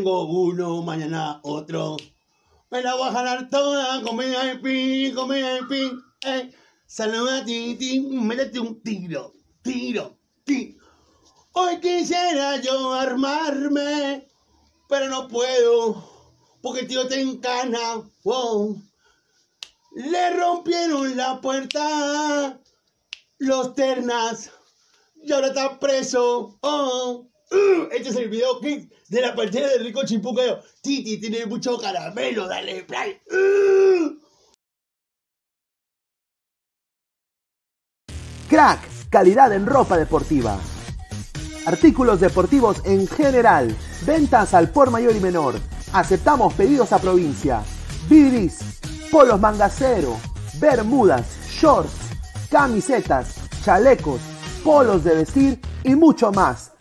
tengo uno, mañana otro. Me la voy a jalar toda, comida de pin, comida de pin. Eh. Saluda a ti, ti, métete un tiro, tiro, tiro. Hoy quisiera yo armarme, pero no puedo, porque tío te encana. Le rompieron la puerta los ternas y ahora está preso. Oh. Este es el video clip de la partida de Rico Chimpuqueo. Titi tiene mucho caramelo, dale play. Crack, calidad en ropa deportiva. Artículos deportivos en general. Ventas al por mayor y menor. Aceptamos pedidos a provincia. Bidris, polos mangacero, bermudas, shorts, camisetas, chalecos, polos de vestir y mucho más.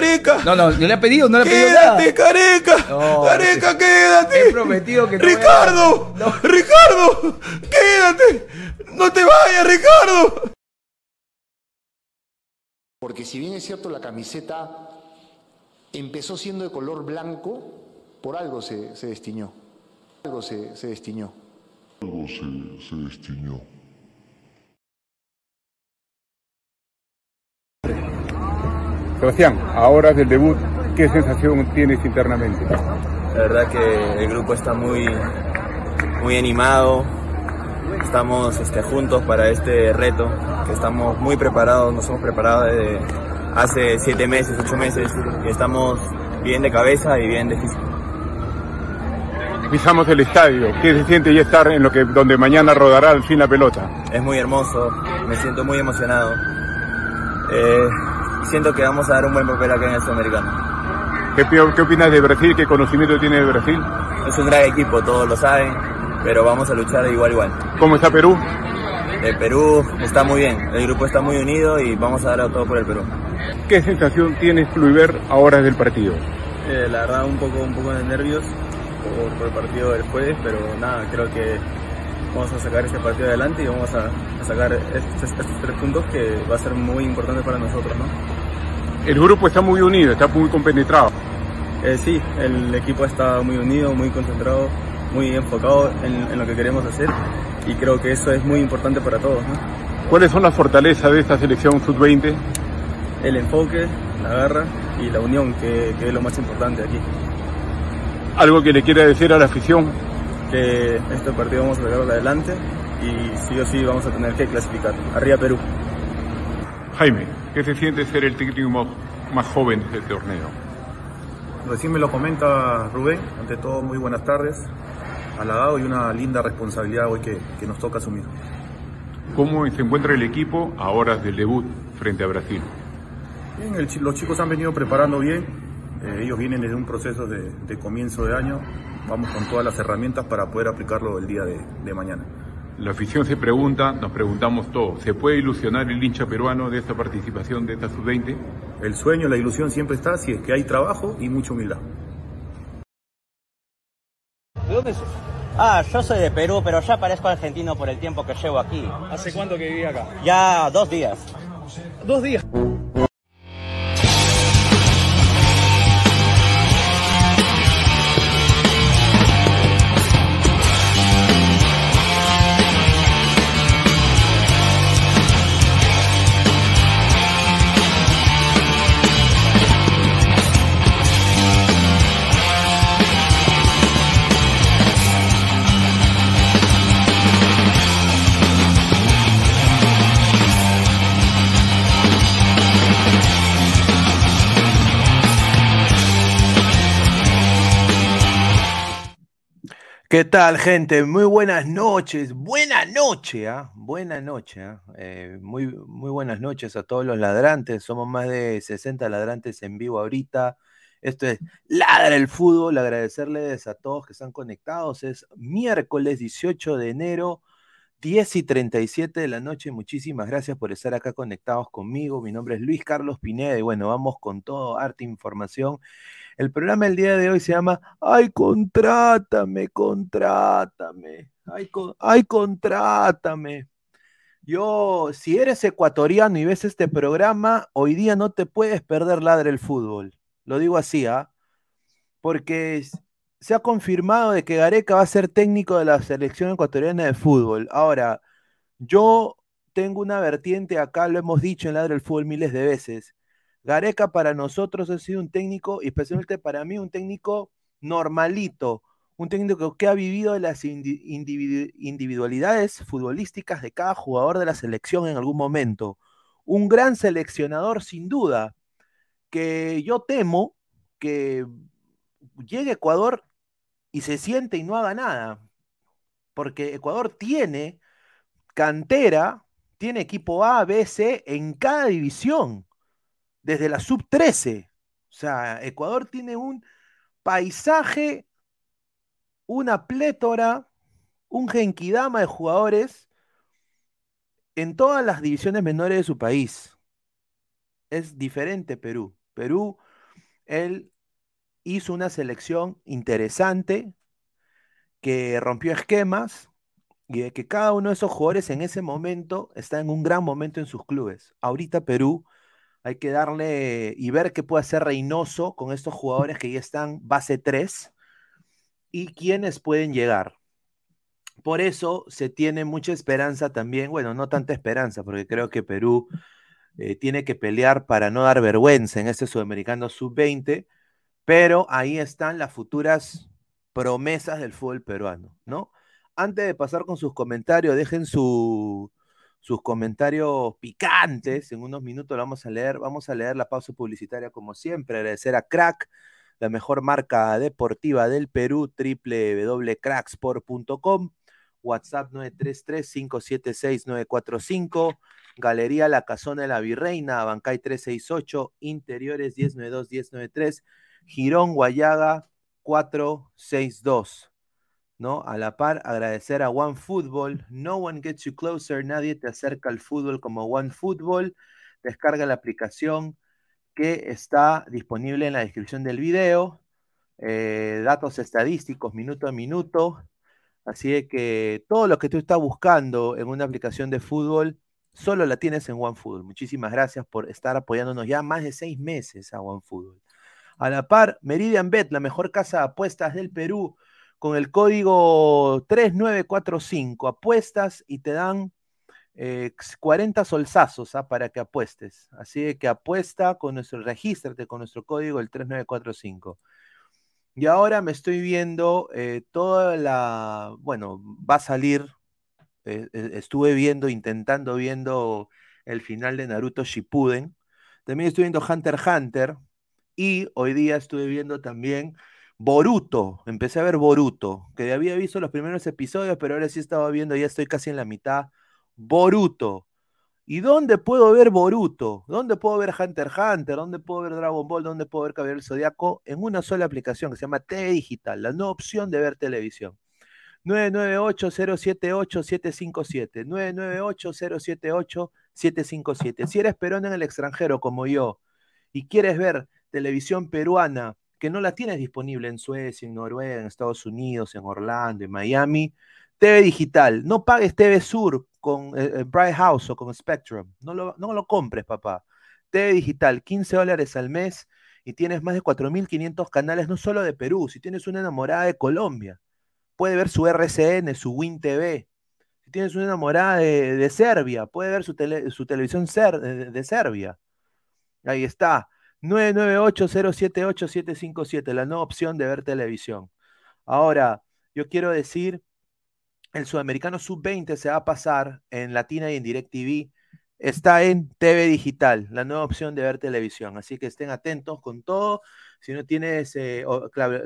Careca. No, no, no le ha pedido, no le ha pedido nada. Quédate, careca. No, careca, quédate. He prometido que no voy a- Ricardo, No. Ricardo, quédate. No te vayas, Ricardo. Porque si bien es cierto la camiseta empezó siendo de color blanco, por algo se, se destiñó. Algo se, se destiñó. Algo se, se destiñó. Sebastián, ahora del debut, ¿qué sensación tienes internamente? La verdad que el grupo está muy, muy animado. Estamos este, juntos para este reto, que estamos muy preparados, nos hemos preparado desde hace siete meses, ocho meses, y estamos bien de cabeza y bien de físico. Pisamos el estadio, ¿qué se siente ya estar en lo que donde mañana rodará al fin la pelota? Es muy hermoso, me siento muy emocionado. Eh, siento que vamos a dar un buen papel acá en el Sudamericano. ¿Qué, qué opinas de Brasil? ¿Qué conocimiento tiene de Brasil? Es un gran equipo, todos lo saben, pero vamos a luchar de igual a igual. ¿Cómo está Perú? El Perú está muy bien, el grupo está muy unido y vamos a dar a todo por el Perú. ¿Qué sensación tienes Kluivert a horas del partido? Eh, la verdad un poco, un poco de nervios por, por el partido del jueves, pero nada, creo que vamos a sacar este partido adelante y vamos a, a sacar estos, estos tres puntos que va a ser muy importante para nosotros, ¿no? El grupo está muy unido, está muy compenetrado. Eh, sí, el equipo está muy unido, muy concentrado, muy enfocado en, en lo que queremos hacer y creo que eso es muy importante para todos, ¿no? ¿Cuáles son las fortalezas de esta selección sub-20? El enfoque, la garra y la unión, que, que es lo más importante aquí. ¿Algo que le quiera decir a la afición? Que este partido vamos a sacarlo adelante y sí o sí vamos a tener que clasificar. Arriba Perú. Jaime, ¿qué se siente ser el técnico más, más joven del torneo? Recién me lo comenta Rubén, ante todo muy buenas tardes, halagado y una linda responsabilidad hoy que, que nos toca asumir. ¿Cómo se encuentra el equipo a horas del debut frente a Brasil? Bien, el los chicos han venido preparando bien, eh, ellos vienen desde un proceso de, de comienzo de año, vamos con todas las herramientas para poder aplicarlo el día de, de mañana. La afición se pregunta, nos preguntamos todos, ¿se puede ilusionar el hincha peruano de esta participación de esta sub-20? El sueño, la ilusión siempre está si es que hay trabajo y mucha humildad. ¿De dónde sos? Ah, yo soy de Perú, pero ya parezco argentino por el tiempo que llevo aquí. ¿Hace cuánto que viví acá? Ya dos días. Dos días. ¿Qué tal, gente? Muy buenas noches. Buena noche, ¿ah? Buena noche, ¿ah? Eh, muy, muy buenas noches a todos los ladrantes. Somos más de 60 ladrantes en vivo ahorita. Esto es Ladra el Fútbol. Agradecerles a todos que están conectados. Es miércoles 18 de enero, 10 y 37 de la noche. Muchísimas gracias por estar acá conectados conmigo. Mi nombre es Luis Carlos Pineda y bueno, vamos con todo, arte, información. El programa del día de hoy se llama Ay, contrátame, contrátame. Ay, con, ay, contrátame. Yo, si eres ecuatoriano y ves este programa, hoy día no te puedes perder ladre el fútbol. Lo digo así, ¿ah? Porque se ha confirmado de que Gareca va a ser técnico de la selección ecuatoriana de fútbol. Ahora, yo tengo una vertiente acá, lo hemos dicho en Ladre el Fútbol miles de veces. Gareca para nosotros ha sido un técnico, y especialmente para mí, un técnico normalito, un técnico que ha vivido las individualidades futbolísticas de cada jugador de la selección en algún momento. Un gran seleccionador, sin duda, que yo temo que llegue a Ecuador y se siente y no haga nada. Porque Ecuador tiene cantera, tiene equipo A, B, C en cada división desde la sub 13. O sea, Ecuador tiene un paisaje, una plétora, un genkidama de jugadores en todas las divisiones menores de su país. Es diferente Perú. Perú, él hizo una selección interesante que rompió esquemas y de que cada uno de esos jugadores en ese momento está en un gran momento en sus clubes. Ahorita Perú hay que darle y ver qué puede hacer Reynoso con estos jugadores que ya están base 3 y quiénes pueden llegar. Por eso se tiene mucha esperanza también, bueno, no tanta esperanza, porque creo que Perú eh, tiene que pelear para no dar vergüenza en este sudamericano sub-20, pero ahí están las futuras promesas del fútbol peruano, ¿no? Antes de pasar con sus comentarios, dejen su, sus comentarios picantes. En unos minutos lo vamos a leer. Vamos a leer la pausa publicitaria como siempre. Agradecer a Crack, la mejor marca deportiva del Perú, www.cracksport.com. WhatsApp 933-576-945. Galería La Casona de la Virreina, Bancay 368, Interiores 1092-1093, Girón Guayaga 462. ¿no? A la par, agradecer a One Football. No one gets you closer, nadie te acerca al fútbol como One Football. Descarga la aplicación que está disponible en la descripción del video. Eh, datos estadísticos minuto a minuto. Así que todo lo que tú estás buscando en una aplicación de fútbol, solo la tienes en OneFootball. Muchísimas gracias por estar apoyándonos ya más de seis meses a OneFootball. A la par, Meridian Bet, la mejor casa de apuestas del Perú con el código 3945 apuestas y te dan 40 eh, solsazos ¿ah? para que apuestes. Así que apuesta con nuestro, regístrate con nuestro código el 3945. Y ahora me estoy viendo eh, toda la, bueno, va a salir, eh, estuve viendo, intentando viendo el final de Naruto Shippuden. También estoy viendo Hunter x Hunter y hoy día estuve viendo también Boruto, empecé a ver Boruto, que había visto los primeros episodios, pero ahora sí estaba viendo, ya estoy casi en la mitad. Boruto. ¿Y dónde puedo ver Boruto? ¿Dónde puedo ver Hunter x Hunter? ¿Dónde puedo ver Dragon Ball? ¿Dónde puedo ver Caballero del Zodiaco? En una sola aplicación que se llama TV Digital, la nueva opción de ver televisión. 998-078-757. 998-078-757. Si eres peruano en el extranjero como yo y quieres ver televisión peruana que no la tienes disponible en Suecia, en Noruega, en Estados Unidos, en Orlando, en Miami, TV digital. No pagues TV Sur con eh, eh, Bright House o con Spectrum. No lo, no lo compres, papá. TV digital, 15 dólares al mes y tienes más de 4.500 canales, no solo de Perú. Si tienes una enamorada de Colombia, puede ver su RCN, su Win TV. Si tienes una enamorada de, Serbia, puede ver su, su televisión de Serbia. Ahí está. 998-078-757, la nueva opción de ver televisión. Ahora, yo quiero decir, el Sudamericano Sub-20 se va a pasar en Latina y en DirecTV. Está en TV Digital, la nueva opción de ver televisión. Así que estén atentos con todo. Si no tienes eh,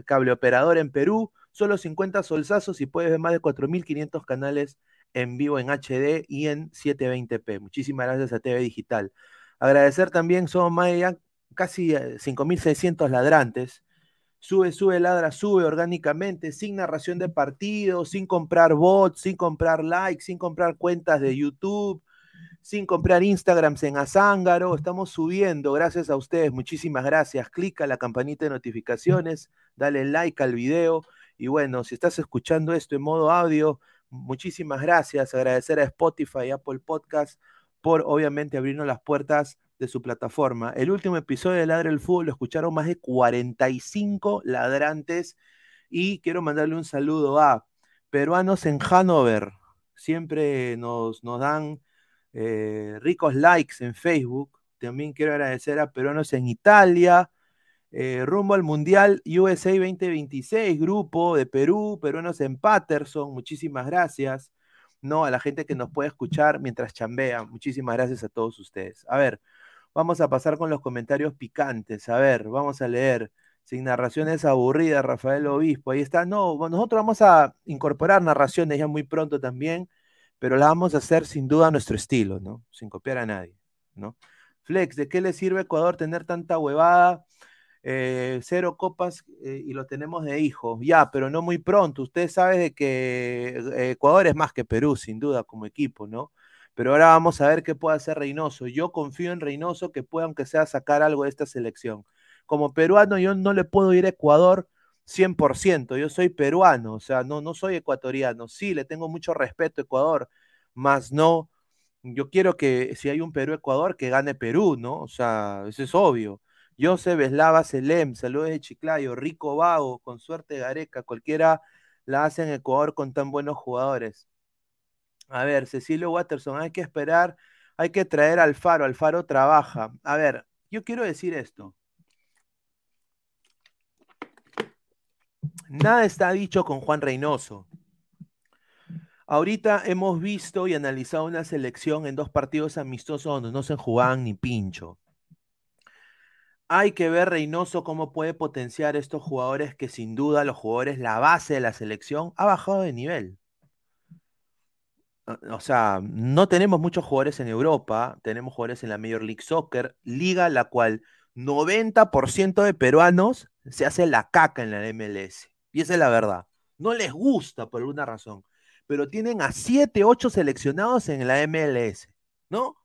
cable, operador en Perú, Solo 50 solsazos y puedes ver más de 4.500 canales en vivo en HD y en 720p. Muchísimas gracias a TV Digital. Agradecer también, somos ya casi eh, 5.600 ladrantes. Sube, sube, ladra, sube orgánicamente, sin narración de partido, sin comprar bots, sin comprar likes, sin comprar cuentas de YouTube, sin comprar Instagrams en Azángaro. Estamos subiendo, gracias a ustedes, muchísimas gracias. Clica la campanita de notificaciones, dale like al video. Y bueno, si estás escuchando esto en modo audio, muchísimas gracias. Agradecer a Spotify y Apple Podcast por obviamente abrirnos las puertas de su plataforma. El último episodio de Ladre el Fútbol lo escucharon más de 45 ladrantes y quiero mandarle un saludo a peruanos en Hanover. Siempre nos, nos dan eh, ricos likes en Facebook. También quiero agradecer a peruanos en Italia, eh, rumbo al Mundial USA 2026, grupo de Perú, peruanos en Patterson, muchísimas gracias. No, a la gente que nos puede escuchar mientras chambea, muchísimas gracias a todos ustedes. A ver, vamos a pasar con los comentarios picantes. A ver, vamos a leer. Sin narraciones aburridas, Rafael Obispo. Ahí está. No, nosotros vamos a incorporar narraciones ya muy pronto también, pero las vamos a hacer sin duda nuestro estilo, ¿no? Sin copiar a nadie, ¿no? Flex, ¿de qué le sirve a Ecuador tener tanta huevada? Eh, cero copas eh, y lo tenemos de hijo. Ya, pero no muy pronto. Usted sabe de que eh, Ecuador es más que Perú, sin duda, como equipo, ¿no? Pero ahora vamos a ver qué puede hacer Reynoso. Yo confío en Reynoso que pueda, aunque sea, sacar algo de esta selección. Como peruano, yo no le puedo ir a Ecuador 100%. Yo soy peruano, o sea, no, no soy ecuatoriano. Sí, le tengo mucho respeto a Ecuador, más no. Yo quiero que si hay un Perú-Ecuador, que gane Perú, ¿no? O sea, eso es obvio. Joseph Eslava Selem, saludos de Chiclayo, Rico Vago, con suerte Gareca, cualquiera la hace en Ecuador con tan buenos jugadores. A ver, Cecilio Watterson, hay que esperar, hay que traer al Faro, al Faro trabaja. A ver, yo quiero decir esto. Nada está dicho con Juan Reynoso. Ahorita hemos visto y analizado una selección en dos partidos amistosos donde no se jugaban ni pincho. Hay que ver Reynoso cómo puede potenciar estos jugadores que sin duda los jugadores, la base de la selección, ha bajado de nivel. O sea, no tenemos muchos jugadores en Europa, tenemos jugadores en la Major League Soccer, liga la cual 90% de peruanos se hace la caca en la MLS. Y esa es la verdad. No les gusta por alguna razón, pero tienen a 7, 8 seleccionados en la MLS, ¿no?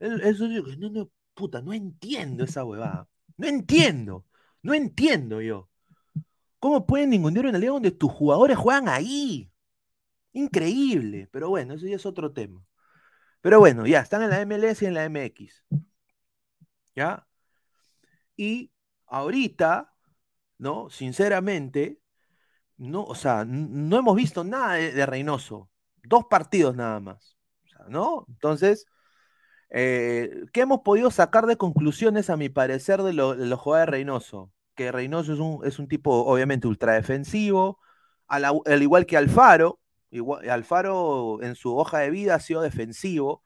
Eso digo, no, no, puta, no entiendo esa huevada. No entiendo, no entiendo yo. ¿Cómo pueden ningunear una liga donde tus jugadores juegan ahí? Increíble, pero bueno, eso ya es otro tema. Pero bueno, ya, están en la MLS y en la MX. ¿Ya? Y ahorita, ¿no? Sinceramente, no, o sea, no hemos visto nada de, de Reynoso. Dos partidos nada más. ¿no? Entonces, eh, ¿qué hemos podido sacar de conclusiones, a mi parecer, de, lo, de los jugadores de Reynoso? Que Reynoso es un, es un tipo, obviamente, ultra defensivo, al, al igual que Alfaro. Alfaro en su hoja de vida ha sido defensivo.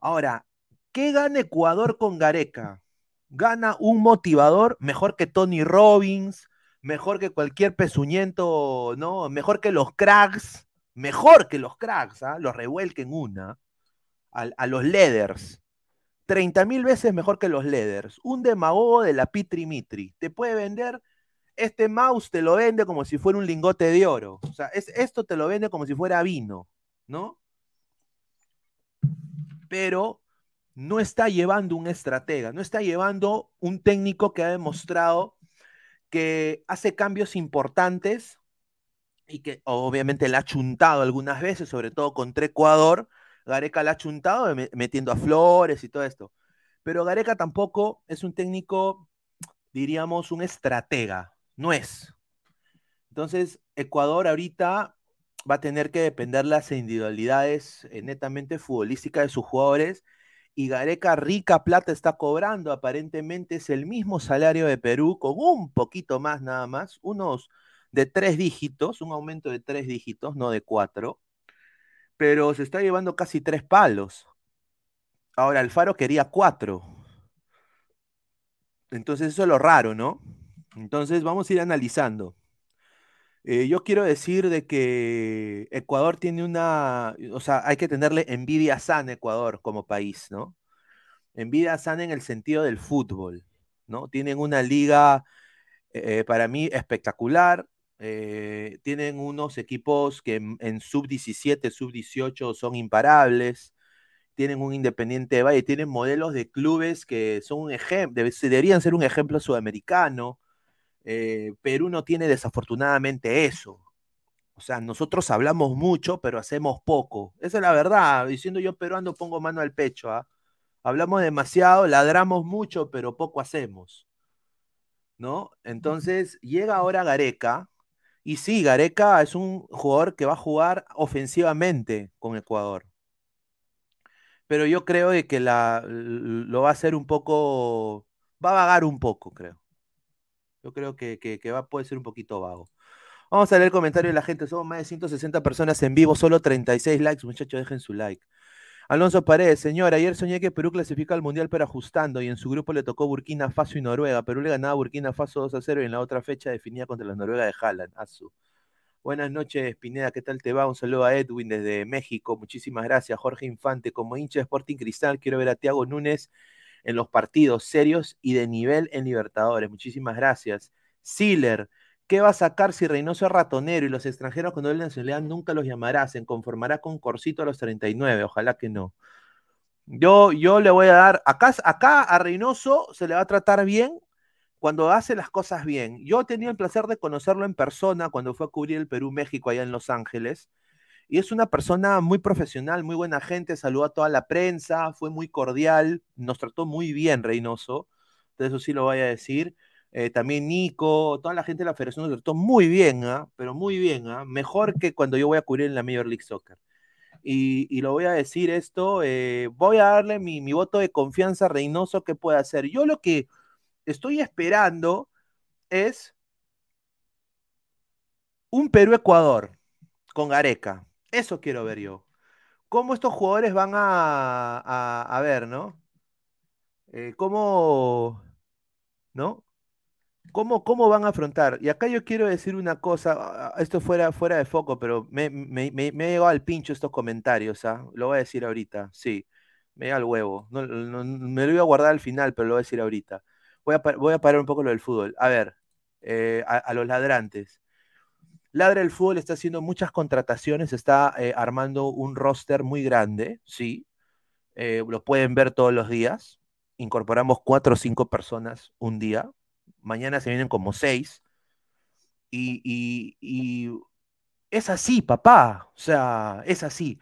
Ahora, ¿qué gana Ecuador con Gareca? Gana un motivador mejor que Tony Robbins, mejor que cualquier pezuñento, ¿no? Mejor que los cracks, mejor que los cracks, ¿ah? Los revuelquen una. A, a, los leaders. 30 mil veces mejor que los leaders. Un demagogo de la Pitri Mitri. Te puede vender, este mouse te lo vende como si fuera un lingote de oro. O sea, es, esto te lo vende como si fuera vino, ¿no? Pero no está llevando un estratega, no está llevando un técnico que ha demostrado que hace cambios importantes y que obviamente le ha chuntado algunas veces, sobre todo contra Ecuador, Gareca la ha chuntado metiendo a Flores y todo esto. Pero Gareca tampoco es un técnico, diríamos, un estratega. No es. Entonces, Ecuador ahorita va a tener que depender las individualidades eh, netamente futbolísticas de sus jugadores. Y Gareca rica plata está cobrando. Aparentemente es el mismo salario de Perú, con un poquito más nada más, unos de tres dígitos, un aumento de tres dígitos, no de cuatro pero se está llevando casi tres palos. Ahora, Alfaro quería cuatro. Entonces, eso es lo raro, ¿no? Entonces, vamos a ir analizando. Eh, yo quiero decir de que Ecuador tiene una, o sea, hay que tenerle envidia sana a Ecuador como país, ¿no? Envidia sana en el sentido del fútbol, ¿no? Tienen una liga eh, para mí espectacular, eh, tienen unos equipos que en, en sub-17, sub-18 son imparables, tienen un Independiente de Valle, tienen modelos de clubes que son un ejemplo, deberían ser un ejemplo sudamericano. Eh, Perú no tiene desafortunadamente eso. O sea, nosotros hablamos mucho, pero hacemos poco. Esa es la verdad. Diciendo yo peruano pongo mano al pecho. ¿ah? Hablamos demasiado, ladramos mucho, pero poco hacemos. ¿No? Entonces llega ahora Gareca. Y sí, Gareca es un jugador que va a jugar ofensivamente con Ecuador. Pero yo creo que lo va a hacer un poco, va a vagar un poco, creo. Yo creo que, que, va, puede ser un poquito vago. Vamos a leer el comentario de la gente. Somos más de 160 personas en vivo, solo 36 likes. Muchachos, dejen su like. Alonso Paredes, señor, ayer soñé que Perú clasifica al Mundial pero ajustando y en su grupo le tocó Burkina Faso y Noruega. Perú le ganaba Burkina Faso 2 a 0 y en la otra fecha definía contra la Noruega de Haaland. Asu. Buenas noches, Pineda, ¿qué tal te va? Un saludo a Edwin desde México. Muchísimas gracias, Jorge Infante. Como hincha de Sporting Cristal, quiero ver a Tiago Núñez en los partidos serios y de nivel en Libertadores. Muchísimas gracias. Siler, ¿qué va a sacar si Reynoso es ratonero y los extranjeros cuando él nacionalidad nunca los llamará? Se conformará con Corsito a los 39. Ojalá que no. Yo, yo le voy a dar, acá, acá a Reynoso se le va a tratar bien cuando hace las cosas bien. Yo tenido el placer de conocerlo en persona cuando fue a cubrir el Perú-México allá en Los Ángeles. Y es una persona muy profesional, muy buena gente, saludó a toda la prensa, fue muy cordial, nos trató muy bien Reynoso, de eso sí lo voy a decir. Eh, también Nico, toda la gente de la federación nos trató muy bien, ¿ah? pero muy bien, ¿ah? mejor que cuando yo voy a cubrir en la Major League Soccer. Y, y lo voy a decir esto, eh, voy a darle mi, mi voto de confianza a Reynoso que puede hacer. Yo lo que estoy esperando es un Perú-Ecuador con Gareca. Eso quiero ver yo. ¿Cómo estos jugadores van a, ver, no? Eh, ¿Cómo, no? ¿Cómo, ¿Cómo van a afrontar? Y acá yo quiero decir una cosa, esto fuera, fuera de foco, pero me, me, me, me llegado al pincho estos comentarios, ¿ah? Lo voy a decir ahorita, sí, me llega al huevo. No, no, me lo iba a guardar al final, pero lo voy a decir ahorita voy a, voy a parar un poco lo del fútbol. A ver, eh, a, a, los ladrantes. Ladra el fútbol está haciendo muchas contrataciones, está eh, armando un roster muy grande, sí. Eh, lo pueden ver todos los días. Incorporamos cuatro o cinco personas un día. Mañana se vienen como seis. Y, y, y es así, papá. O sea, es así.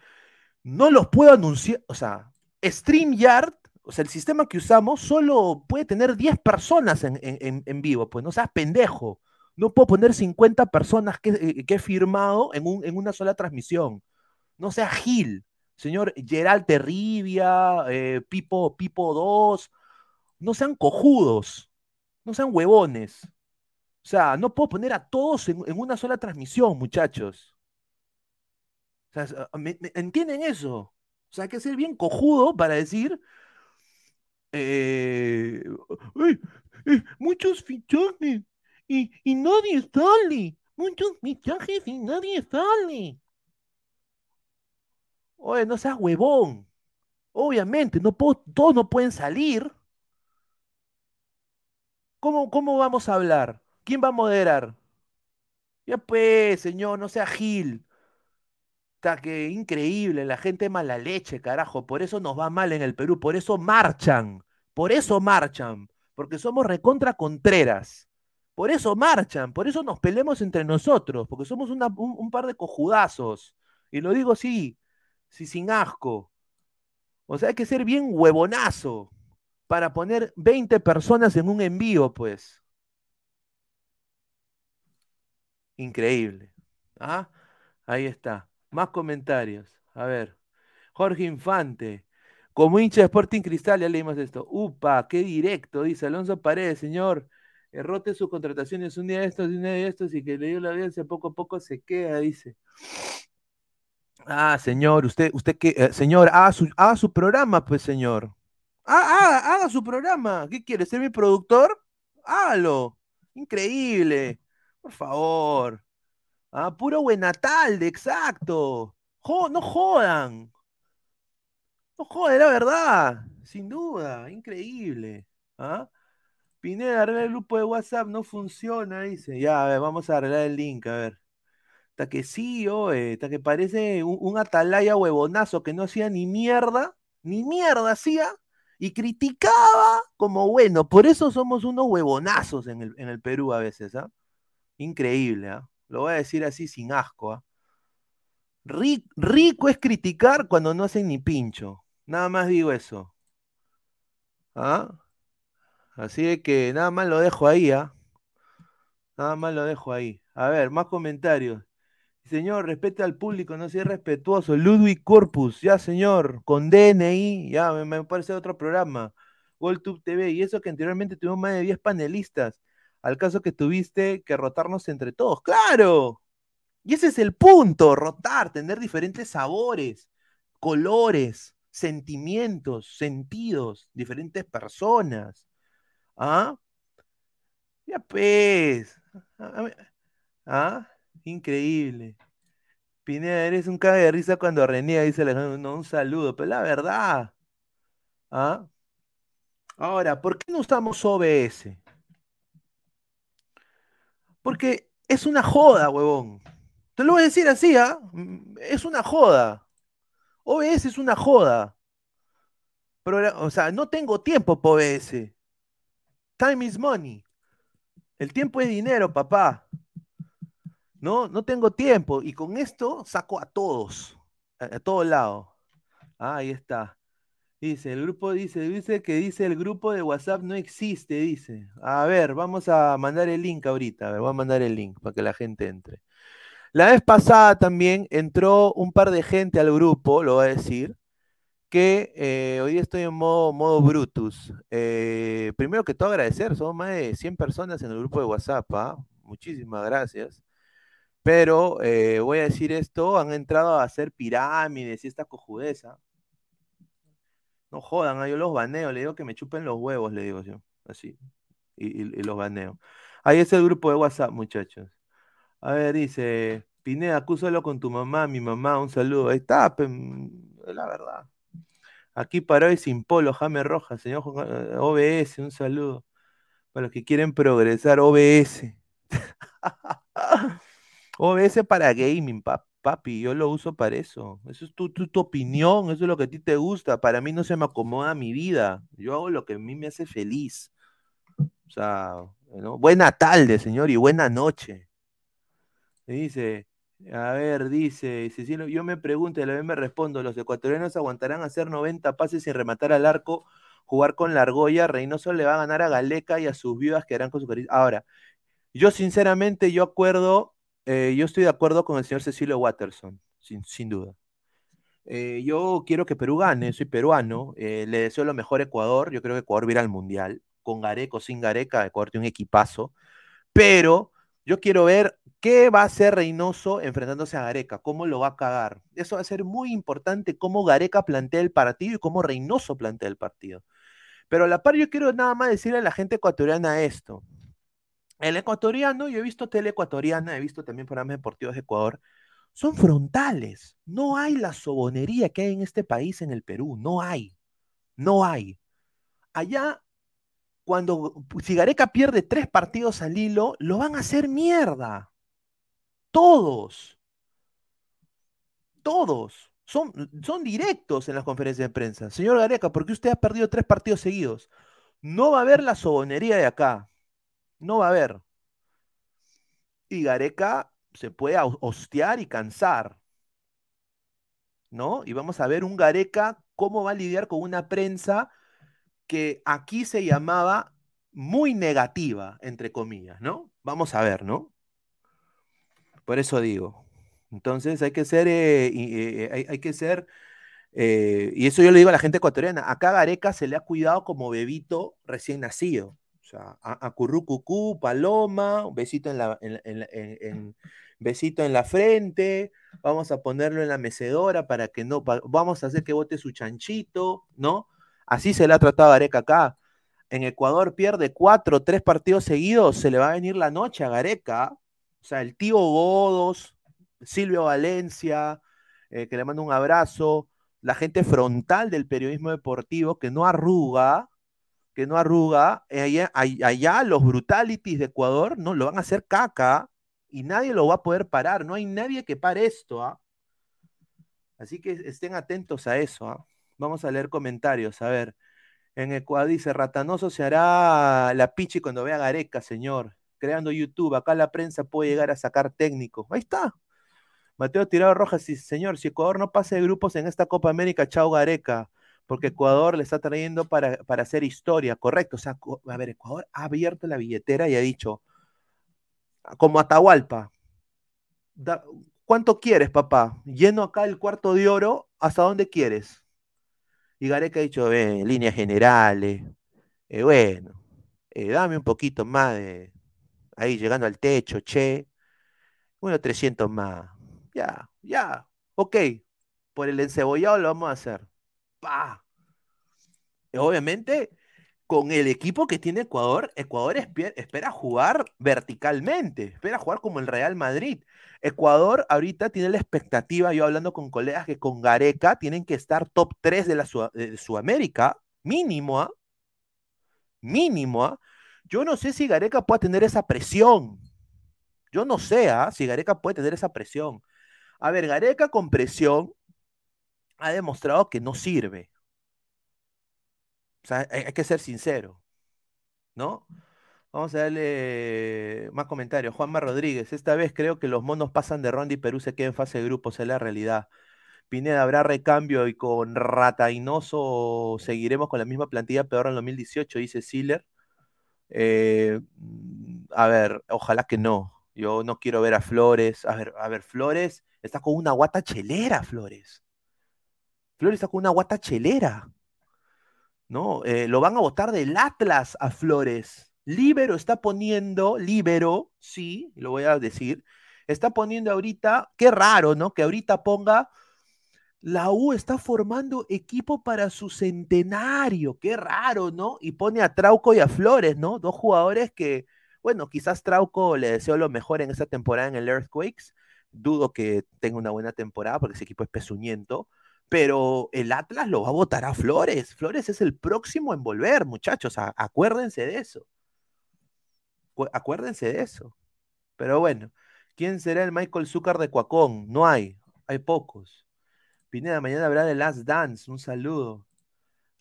No los puedo anunciar. O sea, StreamYard o sea, el sistema que usamos solo puede tener 10 personas en, en, en vivo, pues no seas pendejo. No puedo poner 50 personas que, eh, que he firmado en, un, en, una sola transmisión. No sea Gil, señor Gerald Terribia, eh, Pipo, Pipo 2. No sean cojudos, no sean huevones. O sea, no puedo poner a todos en, una sola transmisión, muchachos. O sea, ¿me, me, ¿entienden eso? O sea, hay que ser bien cojudo para decir, eh, muchos fichajes y, y, nadie sale. Muchos fichajes y nadie sale. Oye, no seas huevón. Obviamente, no puedo, todos no pueden salir. ¿Cómo, ¿Cómo vamos a hablar? ¿Quién va a moderar? Ya pues, señor, no sea Gil que increíble, la gente mala leche, carajo, por eso nos va mal en el Perú, por eso marchan, por eso marchan, porque somos recontra contreras, por eso marchan, por eso nos peleamos entre nosotros, porque somos un, par de cojudazos, y lo digo así, sí, sin asco. O sea, hay que ser bien huevonazo para poner 20 personas en un envío, pues. Increíble. ¿Ah? Ahí está. Más comentarios. A ver. Jorge Infante. Como hincha de Sporting Cristal, ya leímos esto. Upa, qué directo, dice Alonso Paredes, señor. Errote sus contrataciones un día de estos un día de estos y que le dio la audiencia poco a poco se queda, dice. Ah, señor, usted, usted que, eh, señor, haga su, haga su programa, pues, señor. Ah, haga, haga su programa. ¿Qué quiere? ¿Ser mi productor? Hágalo. Increíble. Por favor. Ah, puro Buenatalde, exacto. No jodan. No jodan, la verdad. Sin duda, increíble. ¿Ah? Pineda, arregla el grupo de WhatsApp, no funciona, dice. Ya, a ver, vamos a arreglar el link, a ver. Hasta que sí, oe, hasta que parece un, atalaya huevonazo que no hacía ni mierda, ni mierda hacía, y criticaba como bueno. Por eso somos unos huevonazos en el, en el Perú a veces, ¿ah? Increíble, ¿ah? Lo voy a decir así sin asco, ¿ah? Ri- rico es criticar cuando no hacen ni pincho. Nada más digo eso. ¿Ah? Así que nada más lo dejo ahí, ¿ah? Nada más lo dejo ahí. A ver, más comentarios. Señor, respete al público, no sea respetuoso. Ludwig Corpus, ya señor, con DNI, ya me, me parece otro programa. GolTube TV, y eso que anteriormente tuvimos más de 10 panelistas. Al caso que tuviste que rotarnos entre todos. ¡Claro! Y ese es el punto, rotar, tener diferentes sabores, colores, sentimientos, sentidos, diferentes personas. ¿Ah? Ya pues. ¿Ah? Increíble. Pineda, eres un caga de risa cuando reniega, dice Alejandro. No, un saludo, pero la verdad. ¿Ah? Ahora, ¿por qué no usamos OBS? Porque es una joda, huevón. Te lo voy a decir así, ¿ah? Mm, Es una joda. OBS es una joda. Progra- o sea, no tengo tiempo para OBS. Time is money. El tiempo es dinero, papá. No, no tengo tiempo. Y con esto saco a todos. A, a lados. Ah, ahí está. Dice, el grupo dice, dice que dice el grupo de WhatsApp no existe, dice. A ver, vamos a mandar el link ahorita. A ver, voy a mandar el link para que la gente entre. La vez pasada también entró un par de gente al grupo, lo voy a decir, que eh, hoy estoy en modo, modo Brutus. Eh, primero que todo agradecer, somos más de 100 personas en el grupo de WhatsApp, ¿ah? Muchísimas gracias. Pero eh, voy a decir esto, han entrado a hacer pirámides y esta cojudeza. No jodan, ah, yo los baneo, le digo que me chupen los huevos, le digo yo, así, y, los baneo. Ahí es el grupo de WhatsApp, muchachos. A ver, dice, Pineda, acúsalo con tu mamá, mi mamá, un saludo. Ahí está, mm, la verdad. Aquí para hoy sin polo, Jame Rojas, señor eh, OBS, un saludo. Para los que quieren progresar, OBS. OBS para gaming, pa- papi, yo lo uso para eso. Eso es tu, tu, tu opinión, eso es lo que a ti te gusta. Para mí no se me acomoda mi vida. Yo hago lo que a mí me hace feliz. O sea, buena tarde, señor, y buena noche. Y Dice, a ver, dice, Cecilio, yo me pregunto y a la vez me respondo, ¿los ecuatorianos aguantarán hacer 90 pases sin rematar al arco, jugar con la argolla? Reynoso le va a ganar a Galeca y a sus viudas que harán con su cariño. Ahora, yo sinceramente, yo acuerdo, eh, yo estoy de acuerdo con el señor Cecilio Watterson, sin, sin duda. Eh, yo quiero que Perú gane, soy peruano, eh, le deseo lo mejor a Ecuador, yo creo que Ecuador va al Mundial, con Gareca o sin Gareca, Ecuador tiene un equipazo, pero yo quiero ver qué va a hacer Reynoso enfrentándose a Gareca, cómo lo va a cagar. Eso va a ser muy importante, cómo Gareca plantea el partido y cómo Reynoso plantea el partido. Pero a la par yo quiero nada más decirle a la gente ecuatoriana esto. El ecuatoriano, yo he visto tele ecuatoriana, he visto también programas deportivos de Ecuador, son frontales. No hay la sobonería que hay en este país, en el Perú. No hay. No hay. Allá, cuando si Gareca pierde tres partidos al hilo, lo van a hacer mierda. Todos. Todos. Son, son directos en las conferencias de prensa. Señor Gareca, ¿por qué usted ha perdido tres partidos seguidos? No va a haber la sobonería de acá. No va a haber. Y Gareca se puede hos- hostiar y cansar. ¿No? Y vamos a ver un Gareca cómo va a lidiar con una prensa que aquí se llamaba muy negativa, entre comillas, ¿no? Vamos a ver, ¿no? Por eso digo. Entonces hay que ser, eh, y, eh, hay, que ser, eh, y eso yo le digo a la gente ecuatoriana, acá a Gareca se le ha cuidado como bebito recién nacido. O sea, a, a currucucú, paloma, un besito en la, besito en la frente, vamos a ponerlo en la mecedora para que no, vamos a hacer que bote su chanchito, ¿no? Así se le ha tratado a Gareca acá. En Ecuador pierde cuatro, tres partidos seguidos, se le va a venir la noche a Gareca. O sea, el tío Godos, Silvio Valencia, eh, que le mando un abrazo, la gente frontal del periodismo deportivo que no arruga, que no arruga, eh, allá, allá los brutalities de Ecuador no lo van a hacer caca y nadie lo va a poder parar, no hay nadie que pare esto, ¿ah? Así que estén atentos a eso, ¿ah? Vamos a leer comentarios, a ver. En Ecuador dice, Ratanoso se hará la pichi cuando vea Gareca, señor. Creando YouTube, acá la prensa puede llegar a sacar técnicos. Ahí está. Mateo Tirado Rojas dice, señor, si Ecuador no pasa de grupos en esta Copa América, chao Gareca, porque Ecuador le está trayendo para, para hacer historia, correcto. O sea, a ver, Ecuador ha abierto la billetera y ha dicho, como Atahualpa, da- ¿cuánto quieres, papá? Lleno acá el cuarto de oro, ¿hasta dónde quieres? Y Gareca ha dicho, "Eh, líneas generales, eh, bueno, eh, dame un poquito más de, ahí llegando al techo, che, bueno, 300 más, ya, ya, ok, por el encebollado lo vamos a hacer, pa. Y Obviamente, con el equipo que tiene Ecuador, Ecuador espe- espera jugar verticalmente, espera jugar como el Real Madrid. Ecuador ahorita tiene la expectativa, yo hablando con colegas que con Gareca tienen que estar top 3 de la de Sudamérica, mínimo, ¿ah? Mínimo, ¿ah? Yo no sé si Gareca puede tener esa presión. Yo no sé ¿ah? si Gareca puede tener esa presión. A ver, Gareca con presión ha demostrado que no sirve. O sea, hay que ser sincero, ¿no? Vamos a darle más comentarios. Juanma Rodríguez, esta vez creo que los monos pasan de ronda y Perú se queda en fase de grupos, es la realidad. Pineda, ¿habrá recambio y con Ratainoso seguiremos con la misma plantilla peor en 2018? Dice Siller. Eh, mm, a ver, ojalá que no. Yo no quiero ver a Flores. A ver, a ver, Flores está con una guata chelera, Flores. Flores está con una guata chelera. ¿No? Eh, lo van a votar del Atlas a Flores. Libero está poniendo, Libero, sí, lo voy a decir, está poniendo ahorita, qué raro, ¿no? Que ahorita ponga, la U está formando equipo para su centenario, qué raro, ¿no? Y pone a Trauco y a Flores, ¿no? Dos jugadores que, bueno, quizás Trauco le deseo lo mejor en esta temporada en el Earthquakes, dudo que tenga una buena temporada porque ese equipo es pezuñento, pero el Atlas lo va a votar a Flores. Flores es el próximo en volver, muchachos, a- acuérdense de eso. Cu- Acuérdense de eso. Pero bueno, ¿quién será el Michael Zucker de Cuacón? No hay, hay pocos. Pineda, mañana habrá de Last Dance, un saludo.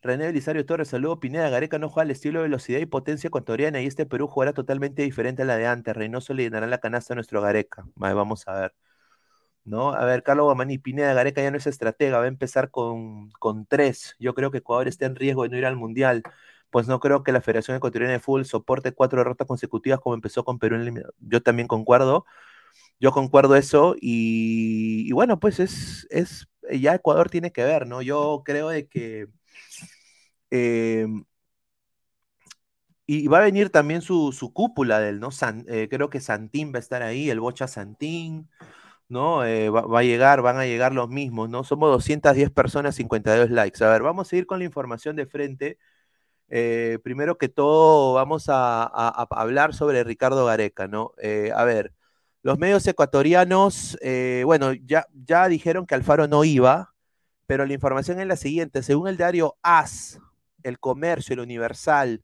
René Belisario Torres, saludo. Pineda, Gareca no juega al estilo de velocidad y potencia ecuatoriana y este Perú jugará totalmente diferente a la de antes. Reynoso le llenará la canasta a nuestro Gareca. Vamos a ver. ¿No? A ver, Carlos Guamaní, Pineda, Gareca ya no es estratega, va a empezar con, con tres. Yo creo que Ecuador está en riesgo de no ir al Mundial, pues no creo que la Federación Ecuatoriana de Fútbol soporte cuatro derrotas consecutivas como empezó con Perú en el... Yo también concuerdo, yo concuerdo eso y, bueno, pues es, es, ya Ecuador tiene que ver, ¿no? Yo creo de que... eh, y va a venir también su, su cúpula del, ¿no? Eh, creo que Santín va a estar ahí, el Bocha Santín, ¿no? Eh, va, va a llegar, van a llegar los mismos, ¿no? Somos 210 personas, 52 likes. A ver, vamos a ir con la información de frente. Eh, primero que todo, vamos a, hablar sobre Ricardo Gareca, ¿no? Eh, a ver, los medios ecuatorianos, eh, bueno, ya, dijeron que Alfaro no iba, pero la información es la siguiente. Según el diario AS, El Comercio, El Universal,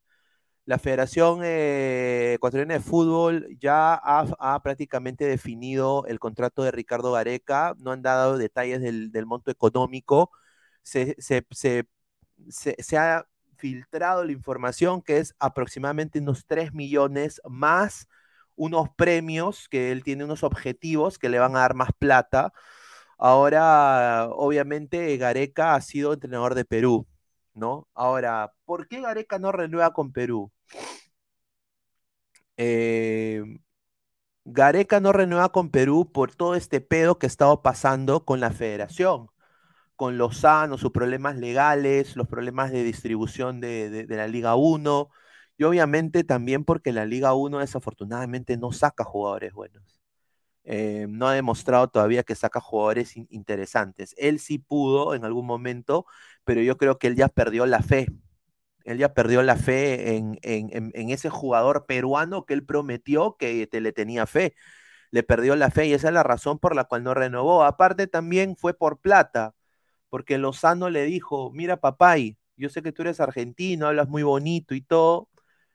la Federación Ecuatoriana de Fútbol ya ha, prácticamente definido el contrato de Ricardo Gareca, no han dado detalles del, monto económico, se ha filtrado la información que es aproximadamente unos 3 millones más unos premios, que él tiene unos objetivos que le van a dar más plata. Ahora, obviamente, Gareca ha sido entrenador de Perú, ¿no? Ahora, ¿por qué Gareca no renueva con Perú? Eh, Gareca no renueva con Perú por todo este pedo que ha estado pasando con la federación, con Lozano, sus problemas legales, los problemas de distribución de, de- la Liga 1, y obviamente también porque la Liga 1 desafortunadamente no saca jugadores buenos. Eh, no ha demostrado todavía que saca jugadores in- interesantes. Él sí pudo en algún momento, pero yo creo que él ya perdió la fe. Él ya perdió la fe en, en- en- en ese jugador peruano que él prometió que te le tenía fe. le perdió la fe y esa es la razón por la cual no renovó. Aparte también fue por plata, porque Lozano le dijo, mira papay, yo sé que tú eres argentino, hablas muy bonito y todo,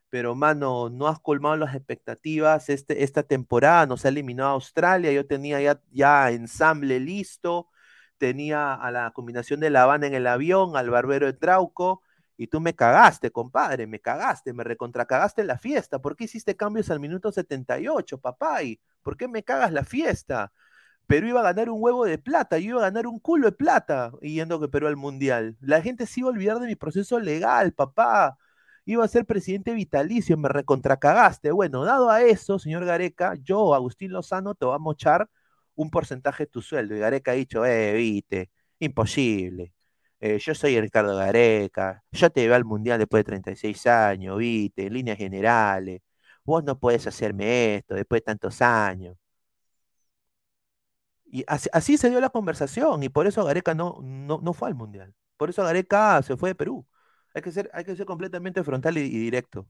pero mano, no has colmado las expectativas este, esta temporada, nos ha eliminado a Australia, yo tenía ya, ya ensamble listo, tenía a la combinación de La Habana en el avión, al barbero de Trauco, y tú me cagaste, compadre, me cagaste, me recontracagaste en la fiesta. ¿Por qué hiciste cambios al minuto 78, papá? ¿Y ¿Por qué me cagas la fiesta? Perú iba a ganar un huevo de plata, yo iba a ganar un culo de plata yendo que Perú al Mundial. La gente se iba a olvidar de mi proceso legal, papá. Iba a ser presidente vitalicio, me recontracagaste. Bueno, dado a eso, señor Gareca, yo, Agustín Lozano, te voy a mochar un porcentaje de tu sueldo. Y Gareca ha dicho, eh, viste, imposible. Eh, yo soy Ricardo Gareca, yo te veo al Mundial después de 36 años, viste, en líneas generales. Vos no podés hacerme esto después de tantos años. Y así, se dio la conversación y por eso Gareca no, no, no fue al Mundial. Por eso Gareca se fue de Perú. Hay que ser, hay que ser completamente frontal y, directo.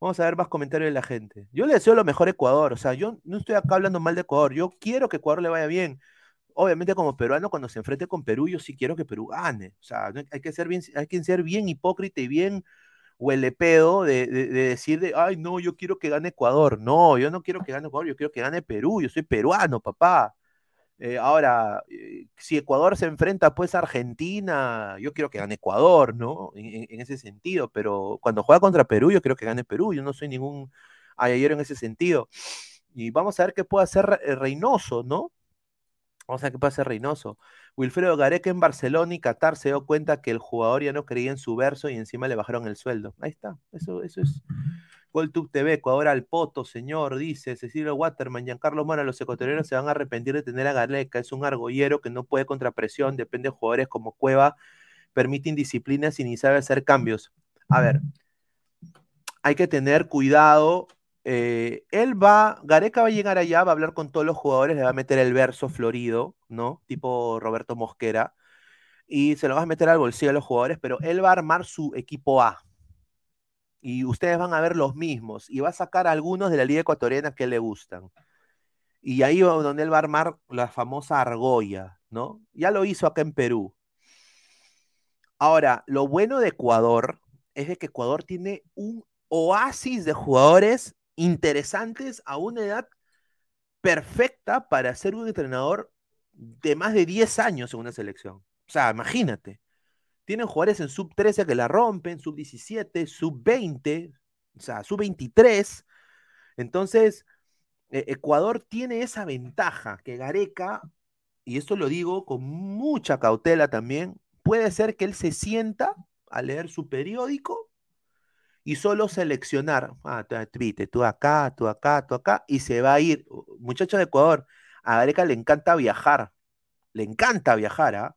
Vamos a ver más comentarios de la gente. Yo le deseo lo mejor a Ecuador. O sea, yo no estoy acá hablando mal de Ecuador. Yo quiero que Ecuador le vaya bien. Obviamente, como peruano, cuando se enfrente con Perú, yo sí quiero que Perú gane. O sea, hay que ser bien, hay que ser bien hipócrita y bien huele pedo de, de- de decir de, ay, no, yo quiero que gane Ecuador. No, yo no quiero que gane Ecuador, yo quiero que gane Perú. Yo soy peruano, papá. Eh, ahora, eh, si Ecuador se enfrenta pues a Argentina, yo quiero que gane Ecuador, ¿no? En, ese sentido, pero cuando juega contra Perú, yo quiero que gane Perú, yo no soy ningún ayayero en ese sentido. Y vamos a ver qué puede hacer Re- Reynoso, ¿no? Vamos a ver qué puede hacer Reynoso. Wilfredo Gareca en Barcelona y Qatar se dio cuenta que el jugador ya no creía en su verso y encima le bajaron el sueldo. Ahí está, eso, eso es. GolTube TV, Ecuador al poto, señor, dice Cecilio Waterman, Giancarlo Mora, los ecuatorianos se van a arrepentir de tener a Gareca, es un argollero que no puede contra presión, depende de jugadores como Cueva, permite indisciplinas y ni sabe hacer cambios. A ver, hay que tener cuidado. eh, él va, Gareca va a llegar allá, va a hablar con todos los jugadores, le va a meter el verso florido, ¿no? Tipo Roberto Mosquera, y se lo va a meter al bolsillo a los jugadores, pero él va a armar su equipo A. Y ustedes van a ver los mismos, y va a sacar algunos de la Liga Ecuatoriana que le gustan. Y ahí va donde él va a armar la famosa argolla, ¿no? Ya lo hizo acá en Perú. Ahora, lo bueno de Ecuador es de que Ecuador tiene un oasis de jugadores interesantes a una edad perfecta para ser un entrenador de más de 10 años en una selección. O sea, imagínate. Tienen jugadores en sub 13 que la rompen, sub 17, sub 20, o sea, sub 23. Entonces, eh, Ecuador tiene esa ventaja que Gareca, y esto lo digo con mucha cautela también, puede ser que él se sienta a leer su periódico y solo seleccionar, ah, tú acá, tú acá, tú acá, y se va a ir. Muchachos de Ecuador, a Gareca le encanta viajar, le encanta viajar, ¿ah?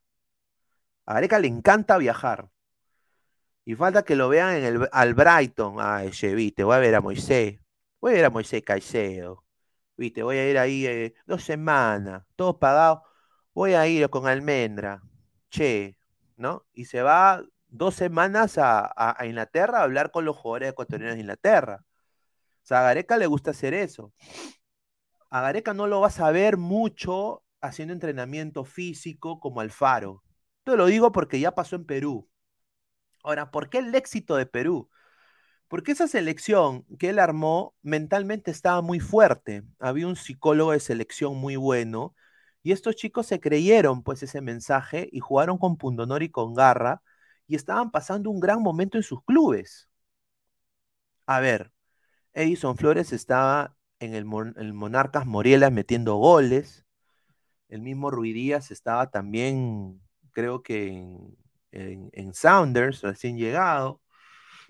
A Gareca le encanta viajar. Y falta que lo vean en el, al Brighton. Ay, che, viste, voy a ver a Moisés. Voy a ver a Moisés Caicedo. Viste, voy a ir ahí eh, dos semanas, todo pagado. Voy a ir con Almendra. Che, ¿no? Y se va dos semanas a, a- a Inglaterra a hablar con los jugadores ecuatorianos de Inglaterra. O sea, a Gareca le gusta hacer eso. A Gareca no lo vas a ver mucho haciendo entrenamiento físico como Alfaro. Te lo digo porque ya pasó en Perú. Ahora, ¿por qué el éxito de Perú? Porque esa selección que él armó mentalmente estaba muy fuerte. Había un psicólogo de selección muy bueno y estos chicos se creyeron pues ese mensaje y jugaron con pundonor y con garra y estaban pasando un gran momento en sus clubes. A ver, Edison Flores estaba en el, Mon- el Monarcas Morielas metiendo goles. El mismo Ruidíaz estaba también, creo que en, en- en Sounders, recién llegado.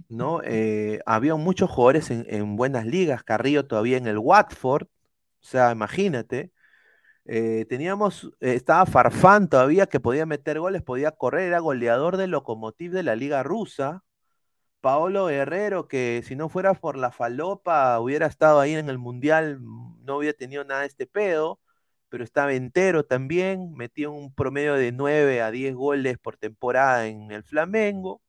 ¿no? Eh, había muchos jugadores en, en buenas ligas, Carrillo todavía en el Watford, o sea, imagínate. Eh, teníamos, eh, estaba Farfán todavía que podía meter goles, podía correr, era goleador del Lokomotiv de la liga rusa. Paolo Guerrero, que si no fuera por la falopa, hubiera estado ahí en el Mundial, no hubiera tenido nada de este pedo, pero estaba entero también, metía un promedio de 9 a 10 goles por temporada en el Flamengo.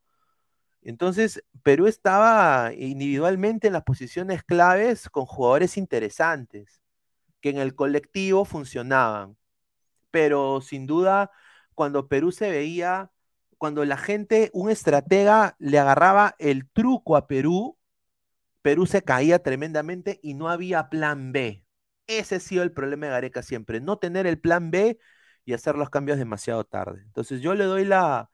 Entonces, Perú estaba individualmente en las posiciones claves con jugadores interesantes, que en el colectivo funcionaban. Pero sin duda, cuando Perú se veía, cuando la gente, un estratega le agarraba el truco a Perú, Perú se caía tremendamente y no había plan B. Ese ha sido el problema de Gareca siempre, no tener el plan B y hacer los cambios demasiado tarde. Entonces yo le doy la,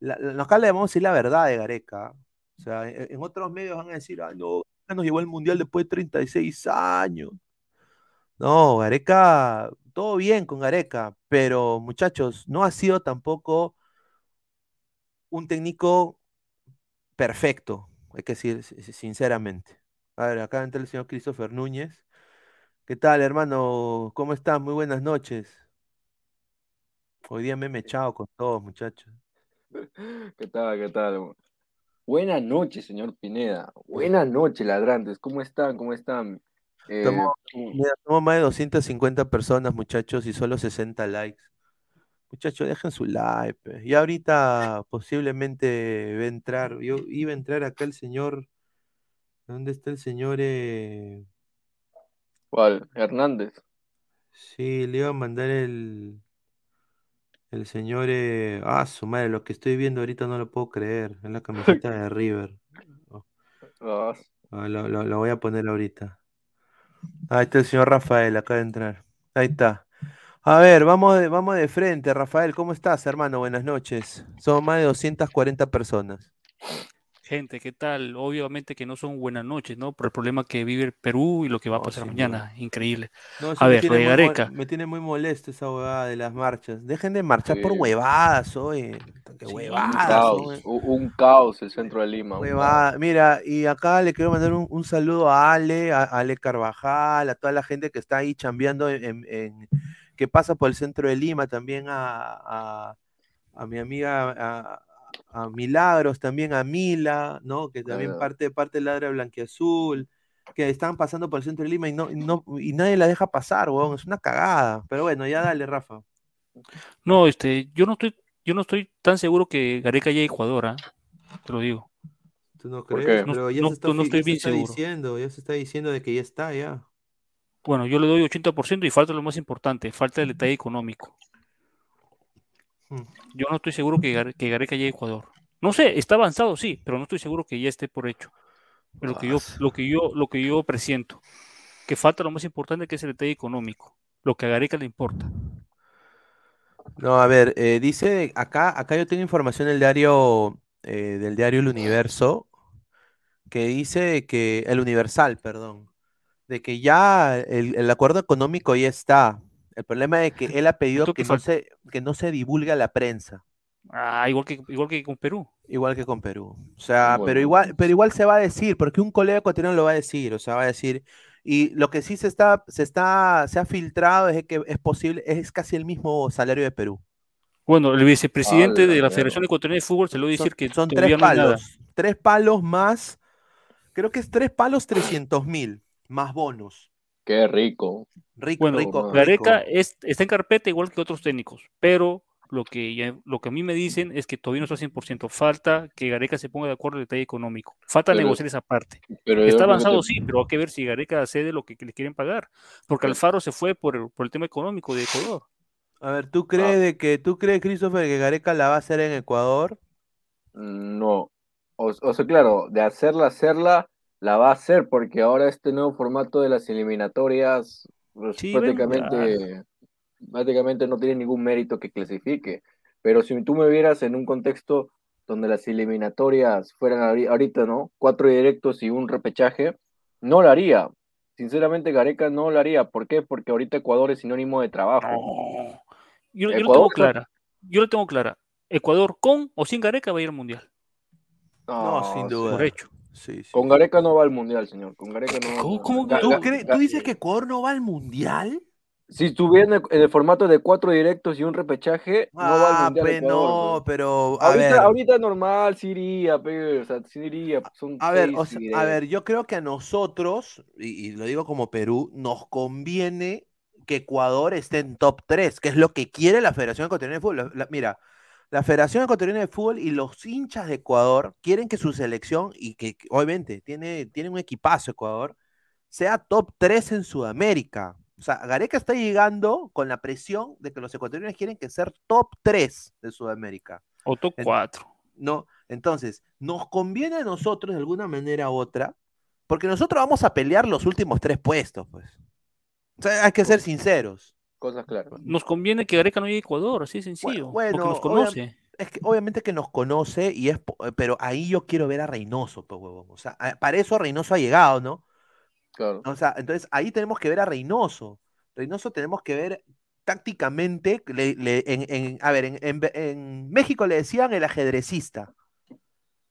la, acá le vamos a decir la verdad de Gareca. O sea, en, en otros medios van a decir, ah, no, nos llevó al Mundial después de 36 años. No, Gareca, todo bien con Gareca, pero muchachos, no ha sido tampoco un técnico perfecto, hay que decir si- si- sinceramente. A ver, acá entra el señor Christopher Núñez. ¿Qué tal, hermano? ¿Cómo estás? Muy buenas noches. Hoy día me he mechado con todos, muchachos. ¿Qué tal? ¿Qué tal? Buenas noches, señor Pineda. Buenas noches, ladrantes. ¿Cómo están? ¿Cómo están? Eh, Somos, mira, somos más de 250 personas, muchachos, y solo 60 likes. Muchachos, dejen su like. pe. Y ahorita posiblemente va a entrar. Yo iba a entrar acá el señor. ¿Dónde está el señor? eh? ¿Cuál? Hernández. Sí, le iba a mandar el. El señor. eh, Ah, su madre, lo que estoy viendo ahorita no lo puedo creer. Es la camiseta de River. Ah, Ah, lo, lo- lo voy a poner ahorita. Ahí está el señor Rafael, acaba de entrar. Ahí está. A ver, vamos de, vamos de frente, Rafael. ¿Cómo estás, hermano? Buenas noches. Somos más de 240 personas. Gente, ¿qué tal? Obviamente que no son buenas noches, ¿no? Por el problema que vive el Perú y lo que va a pasar mañana. Increíble. No, A ver, lo de Gareca. me tiene muy molesto esa huevada de las marchas. Dejen de marchar por huevadas, oye. Qué un huevadas, caos, oye. u- un caos el centro de Lima. un Huevada. Mira, y acá le quiero mandar un, un saludo a Ale, a, a Ale Carvajal, a toda la gente que está ahí chambeando en, en- en- que pasa por el centro de Lima, también a, a- a mi amiga a, a Milagros, también a Mila, ¿no? Que también Claro. parte, parte del ladra blanquiazul, que están pasando por el centro de Lima y no, y no, y nadie la deja pasar, weón, es una cagada. Pero bueno, ya dale, Rafa. No, este, yo no estoy, yo no estoy tan seguro que Gareca llegue a Ecuador, ¿ah? Te lo digo. ¿Tú no ¿Por crees? Pero ya No- se está, no- estoy ya se está diciendo, ya se está diciendo de que ya está, ya. Bueno, yo le doy 80% y falta lo más importante, falta el detalle económico. Hmm. Yo no estoy seguro que, Gare- que Gareca llegue a Ecuador. No sé, está avanzado, sí, pero no estoy seguro que ya esté por hecho. Lo que yo, lo que yo, lo que yo presiento. Que falta lo más importante que es el detalle económico. Lo que a Gareca le importa. No, a ver, eh, dice acá, acá yo tengo información del diario, eh, del diario El Universo, que dice que, el Universal, perdón, de que ya el, el acuerdo económico ya está. El problema es que él ha pedido que que no se, que no se divulgue a la prensa, Ah, igual que, igual que con Perú. igual que con Perú. O sea, Bueno. pero igual, pero igual se va a decir, porque un colega ecuatoriano lo va a decir, o sea, va a decir, y lo que sí se está, se está, se ha filtrado es que es posible, es casi el mismo salario de Perú. Bueno, el vicepresidente de la. Federación Ecuatoriana de Fútbol se lo voy a Son, decir que son tres no hay nada. palos. Tres palos más. Creo que es tres palos 300 mil. Más bonos. Qué rico. Rico, Bueno, rico, Gareca rico. es, está en carpeta igual que otros técnicos, pero lo que, ya- lo que a mí me dicen es que todavía no está 100%. Falta que Gareca se ponga de acuerdo en el detalle económico. Falta Pero- negociar esa parte. Pero Está avanzado, te- sí, pero hay que ver si Gareca cede lo que, que le quieren pagar. Porque Alfaro se fue por el, por el tema económico de Ecuador. A ver, ¿tú crees Ah. de que tú crees, Christopher, que Gareca la va a hacer en Ecuador? No. O, o sea, claro, de hacerla, hacerla, la va a hacer, porque ahora este nuevo formato de las eliminatorias, pues, Sí, prácticamente, prácticamente no tiene ningún mérito que clasifique. Pero si tú me vieras en un contexto donde las eliminatorias fueran ahori- ahorita, ¿no? Cuatro directos y un repechaje, no lo haría. Sinceramente, Gareca no lo haría. ¿Por qué? Porque ahorita Ecuador es sinónimo de trabajo. No. Yo, yo lo tengo clara. Yo lo tengo clara. Ecuador con o sin Gareca va a ir al Mundial. No, No, sin duda. Por hecho. Sí, sí. Con Gareca no va al mundial, señor. Con Gareca no va al ¿Cómo- mundial. que Ga- ¿Tú, Ga- dices que Ecuador no va al Mundial? Si estuviera en el, en el formato de cuatro directos y un repechaje, no va al Ah, mundial. pues Ecuador, no, pues. pero a ahorita, ver. ahorita normal, sí iría, pe, o sea, sí iría. Son A ver, o sea, a ver, yo creo que a nosotros, y, y lo digo como Perú, nos conviene que Ecuador esté en top 3, que es lo que quiere la Federación Ecuatoriana de Fútbol. La- la- mira, la Federación Ecuatoriana de Fútbol y los hinchas de Ecuador quieren que su selección, y que obviamente tiene, tiene un equipazo Ecuador, sea top 3 en Sudamérica. O sea, Gareca está llegando con la presión de que los ecuatorianos quieren que ser top 3 de Sudamérica. O top En- 4. No, entonces, nos conviene a nosotros de alguna manera u otra, porque nosotros vamos a pelear los últimos tres puestos, pues. O sea, hay que ser sinceros. Cosas claras. Nos conviene que Gareca no llegue a Ecuador, así de sencillo. Bueno, porque nos obvia- conoce. es que obviamente que nos conoce y es, po- pero ahí yo quiero ver a Reynoso, pues, huevón. O sea, para eso Reynoso ha llegado, ¿no? Claro. O sea, entonces ahí tenemos que ver a Reynoso. Reynoso tenemos que ver tácticamente, le- le- en, en- a ver, en, en- en México le decían el ajedrecista.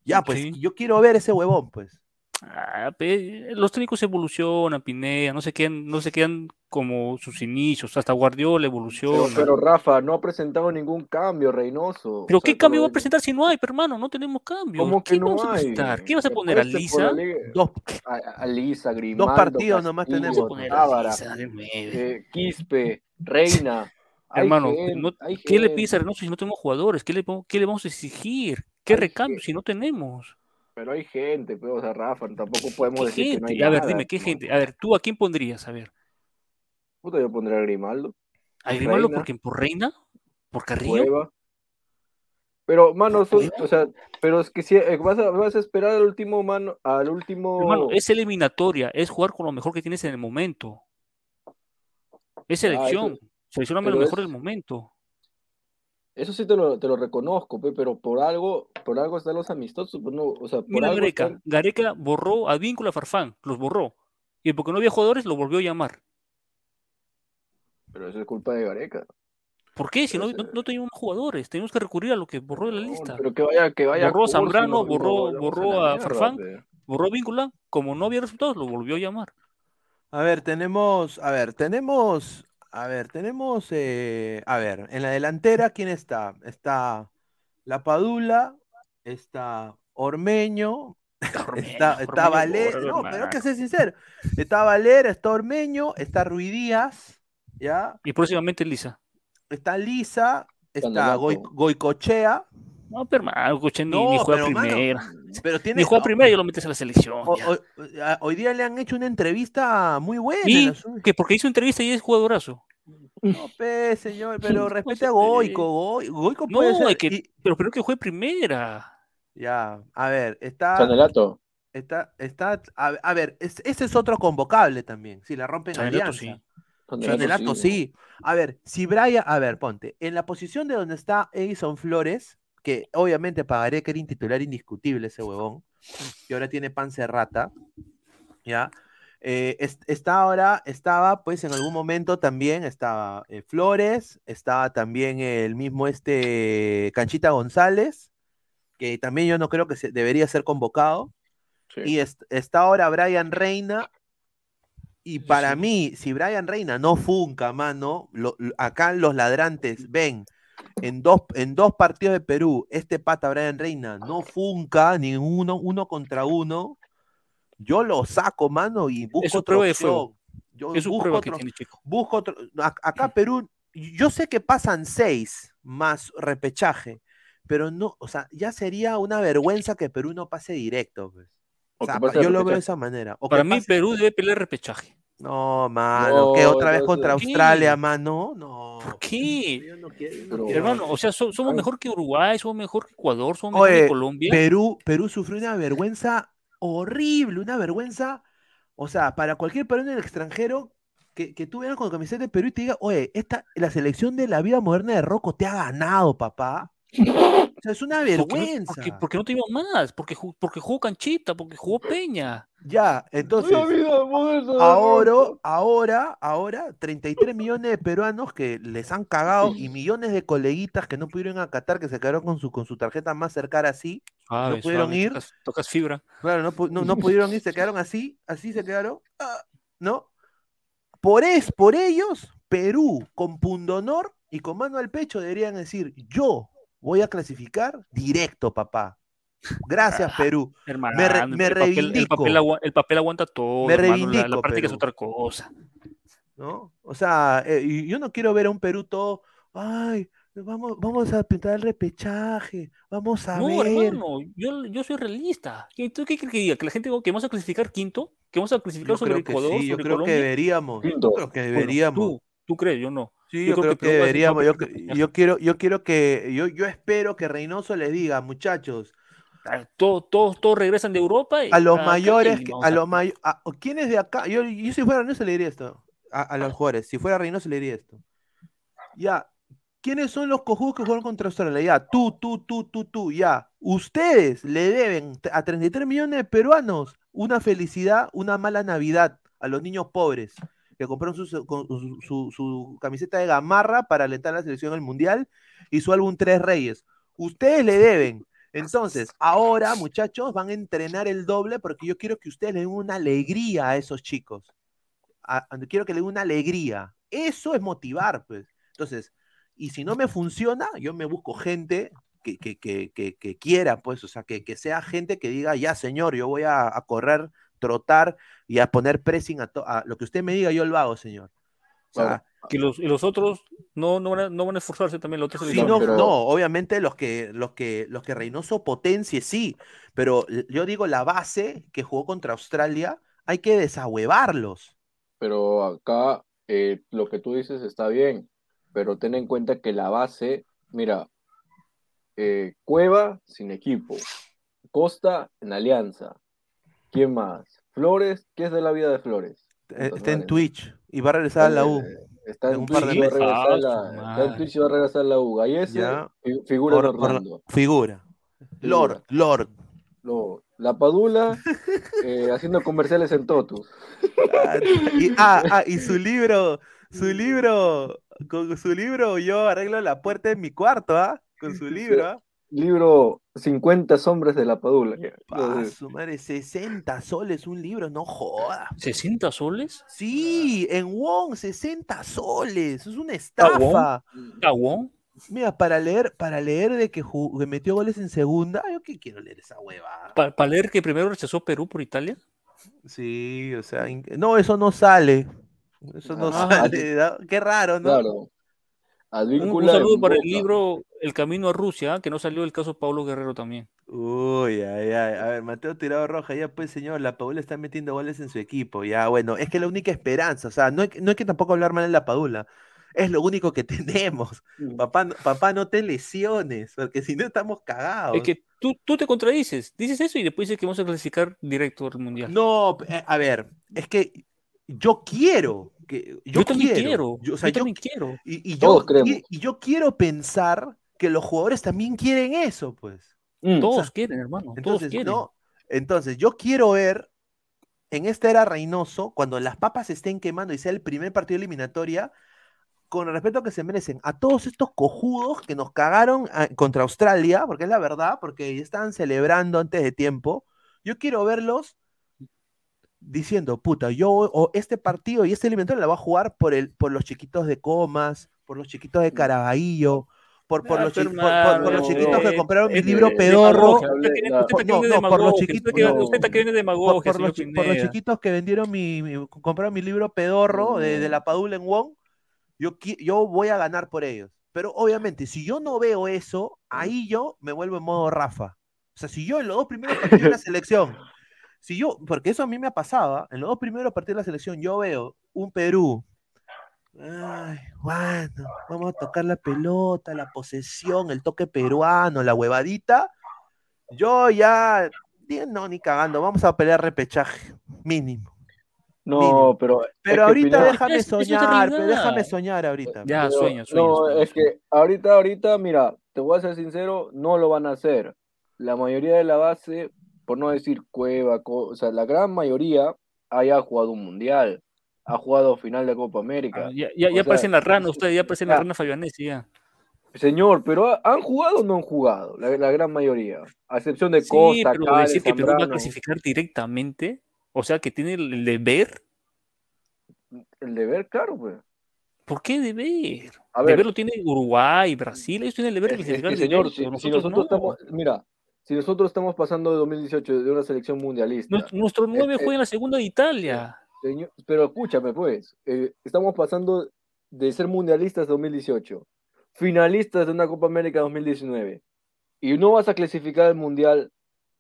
Ya, pues, Sí. yo quiero ver ese huevón, pues. Ah, pe- los técnicos evolucionan, Pineda, no se quedan, no se quedan como sus inicios, hasta Guardiola evoluciona. pero Rafa, no ha presentado ningún cambio, Reynoso. Pero O sea, ¿qué cambio va a presentar si no hay, pero hermano? No tenemos cambio. ¿Cómo que ¿Qué no vamos a hay? presentar? ¿Qué vas a poner a Lisa? Dos, A, a Lisa, Grimaldo, partidos nomás tenemos. A a nueve. eh, Quispe, Reina. Hermano, gente, no- hay ¿qué le pides a Reynoso si no tenemos jugadores? ¿Qué le, pon- qué le vamos a exigir? ¿Qué Hay recambio si no tenemos? Pero hay gente, pero, o sea, Rafa, tampoco podemos ¿Qué decir que no hay gente? A ver, nada, dime, ¿qué ¿no? gente? A ver, ¿tú a quién pondrías? A ver, Puta, yo pondría a Grimaldo, ¿a Grimaldo por quién? ¿Por Reina? ¿Por Carrillo? Cueva. Pero, mano, son- o sea, pero es que si eh, vas a, vas a esperar al último, mano, al último. Hermano, es eliminatoria, es jugar con lo mejor que tienes en el momento. Es Ah, selección. eso- Seleccioname lo mejor es- del momento. Eso sí te lo, te lo reconozco, pe, pero por algo, por algo están los amistosos, pues no, o sea, por Mira algo Gareca, están- Gareca borró a Víncula Farfán, los borró. Y porque no había jugadores, lo volvió a llamar. pero eso es culpa de Gareca. ¿Por qué? Si no, no, no teníamos jugadores, teníamos que recurrir a lo que borró de la lista. Pero que vaya, que vaya. borró a Zambrano, no- no borró, borró a mierda, Farfán, borró a Víncula. Como no había resultados, lo volvió a llamar. A ver, tenemos, a ver, tenemos, a ver, tenemos, eh, a ver, en la delantera, ¿quién está? Está La Padula, está Ormeño, está, está Ormeño, Valer, no, pero hay que ser sincero, está Valer, está Ormeño, está Ruidíaz, ¿ya? Y próximamente Lisa. Está Lisa, está Goicochea, No, pero hermano, escuché, ni, No, ni juega pero, mano, primera. pero tiene, Ni juega no, primera y lo metes a la selección. hoy, día le han hecho una entrevista muy buena. en Y la sub- que porque hizo entrevista y es jugadorazo. No, pe, señor, pero No respete a Goico, Goy- Goico puede No, ser, hay que, y- pero primero que juegue primera. Ya, a ver, está. Sanelato. Está, está, a, a ver, es- ese es otro convocable también. Si la rompen Sanelato alianza. sí. Sanelato sí. A ver, si Brian, a ver, ponte, en la posición de donde está Edison Flores, que obviamente pagaré que era titular indiscutible ese huevón, y ahora tiene pan rata, ¿ya? Eh, es- está ahora, estaba, pues en algún momento también estaba eh, Flores, estaba también el mismo este Canchita González, que también yo no creo que se, debería ser convocado. Y es- está ahora Brian Reina. Y para mí, si Brian Reina no funca, mano, lo- lo- acá los ladrantes ven en dos, en dos partidos de Perú, este pata Brian Reina no funca ni uno, uno contra uno, yo lo saco, mano, y busco Es su otra opción. Yo Es su busco otro- tiene, chico. busco otro. Acá Perú, yo sé que pasan seis más repechaje, pero no, o sea, ya sería una vergüenza que Perú no pase directo. pues. O sea, yo lo veo de esa manera. O Para mí, pase- Perú debe pelear repechaje. No, mano, que otra vez contra. Australia, mano. No. ¿Por qué? Yo no quiero, yo no Pero- quiero. Hermano, o sea, so- somos mejor que Uruguay, somos mejor que Ecuador, somos mejor que Colombia. Perú, Perú sufrió una vergüenza horrible, una vergüenza. O sea, para cualquier peruano en el extranjero que, que tú veas con camiseta de Perú y te diga, oye, esta, la selección de la vida moderna de Rocco te ha ganado, papá. Sea, es una vergüenza. Porque, porque no iba más, porque, porque jugó Canchita, porque jugó Peña. Ya, entonces, ahora, ahora, ahora, 33 millones de peruanos que les han cagado y millones de coleguitas que no pudieron acatar, que se quedaron con su, con su tarjeta más cercana así, no pudieron suave, ir. Tocas, tocas fibra. Claro, no, no, no pudieron ir, se quedaron así, así se quedaron, ah, ¿no? Por, es, por ellos, Perú, con pundonor y con mano al pecho, deberían decir, yo voy a clasificar directo, papá. Gracias, Perú. Hermano, me, re- el, me papel, el, reivindico, papel el papel aguanta todo. Me hermano, reivindico, la, práctica es otra cosa. ¿no? O sea, eh, yo no quiero ver a un Perú todo, ay, Vamos, vamos a pintar el repechaje, vamos a No, ver. hermano, yo, yo soy realista. ¿Qué- ¿Tú qué crees que diga? ¿Que la gente que vamos a clasificar quinto? ¿Que vamos a clasificar Yo sobre creo que Ecuador? sí, yo sobre creo que deberíamos. Yo creo que Bueno, deberíamos. tú, tú crees, yo no. Sí, Yo yo, creo creo que deberíamos. Yo, quiero, yo quiero que, yo, yo espero que Reynoso les diga, muchachos, Ah, Todos, todos, todos regresan de Europa. y a los mayores, y a los mayores, ¿quiénes de acá? Yo, yo si fuera Reynoso le diría esto, a, a los jugadores, si fuera Reynoso le diría esto. Ya, ¿quiénes son los cojudos que jugaron contra Australia? Ya, tú, tú, tú, tú, tú, ya. Ustedes le deben a 33 millones de peruanos una felicidad, una mala Navidad a los niños pobres que compraron su, su- camiseta de gamarra para alentar a la selección al Mundial y su álbum Tres Reyes. Ustedes le deben. Entonces, ahora, muchachos, van a entrenar el doble porque yo quiero que ustedes le den una alegría a esos chicos. A- quiero que le den una alegría. Eso es motivar, pues. Entonces, y si no me funciona, yo me busco gente que, que, que, que, quiera, pues, o sea, que, sea gente que diga, ya, señor, yo voy a correr, trotar y a poner pressing a, to- a lo que usted me diga, yo lo hago, señor. O sea, Que los, y los otros no, no, van a, no van a esforzarse también. Los otros Sí, no, no, obviamente los que, los que, los que Reynoso potencie, sí, pero yo digo la base que jugó contra Australia, hay que desahuevarlos. Pero acá eh, lo que tú dices está bien, pero ten en cuenta que la base, mira, eh, Cueva sin equipo, Costa en Alianza, ¿quién más? Flores, ¿qué es de la vida de Flores? Eh, Está en Twitch y va a regresar a la U. Está en en un par Twitch de y va a meses. regresar a la- está en. Twitch y va a regresar a la U. Fi- figura de Orlando. figura. Lord, Lord. No, la Padula eh, haciendo comerciales en Totus. Ah, y, ah, ah, y su libro, su libro, con su libro yo arreglo la puerta en mi cuarto, ¿ah? Con su libro, ¿ah? Libro 50 sombras de la Padula. Ah, su madre, 60 soles un libro, no joda. ¿60 soles? Sí, en Wong, 60 soles, es una estafa. ¿Está Wong? Mira, para leer, para leer de que, metió goles en segunda, yo qué quiero leer esa hueva. ¿Para leer que primero rechazó Perú por Italia? Sí, o sea, no, eso no sale. Eso no Ah, sale, ¿no? Qué raro, ¿no? Claro. Un, Advíncula un saludo para el libro El Camino a Rusia, que no salió el caso Pablo Guerrero también. Uy, ay, ay. A ver, Mateo Tirado Roja, ya pues, señor, la Padula está metiendo goles en su equipo. Ya, bueno, es que la única esperanza, o sea, no hay, que- no hay que tampoco hablar mal de la Padula. Es lo único que tenemos. Papá, no- papá, no te lesiones, porque si no estamos cagados. Es que tú, tú te contradices, dices eso y después dices que vamos a clasificar directo al Mundial. No, eh, a ver, es que yo quiero que yo, Yo también quiero, quiero, yo, o sea, yo también quiero. Y, yo, y, y yo quiero pensar que los jugadores también quieren eso, pues. Mm. Todos o sea, quieren, hermano, todos Entonces, quieren. no, entonces yo quiero ver en esta era Reynoso, cuando las papas se estén quemando y sea el primer partido de eliminatoria, con el respeto que se merecen a todos estos cojudos que nos cagaron ah, contra Australia, porque es la verdad, porque ya estaban celebrando antes de tiempo. Yo quiero verlos diciendo, puta, yo o este partido y este eliminatorio la voy a jugar por el, por los chiquitos de Comas, por los chiquitos de Caraballo, por, por, Ah, los, por- por- por los chiquitos que compraron mi libro pedorro. por los chiquitos, que vendieron mi, mi- compraron mi libro pedorro de, de la Padula en Wong, yo, yo voy a ganar por ellos. Pero obviamente, si yo no veo eso, ahí yo me vuelvo en modo Rafa. O sea, si yo en los dos primeros partidos de la selección, si yo, porque eso a mí me ha pasado, en los dos primeros partidos de la selección, yo veo un Perú. Ay, bueno, vamos a tocar la pelota, la posesión, el toque peruano, la huevadita. Yo ya, no, ni cagando, vamos a pelear repechaje, mínimo. No, Mínimo. pero. Pero ahorita Pineda- déjame soñar, pero déjame soñar ahorita. Ya, pero- sueña, sueña. No, es que ahorita, ahorita, mira, te voy a ser sincero, no lo van a hacer. La mayoría de la base, por no decir Cueva, o sea, la gran mayoría haya jugado un mundial, ha jugado final de Copa América. Ah, Ya, ya, ya sea, aparecen las ranas, ustedes ya aparecen las ya. ranas Fabianesi, ya. Señor, pero ¿ha- ¿han jugado o no han jugado? La, la gran mayoría. A excepción de Sí, Costa, pero Cales, decir que Perú va a clasificar directamente, o sea, que tiene el deber, El deber, claro, pues. ¿por qué deber? A ver. deber lo tiene Uruguay, Brasil, ellos tienen el deber de Es, es clasificar que, señor, si, si nosotros nosotros no. estamos, mira, si nosotros estamos pasando de 2018 de una selección mundialista, Nues- Nuestro nueve eh, juega en la segunda de Italia. señor- pero escúchame pues, eh, estamos pasando de ser mundialistas de 2018. finalistas de una Copa América 2019 y no vas a clasificar al Mundial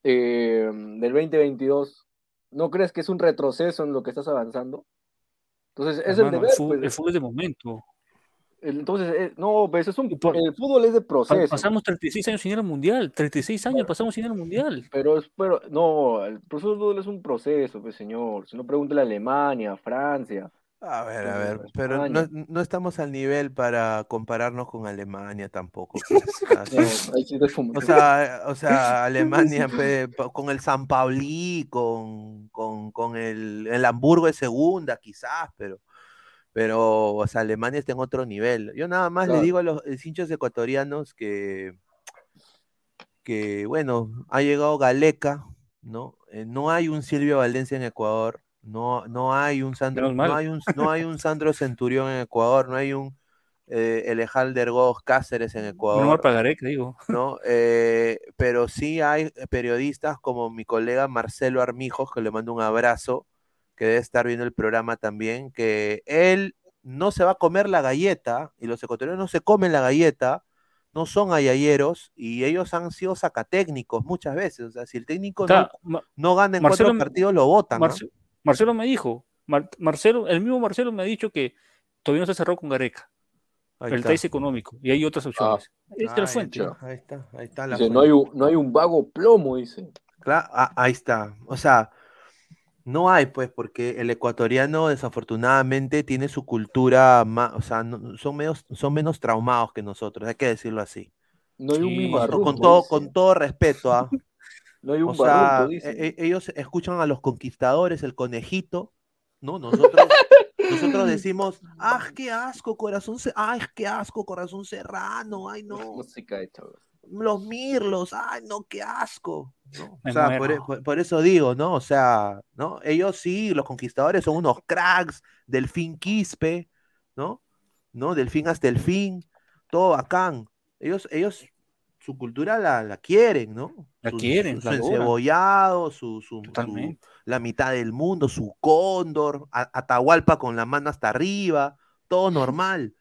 eh, del 2022, ¿no crees que es un retroceso en lo que estás avanzando? Entonces, es Hermano, el el, deber. fútbol, pues. el fútbol es de momento. Entonces, eh, no, pues es un, por- el fútbol es de proceso. Pasamos 36 años sin ir al mundial. 36 años pasamos sin ir al mundial. Pero, es- pero no, el fútbol es un proceso, pues señor. Si no, pregúntale a Alemania, a Francia. A ver, a ver, pero no, no estamos al nivel para compararnos con Alemania tampoco. pues, o sea. O sea, Alemania pe- pa- con el San Pauli, con, con, con el, el Hamburgo de segunda, quizás, pero, pero o sea, Alemania está en otro nivel. Yo nada más le Claro. digo a los hinchas ecuatorianos que, que, bueno, ha llegado Galeca, ¿no? Eh, no hay un Silvio Valencia en Ecuador, no, no hay un Sandro, no hay un, no hay un Sandro Centurión en Ecuador, no hay un eh, Elejalder Gómez Cáceres en Ecuador. No pagaré, que digo. ¿no? Eh, pero sí hay periodistas como mi colega Marcelo Armijos, que le mando un abrazo, que debe estar viendo el programa también, que él no se va a comer la galleta, y los ecuatorianos no se comen la galleta, no son ayayeros, y ellos han sido sacatécnicos muchas veces. O sea, si el técnico no, Está, no gana en Marcelo cuatro partidos, lo votan. Marcelo me dijo, Mar- Marcelo, el mismo Marcelo me ha dicho que todavía no se cerró con Gareca. Ahí el está. TAIS económico. Y hay otras opciones. Esta es la Ahí fuente. está, Ahí está, ahí está la Dice, no, fuente. hay un, no hay un vago plomo, dice. Cla- ah, ahí está. O sea, no hay, pues, porque el ecuatoriano desafortunadamente tiene su cultura más, o sea, no- son menos, son menos traumados que nosotros, hay que decirlo así. No hay un Sí. mismo Con, con todo, con todo respeto, ¿ah? No hay un O sea, dice. e- e- ellos escuchan a los conquistadores, el conejito, ¿no? Nosotros, nosotros decimos, ¡ah, qué asco, corazón! ¡Ay, qué asco, corazón serrano! ¡Ay, no! Música de chavos. Los mirlos, ¡ay, no, qué asco! ¿no? O sea, por, e- por- por eso digo, ¿no? O sea, ¿no? Ellos sí, los conquistadores son unos cracks, Delfín Quispe, ¿no? ¿No? Delfín hasta el fin, todo bacán. Ellos, ellos, su cultura la, la quieren, ¿no? La Su- quieren, su, la su su, la mitad del mundo, su cóndor, a- Atahualpa con la mano hasta arriba, todo normal.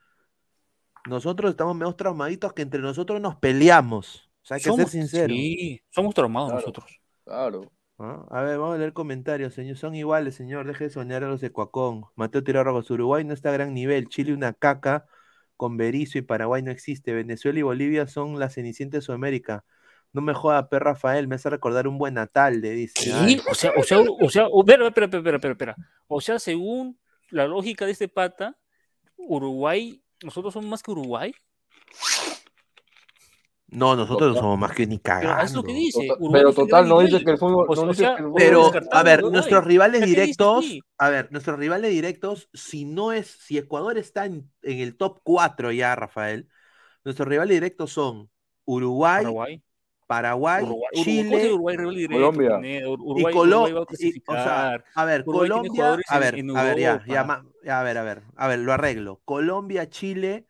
Nosotros estamos menos traumaditos que entre nosotros nos peleamos. O sea, hay que ser sinceros. Sí, somos traumados Claro. nosotros. Claro. ¿Ah? A ver, vamos a leer comentarios, señor. Son iguales, señor. Deje de soñar a los de Cuacón. Mateo Tirarragos, Uruguay no está a gran nivel. Chile una caca con Berizzo y Paraguay no existe. Venezuela y Bolivia son las cenicientas de Sudamérica. No me joda, per Rafael, me hace recordar un buen Natal, le dice. Sí, o sea, o sea, o sea, espera, espera, espera, espera, espera. O sea, según la lógica de este pata, Uruguay, nosotros somos más que Uruguay. No, nosotros no somos más que ni Pero cagando. es lo que dice. Total- pero total, no dice que el fútbol- O no sea, dice que el fútbol- Pero, a ver, Uruguay. nuestros rivales ¿Qué dice directos, a ver, nuestros rivales directos, si no es, si Ecuador está en, en el top 4 ya, Rafael, nuestros rivales directos son Uruguay, Paraguay. Paraguay, Uruguay, Uruguay, ¿cómo Chile es Uruguay directo, Colombia. Y Uruguay, Colo- Uruguay va a y- o sea, clasificar. a ver, Uruguay Colombia, a ver, en a ver, ya, ya, ma- a ver, a ver, a ver, lo arreglo. Colombia, Chile,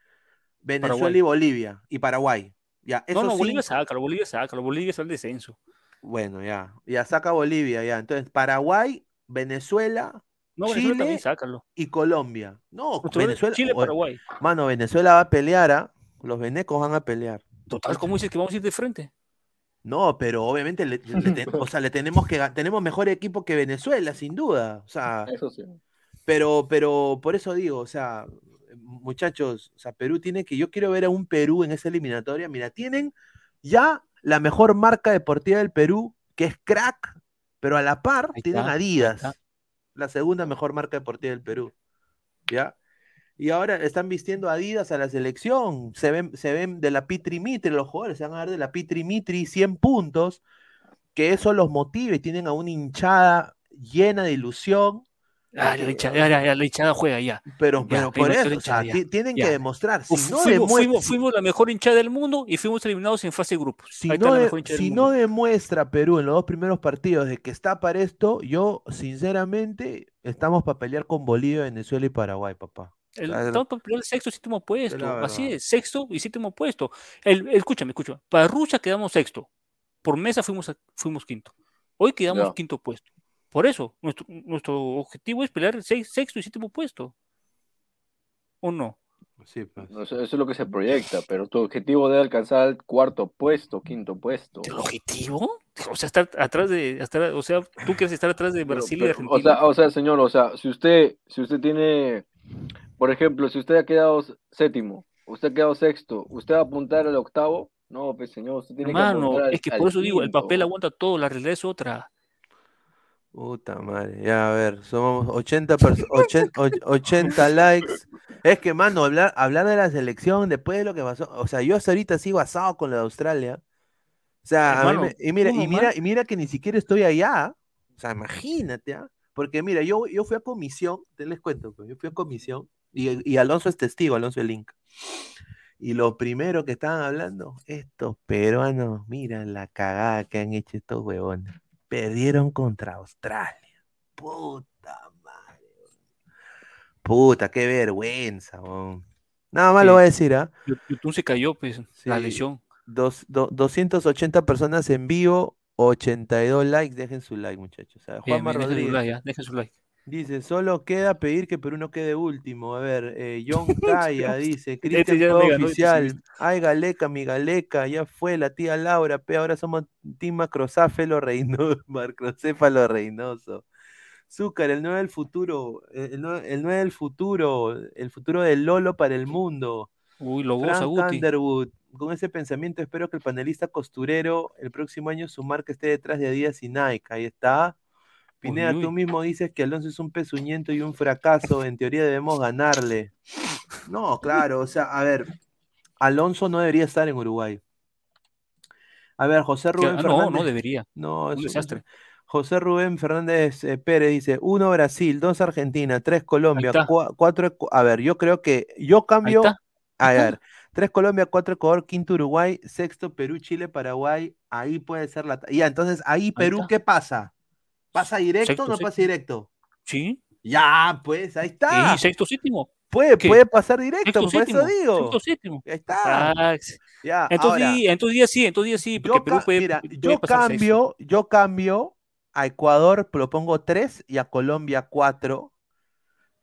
Venezuela Paraguay. y Bolivia y Paraguay. Ya, No, esos no, Bolivia cinco- saca, Bolivia saca, Bolivia está al descenso. Bueno, ya, ya saca Bolivia, ya. Entonces, Paraguay, Venezuela, No, Venezuela Chile también sácalo. y Colombia. No, Venezuela. Chile, Paraguay. Mano, Venezuela va a pelear, ¿ah? Los venecos van a pelear. Total, ¿cómo dices que vamos a ir de frente? No, pero obviamente, le, o sea, le tenemos que tenemos mejor equipo que Venezuela, sin duda. O sea, Eso sí. pero, pero por eso digo, o sea, muchachos, o sea, Perú tiene que, yo quiero ver a un Perú en esa eliminatoria. Mira, tienen ya la mejor marca deportiva del Perú, que es crack, pero a la par Ahí tienen está, Adidas, la segunda mejor marca deportiva del Perú. ¿Ya? Y ahora están vistiendo Adidas a la selección. Se ven, se ven de la Pitri Mitri, los jugadores se van a dar de la Pitri Mitri 100 puntos. Que eso los motive tienen a una hinchada llena de ilusión. Ah, la hinchada, la juega ya. Pero, Ya, pero por eso, o sea, tienen ya. que demostrar. Si Uf, no, fuimos, fuimos- fuimos la mejor hinchada del mundo y fuimos eliminados en fase de grupos. si no, de- si no demuestra Perú en los dos primeros partidos de que está para esto, yo sinceramente estamos para pelear con Bolivia, Venezuela y Paraguay, papá. El, O sea, estamos para pelear el sexto y séptimo puesto. Así es, sexto y séptimo puesto. El, el- escúchame, escúchame. Para Rusia quedamos sexto. Por mesa fuimos, a- fuimos quinto. Hoy quedamos Ya. quinto puesto. Por eso, nuestro, nuestro objetivo es pelear el seis- sexto y séptimo puesto. ¿O no? Sí, pues. No eso es lo que se proyecta, pero tu objetivo debe alcanzar el cuarto puesto, quinto puesto. ¿El objetivo? O sea, estar atrás de, estar, o sea, tú quieres estar atrás de Brasil y Pero, Argentina. o sea, o sea, señor, o sea, si usted, si usted tiene, por ejemplo, si usted ha quedado séptimo, usted ha quedado sexto, usted va a apuntar al octavo, no, pues señor, usted tiene que Hermano, apuntar al, es que al por eso digo, el papel aguanta todo, la realidad es otra. Puta madre, ya a ver, somos 80, perso- ochen- och- 80 likes. Es que, mano, hablar, hablar de la selección después de lo que pasó, o sea, yo hasta ahorita sigo asado con la de Australia. O sea, a mí me- y mira, y mira, y mira que ni siquiera estoy allá. O sea, imagínate, ¿ah? Porque mira, yo, yo fui a comisión, te les cuento, pues, yo fui a comisión y, y Alonso es testigo, Alonso el Link. Y lo primero que estaban hablando, estos peruanos, mira la cagada que han hecho estos huevones. Perdieron contra Australia. Puta madre. Puta, qué vergüenza. Nada más lo voy a decir, ¿ah? Yu- YouTube se cayó, pues, la lesión. Dos- do- 280 personas en vivo, 82 likes. Dejen su like, muchachos. O sea, Juanma bien, dejen su Rodríguez. like, ya, dejen su like. Dice, solo queda pedir que Perú no quede último. A ver, eh, John Calla dice, Cristian este Oficial. Ay, Galeca, mi Galeca, ya fue la tía Laura, pe, ahora somos Team Macrocéfalo Reynoso, Macrocéfalo Reynoso. Zúcar, el 9 del futuro, eh, el 9, el 9 del futuro, el futuro del Lolo para el mundo. Uy, lo Frank. Underwood, con ese pensamiento espero que el panelista costurero el próximo año su marca esté detrás de Adidas y Nike. Ahí está. Pineda, Uy, tú mismo dices que Alonso es un pezuñento y un fracaso. En teoría debemos ganarle. No, claro, o sea, a ver, Alonso no debería estar en Uruguay. A ver, José Rubén ah, no, no Fernández. debería. No, Un es desastre. José Rubén Fernández eh, Pérez dice: uno Brasil, dos Argentina, tres Colombia, cua- cuatro. A ver, yo creo que yo cambio. A ver, tres Colombia, cuatro Ecuador, quinto Uruguay, sexto Perú, Chile, Paraguay. Ahí puede ser la. Ya, entonces ahí Perú. ¿qué pasa? ¿Pasa directo Sexto, o no sexto. pasa directo? Sí. Ya, pues, ahí está. Sí, sexto, séptimo. Puede, ¿Qué? puede pasar directo, Sexto, por eso digo. Sexto, séptimo. Ahí está. Ah, Ya, entonces, ahora, sí, entonces sí, entonces sí, porque yo, Perú ca- puede, mira, puede yo sexto. cambio, yo cambio a Ecuador, lo pongo 3 y a Colombia 4.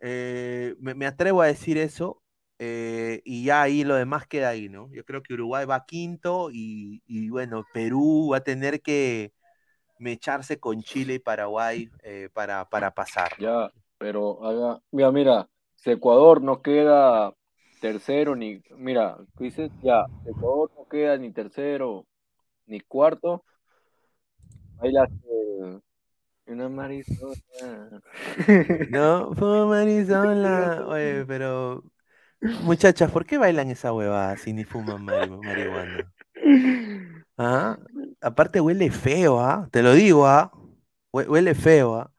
me, me atrevo a decir eso. eh, y ya ahí lo demás queda ahí, ¿no? Yo creo que Uruguay va quinto y, y bueno, Perú va a tener que mecharse con Chile y Paraguay eh, para, para pasar. Ya, pero haga, mira, mira, si Ecuador no queda tercero ni, mira, dices, ya, Ecuador no queda ni tercero ni cuarto, ahí una marisona. No, fue Marisola. Oye, pero. Muchachas, ¿por qué bailan esa huevada si ni fuman mari- marihuana? ¿Ah? Aparte huele feo, ¿ah? Te lo digo, ¿ah? Hue- Huele feo, ¿ah?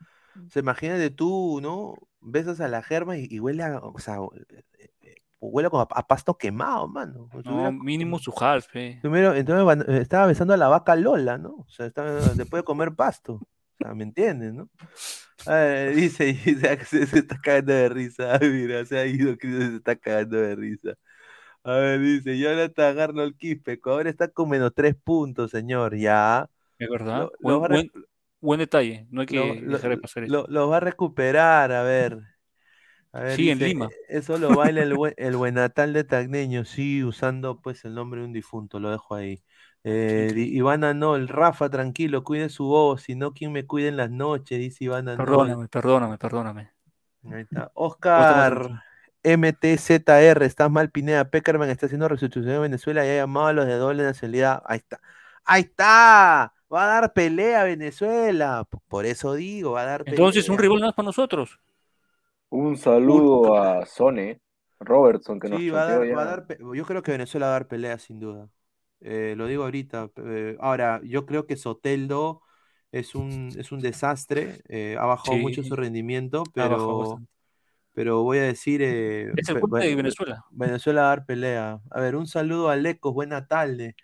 O sea, imagínate tú, ¿no? Besas a la germa y, y huele a, o sea, eh, eh, huele como a, a pasto quemado, mano. No, hubiera- mínimo su half, eh. Primero, entonces eh, estaba besando a la vaca Lola, ¿no? O sea, estaba, después de comer pasto. O sea, ¿me entiendes, no? Eh, dice, dice, se, se está cagando de risa. Mira, se ha ido, que se está cagando de risa. A ver, dice, Jonathan Arnold Quispe, Ecuador está con menos tres puntos, señor. Ya. Es verdad. Lo- buen, detalle. No hay que lo- dejar de pasar eso. lo- lo va a recuperar, a ver. A ver, Sí, en Lima. Eso lo baila el buen, el buen natal de Tagneño, sí, usando pues el nombre de un difunto, lo dejo ahí. Eh, Ivana Nol, Rafa, tranquilo, cuide su voz, si no, ¿quién me cuida en las noches? Dice Ivana Nol. Perdóname, perdóname, perdóname. Ahí está. Oscar MTZR, estás mal, Pineda. Peckerman está haciendo restitución en Venezuela y ha llamado a los de doble nacionalidad. Ahí está. Ahí está. Va a dar pelea a Venezuela. Por eso digo, va a dar Entonces, un pelea. rival más para nosotros. Un saludo a Sone Robertson que nos Sí, va a dar, va a ya. dar pe- yo creo que Venezuela va a dar pelea sin duda. Eh, lo digo ahorita. eh, ahora, yo creo que Soteldo es un, es un desastre. eh, ha bajado mucho su rendimiento, pero, bastante. Pero voy a decir. eh, Es el culpa de Ve- Venezuela. Venezuela va a dar pelea. A ver, un saludo a Lecos, buena tarde.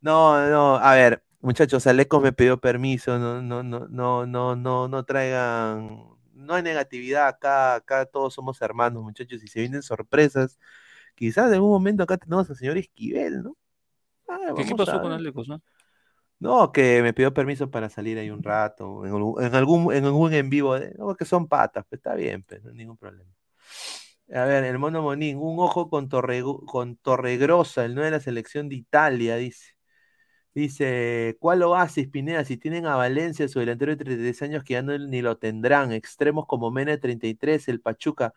No, no, a ver, muchachos, Alecos me pidió permiso, no, no, no, no, no, no, no traigan, no hay negatividad acá, acá todos somos hermanos, muchachos, y se vienen sorpresas. Quizás en algún momento acá tenemos al señor Esquivel, ¿no? Ah, ¿Qué, pasó con. Alecos, no? No, que me pidió permiso para salir ahí un rato, en algún, en algún, en algún en vivo, de- no, que son patas, pues está bien, pero no hay ningún problema. A ver, el mono Monín, un ojo con, Torre, con Torregrosa, el 9 de la selección de Italia, dice. Dice, ¿cuál oasis, Pineda? Si tienen a Valencia, su delantero de 33 años, que ya no, ni lo tendrán. Extremos como Mena de 33, el Pachuca.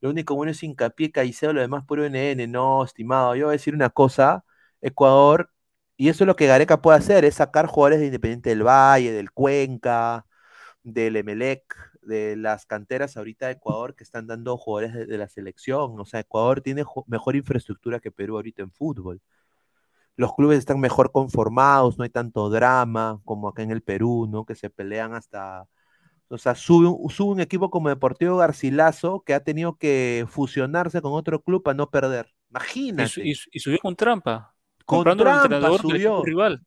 Lo único bueno es hincapié, Caicedo, lo demás puro NN. No, estimado, yo voy a decir una cosa. Ecuador, y eso es lo que Gareca puede hacer, es sacar jugadores de Independiente del Valle, del Cuenca, del Emelec, de las canteras ahorita de Ecuador que están dando jugadores de, de la selección. O sea, Ecuador tiene mejor infraestructura que Perú ahorita en fútbol. Los clubes están mejor conformados, no hay tanto drama como acá en el Perú, ¿no? Que se pelean hasta... O sea, sube, un- sube un equipo como Deportivo Garcilaso que ha tenido que fusionarse con otro club para no perder. Imagínate. y su- y subió con trampa, Con comprando al trampa entrenador del subió. equipo rival.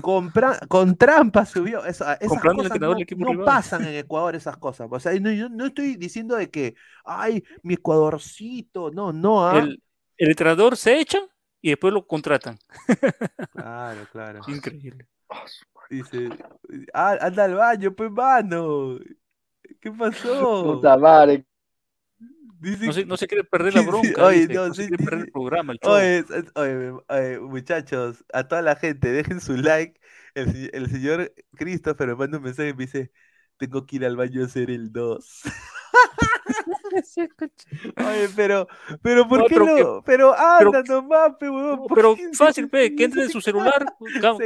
Compra- con trampa subió. Eso- esas Comprando cosas entrenador no, del equipo no rival. pasan en Ecuador, esas cosas. O sea, no, yo no estoy diciendo de que, ay, mi Ecuadorcito. No, no. ¿ah? El, el entrenador se echa y después lo contratan. Claro, claro. Increíble. Dice, ah, anda al baño, pues, mano. ¿Qué pasó? Puta madre. Dice No se, no quiere perder la bronca. oye, dice, no, no se quiere perder el programa, el. Oye, oye, oye, muchachos, a toda la gente, dejen su like. El, se- el señor Christopher me manda un mensaje y me dice, tengo que ir al baño a hacer el 2. Oye, pero, pero ¿por No, qué pero que- pero pero- anda nomás, pe, huevón, ¿por Pero fácil, pe, que entre en su celular,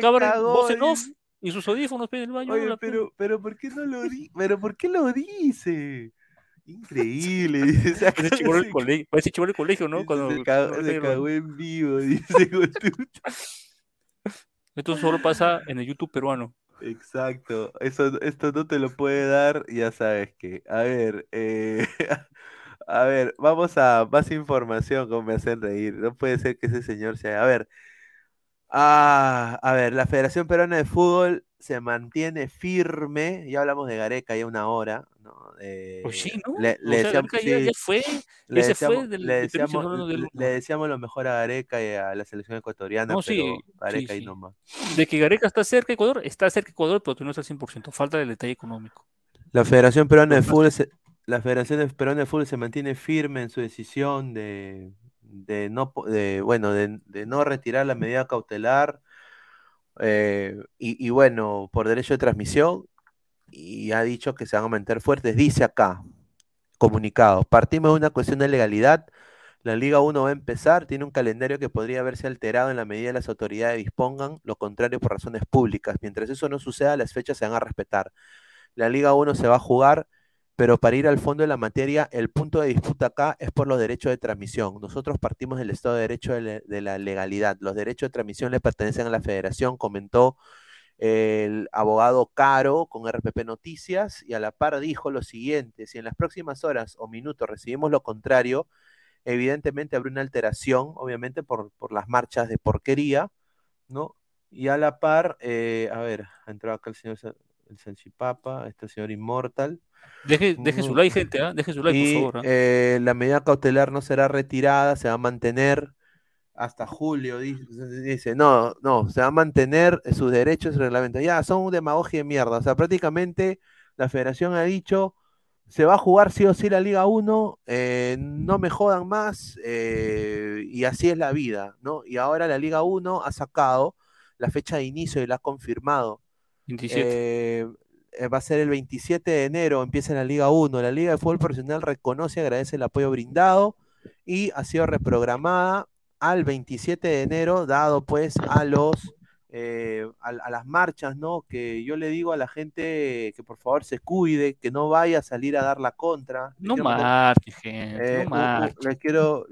cámara voz en off y sus audífonos pe, en el baño. Oye, pe. pero, pero ¿por qué no lo di? Pero ¿por qué lo dice? Increíble, dice. Parece chivolo del colegio, parece chivolo del colegio, ¿no? Cuando, se cagó, cuando se arreglan. cagó en vivo, dice. Esto solo pasa en el YouTube peruano. Exacto, eso, esto no te lo puede dar, ya sabes que. A ver, eh, a ver, vamos a más información, como me hacen reír. No puede ser que ese señor sea. A ver, ah, a ver, la Federación Peruana de Fútbol se mantiene firme. Ya hablamos de Gareca ya una hora, ¿no? Eh, Pues sí, ¿no? le, le sea, deseamos, Gareca ya- sí, ya fue, le deseamos, le deseamos, del deseamos lo mejor a Gareca y a la selección ecuatoriana, No, pero sí, Gareca sí, ahí sí. nomás. De que Gareca está cerca de Ecuador, está cerca de Ecuador, pero no está al 100%. Falta del detalle económico. La Federación Peruana de Fútbol se, la Federación de- Peruana de Fútbol se mantiene firme en su decisión de, de no de, bueno de, de no retirar la medida cautelar eh, y, y bueno por derecho de transmisión y ha dicho que se van a mantener fuertes. Dice acá, comunicado, partimos de una cuestión de legalidad. La Liga 1 va a empezar, tiene un calendario que podría verse alterado en la medida que las autoridades dispongan, lo contrario por razones públicas. Mientras eso no suceda, las fechas se van a respetar. La Liga 1 se va a jugar, pero para ir al fondo de la materia, el punto de disputa acá es por los derechos de transmisión. Nosotros partimos del Estado de Derecho de, la legalidad. Los derechos de transmisión le pertenecen a la federación, comentó el abogado Caro con RPP Noticias y a la par dijo lo siguiente, si en las próximas horas o minutos recibimos lo contrario, evidentemente habrá una alteración, obviamente por, por las marchas de porquería, ¿no? Y a la par, eh, a ver, ha entrado acá el señor el Salchipapa, este señor Inmortal. Deje, deje su like, gente, ¿ah? Deje su like, Y, por favor. ¿ah? eh, la medida cautelar no será retirada, se va a mantener hasta julio, di- dice, no, no, se va a mantener sus derechos y reglamentos. Ya, son un demagogia de mierda. O sea, prácticamente la federación ha dicho, se va a jugar sí o sí la Liga 1, eh, no me jodan más, eh, y así es la vida, ¿no? Y ahora la Liga 1 ha sacado la fecha de inicio y la ha confirmado. 27. Eh, eh, va a ser el 27 de enero, empieza la Liga 1. La Liga de Fútbol Profesional reconoce y agradece el apoyo brindado y ha sido reprogramada al 27 de enero, dado pues a los eh, a, a las marchas, ¿no? Que yo le digo a la gente que por favor se cuide, que no vaya a salir a dar la contra. No marche, gente, eh, no u- marche. le quiero,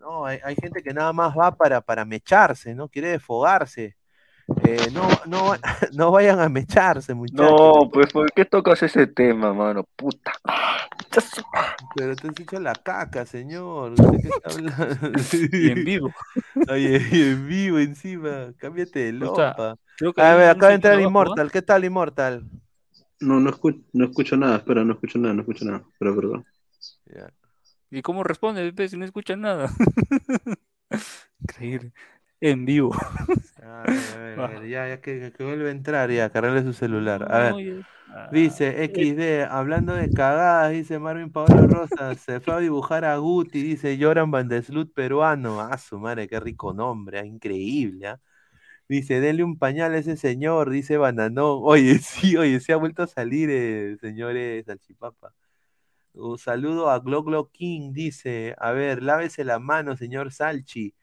no, hay, hay gente que nada más va para, para mecharse, ¿no? Quiere desfogarse. Eh, no, no, no vayan a mecharse, muchachos. No, pues ¿por qué tocas ese tema, mano? Puta. Pero te has hecho la caca, señor. ¿Usted qué está hablando? Y en vivo. Oye, y en vivo encima. Cámbiate de O sea, lopa. creo que A ver, acaba de entrar. Immortal. ¿Qué tal, Immortal? No, no escucho, no escucho nada, espera, no escucho nada, no escucho nada, pero perdón. ¿Y cómo responde? Si no escucha nada. Increíble. En vivo. A ver, a ver, a ver, ya, ya que, que vuelve a entrar, ya, cargarle su celular. A ver. No, ah, Dice XD, hablando de cagadas, dice Marvin Pablo Rosas, se fue a dibujar a Guti, dice Joran Sloot peruano. Ah, su madre, qué rico nombre, ah, increíble, ¿ah? Dice, denle un pañal a ese señor, dice Bananón. Oye, sí, oye, se ha vuelto a salir, eh, señores Salchipapa. Un saludo a Gloglo King, dice, a ver, lávese la mano, señor Salchi.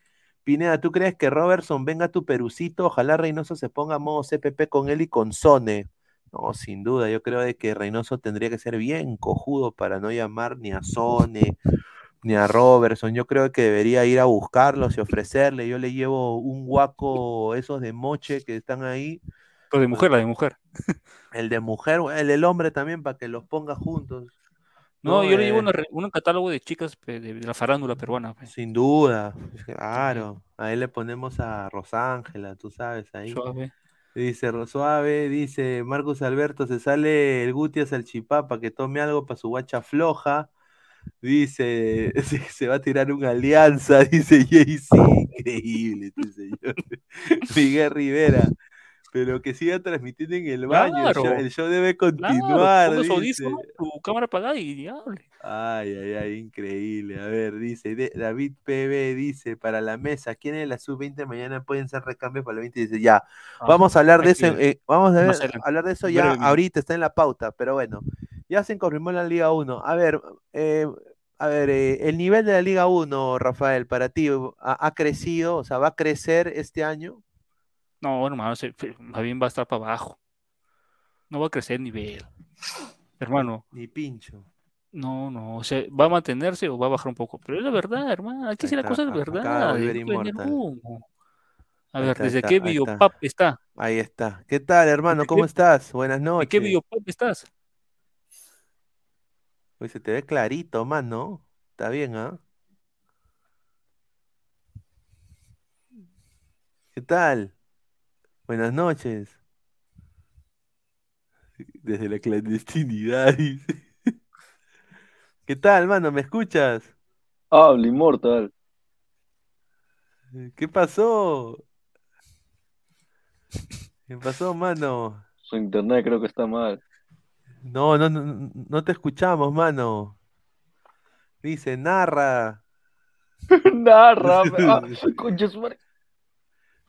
Pineda, ¿tú crees que Robertson venga a tu perucito? Ojalá Reynoso se ponga a modo CPP con él y con Sone. No, sin duda, yo creo de que Reynoso tendría que ser bien cojudo para no llamar ni a Sone ni a Robertson. Yo creo que debería ir a buscarlos y ofrecerle. Yo le llevo un guaco, esos de moche que están ahí. Pero de mujer, la de mujer. El de mujer, el del hombre también, para que los ponga juntos. No, yo le llevo una un catálogo de chicas de, la farándula peruana. pe. Sin duda, claro. Ahí le ponemos a Rosángela, tú sabes, ahí. Suave. Dice Rosuave, dice Marcos Alberto, se sale el Guti a Salchipapa, que tome algo para su guacha floja. Dice, se, se va a tirar una alianza, dice Jay-Z. Increíble este señor. Miguel Rivera. Pero que siga transmitiendo en el baño. El show, Claro. el show debe continuar. audífono, su cámara apagada y hable. Ay, ay, ay, increíble. A ver, dice de- David PB, dice, para la mesa, ¿quiénes de la sub-20 mañana pueden ser recambios para la 20? Dice, ya, vamos a hablar de eso, eh, vamos a ver- hablar de eso ya ahorita, está en la pauta, pero bueno, ya se confirmó la Liga 1. A ver, eh, a ver, eh, el nivel de la Liga 1, Rafael, para ti, ¿ha, ha crecido? O sea, ¿va a crecer este año? No, más, eh, más bien va a estar para abajo. No va a crecer nivel. Hermano, Ni pincho. no, no, o sea, va a mantenerse o va a bajar un poco. Pero es la verdad, hermano. Hay que decir la cosa de de verdad. A ver, está, ¿desde está, qué está. biopap está? Ahí está. ¿Qué tal, hermano? ¿De ¿Cómo qué- estás? Buenas ¿De noches. qué biopap estás? Pues se te ve clarito, mano. Está bien, ¿ah? ¿Qué tal? Buenas noches. Desde la clandestinidad, dice. ¿Qué tal, mano? ¿Me escuchas? Habla, inmortal. ¿Qué pasó? ¿Qué pasó, mano? Su internet creo que está mal. No, no, no, no te escuchamos, mano. Dice, narra. Narra, ah.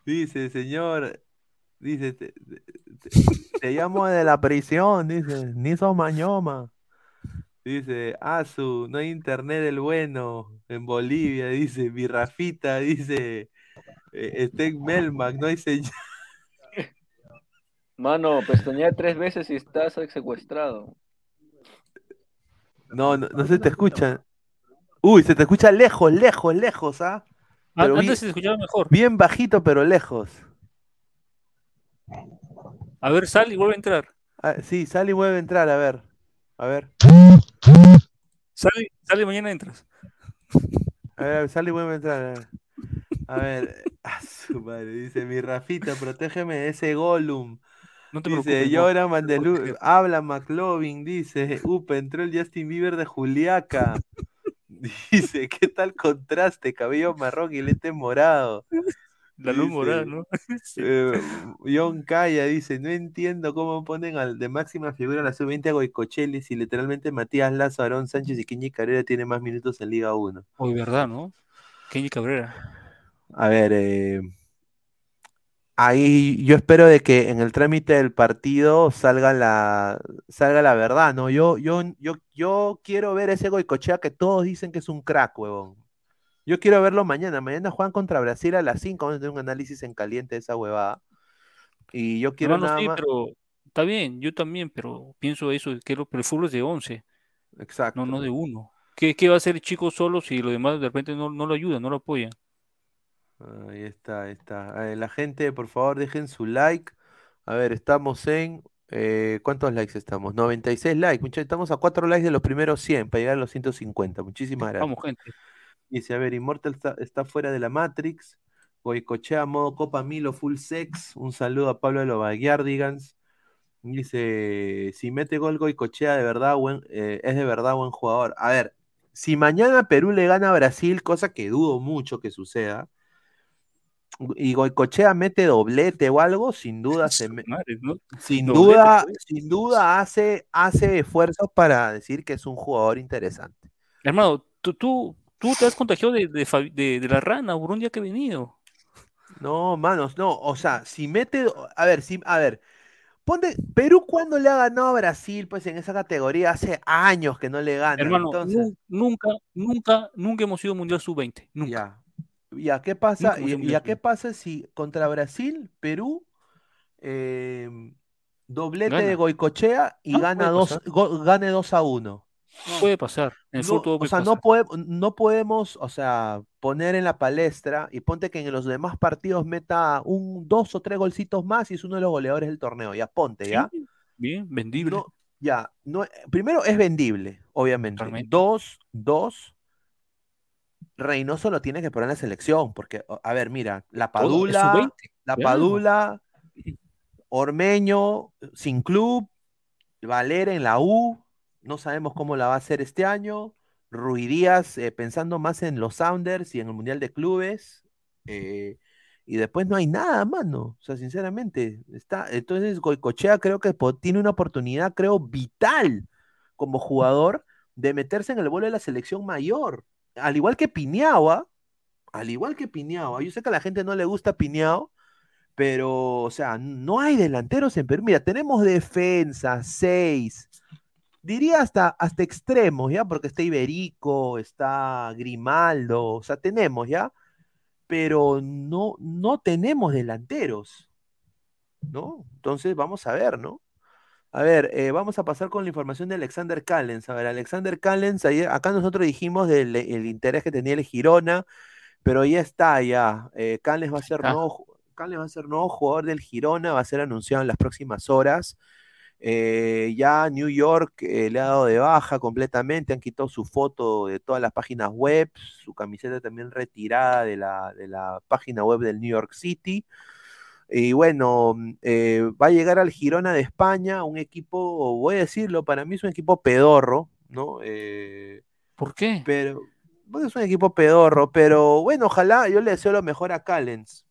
Dice, señor, dice, te, te- te- te llamo de la prisión, dice, ni sos mañoma. Dice, Asu, no hay internet del bueno en Bolivia, dice, mi Rafita, dice, eh, está en Melmac, no hay señal. Mano, pestañea tres veces y estás secuestrado. No, no, no se te escucha. Uy, se te escucha lejos, lejos, lejos, ¿ah? Pero Antes bien, se escuchaba mejor. bien bajito, pero lejos. A ver, sal y vuelve a entrar. Ah, sí, sale y vuelve a entrar, a ver. A ver. Sale, sale y mañana entras. A ver, sale y vuelve a entrar. A ver, a ver, a su madre, dice mi Rafita, protégeme de ese Gollum. No te Dice, preocupes, no. llora Mandelu, habla McLovin, dice, upa, entró el Justin Bieber de Juliaca. Dice, ¿qué tal contraste? Cabello marrón y lente morado. La luz Dice, morada, ¿no? Eh, John Calla dice, no entiendo cómo ponen al de máxima figura a la sub-20 a Goicocheli si literalmente Matías Lazo, Aarón Sánchez y Kenny Carrera tiene más minutos en Liga 1. Hoy, verdad, ¿no? Kenny Cabrera. A ver, eh, ahí yo espero de que en el trámite del partido salga la, salga la verdad, ¿no? Yo, yo, yo, yo quiero ver ese Goicochea que todos dicen que es un crack, huevón. Yo quiero verlo mañana. Mañana juegan contra Brasil a las 5. Vamos a tener un análisis en caliente de esa huevada. Y yo quiero Hermano, nada sí, más. pero está bien, yo también, pero pienso eso, que lo- pero el fútbol es de 11, Exacto. no, no de uno. ¿Qué, qué va a hacer el chico solo si los demás de repente no, no lo ayudan, no lo apoyan? Ahí está, ahí está. La gente, por favor, dejen su like. A ver, estamos en. eh, ¿cuántos likes estamos? 96 likes. Muchachos, estamos a 4 likes de los primeros 100 para llegar a los 150. Muchísimas gracias. Vamos, gente. Dice, a ver, Immortal está, está fuera de la Matrix. Goicochea, modo Copa Milo, full sex. Un saludo a Pablo de los Backyardigans. Dice, si mete gol Goicochea, de verdad, buen, eh, es de verdad buen jugador. A ver, si mañana Perú le gana a Brasil, cosa que dudo mucho que suceda, y Goicochea mete doblete o algo, sin duda se me- sin Doblete, duda, pues. sin duda hace, hace esfuerzos para decir que es un jugador interesante. Hermano, tú, tú, tú te has contagiado de, de, Fabi- de- de la rana un día que he venido. No, manos, no, o sea, si mete, a ver, si, a ver, ponte, Perú cuando le ha ganado a Brasil, pues en esa categoría hace años que no le gana, Hermano, entonces, nunca, nunca, nunca hemos sido Mundial Sub-20. Nunca. ya, ya, ¿qué pasa? Y, y qué pasa si contra Brasil, Perú, eh, doblete de. Goicochea y Ah, gana dos, go- gane 2 a 1? Puede pasar. En el No, fútbol todo o puede sea, pasar. no, pode- no podemos, o sea, poner en la palestra y ponte que en los demás partidos meta un dos o tres golcitos más y es uno de los goleadores del torneo. Ya ponte, ¿ya? Sí, Bien, vendible. No, ya, no, primero es vendible, obviamente. Totalmente. Dos, dos, Reynoso lo tiene que poner en la selección, porque, o- a ver, mira, la Padula, sub-20, la. Padula, Ormeño, sin club, Valera en la U, no sabemos cómo la va a hacer este año. Rui Díaz eh, pensando más en los Sounders y en el Mundial de Clubes. eh, y después no hay nada, mano. O sea, sinceramente, está. Entonces, Goicochea creo que tiene una oportunidad, creo, vital como jugador de meterse en el vuelo de la selección mayor. Al igual que Piñao, Al igual que Piñao. Yo sé que a la gente no le gusta Piñao, pero, o sea, no hay delanteros en Perú. Mira, tenemos defensa, seis. Diría hasta, hasta extremos, ¿ya? Porque está Iberico, está Grimaldo, o sea, tenemos, ¿ya? Pero no, no tenemos delanteros, ¿no? Entonces, vamos a ver, ¿no? A ver, eh, vamos a pasar con la información de Alexander Callens. A ver, Alexander Callens, ayer, acá nosotros dijimos del el interés que tenía el Girona, pero ya está, ya. Eh, Callens va a ser nuevo, Callens va a ser nuevo jugador del Girona, va a ser anunciado en las próximas horas. Eh, ya New York eh, le ha dado de baja completamente, han quitado su foto de todas las páginas web, su camiseta también retirada de la, de la página web del New York City. Y bueno, eh, va a llegar al Girona de España, un equipo, voy a decirlo, para mí es un equipo pedorro, ¿no? ¿Por qué? Pero, bueno, es un equipo pedorro, pero bueno, ojalá yo le deseo lo mejor a Callens.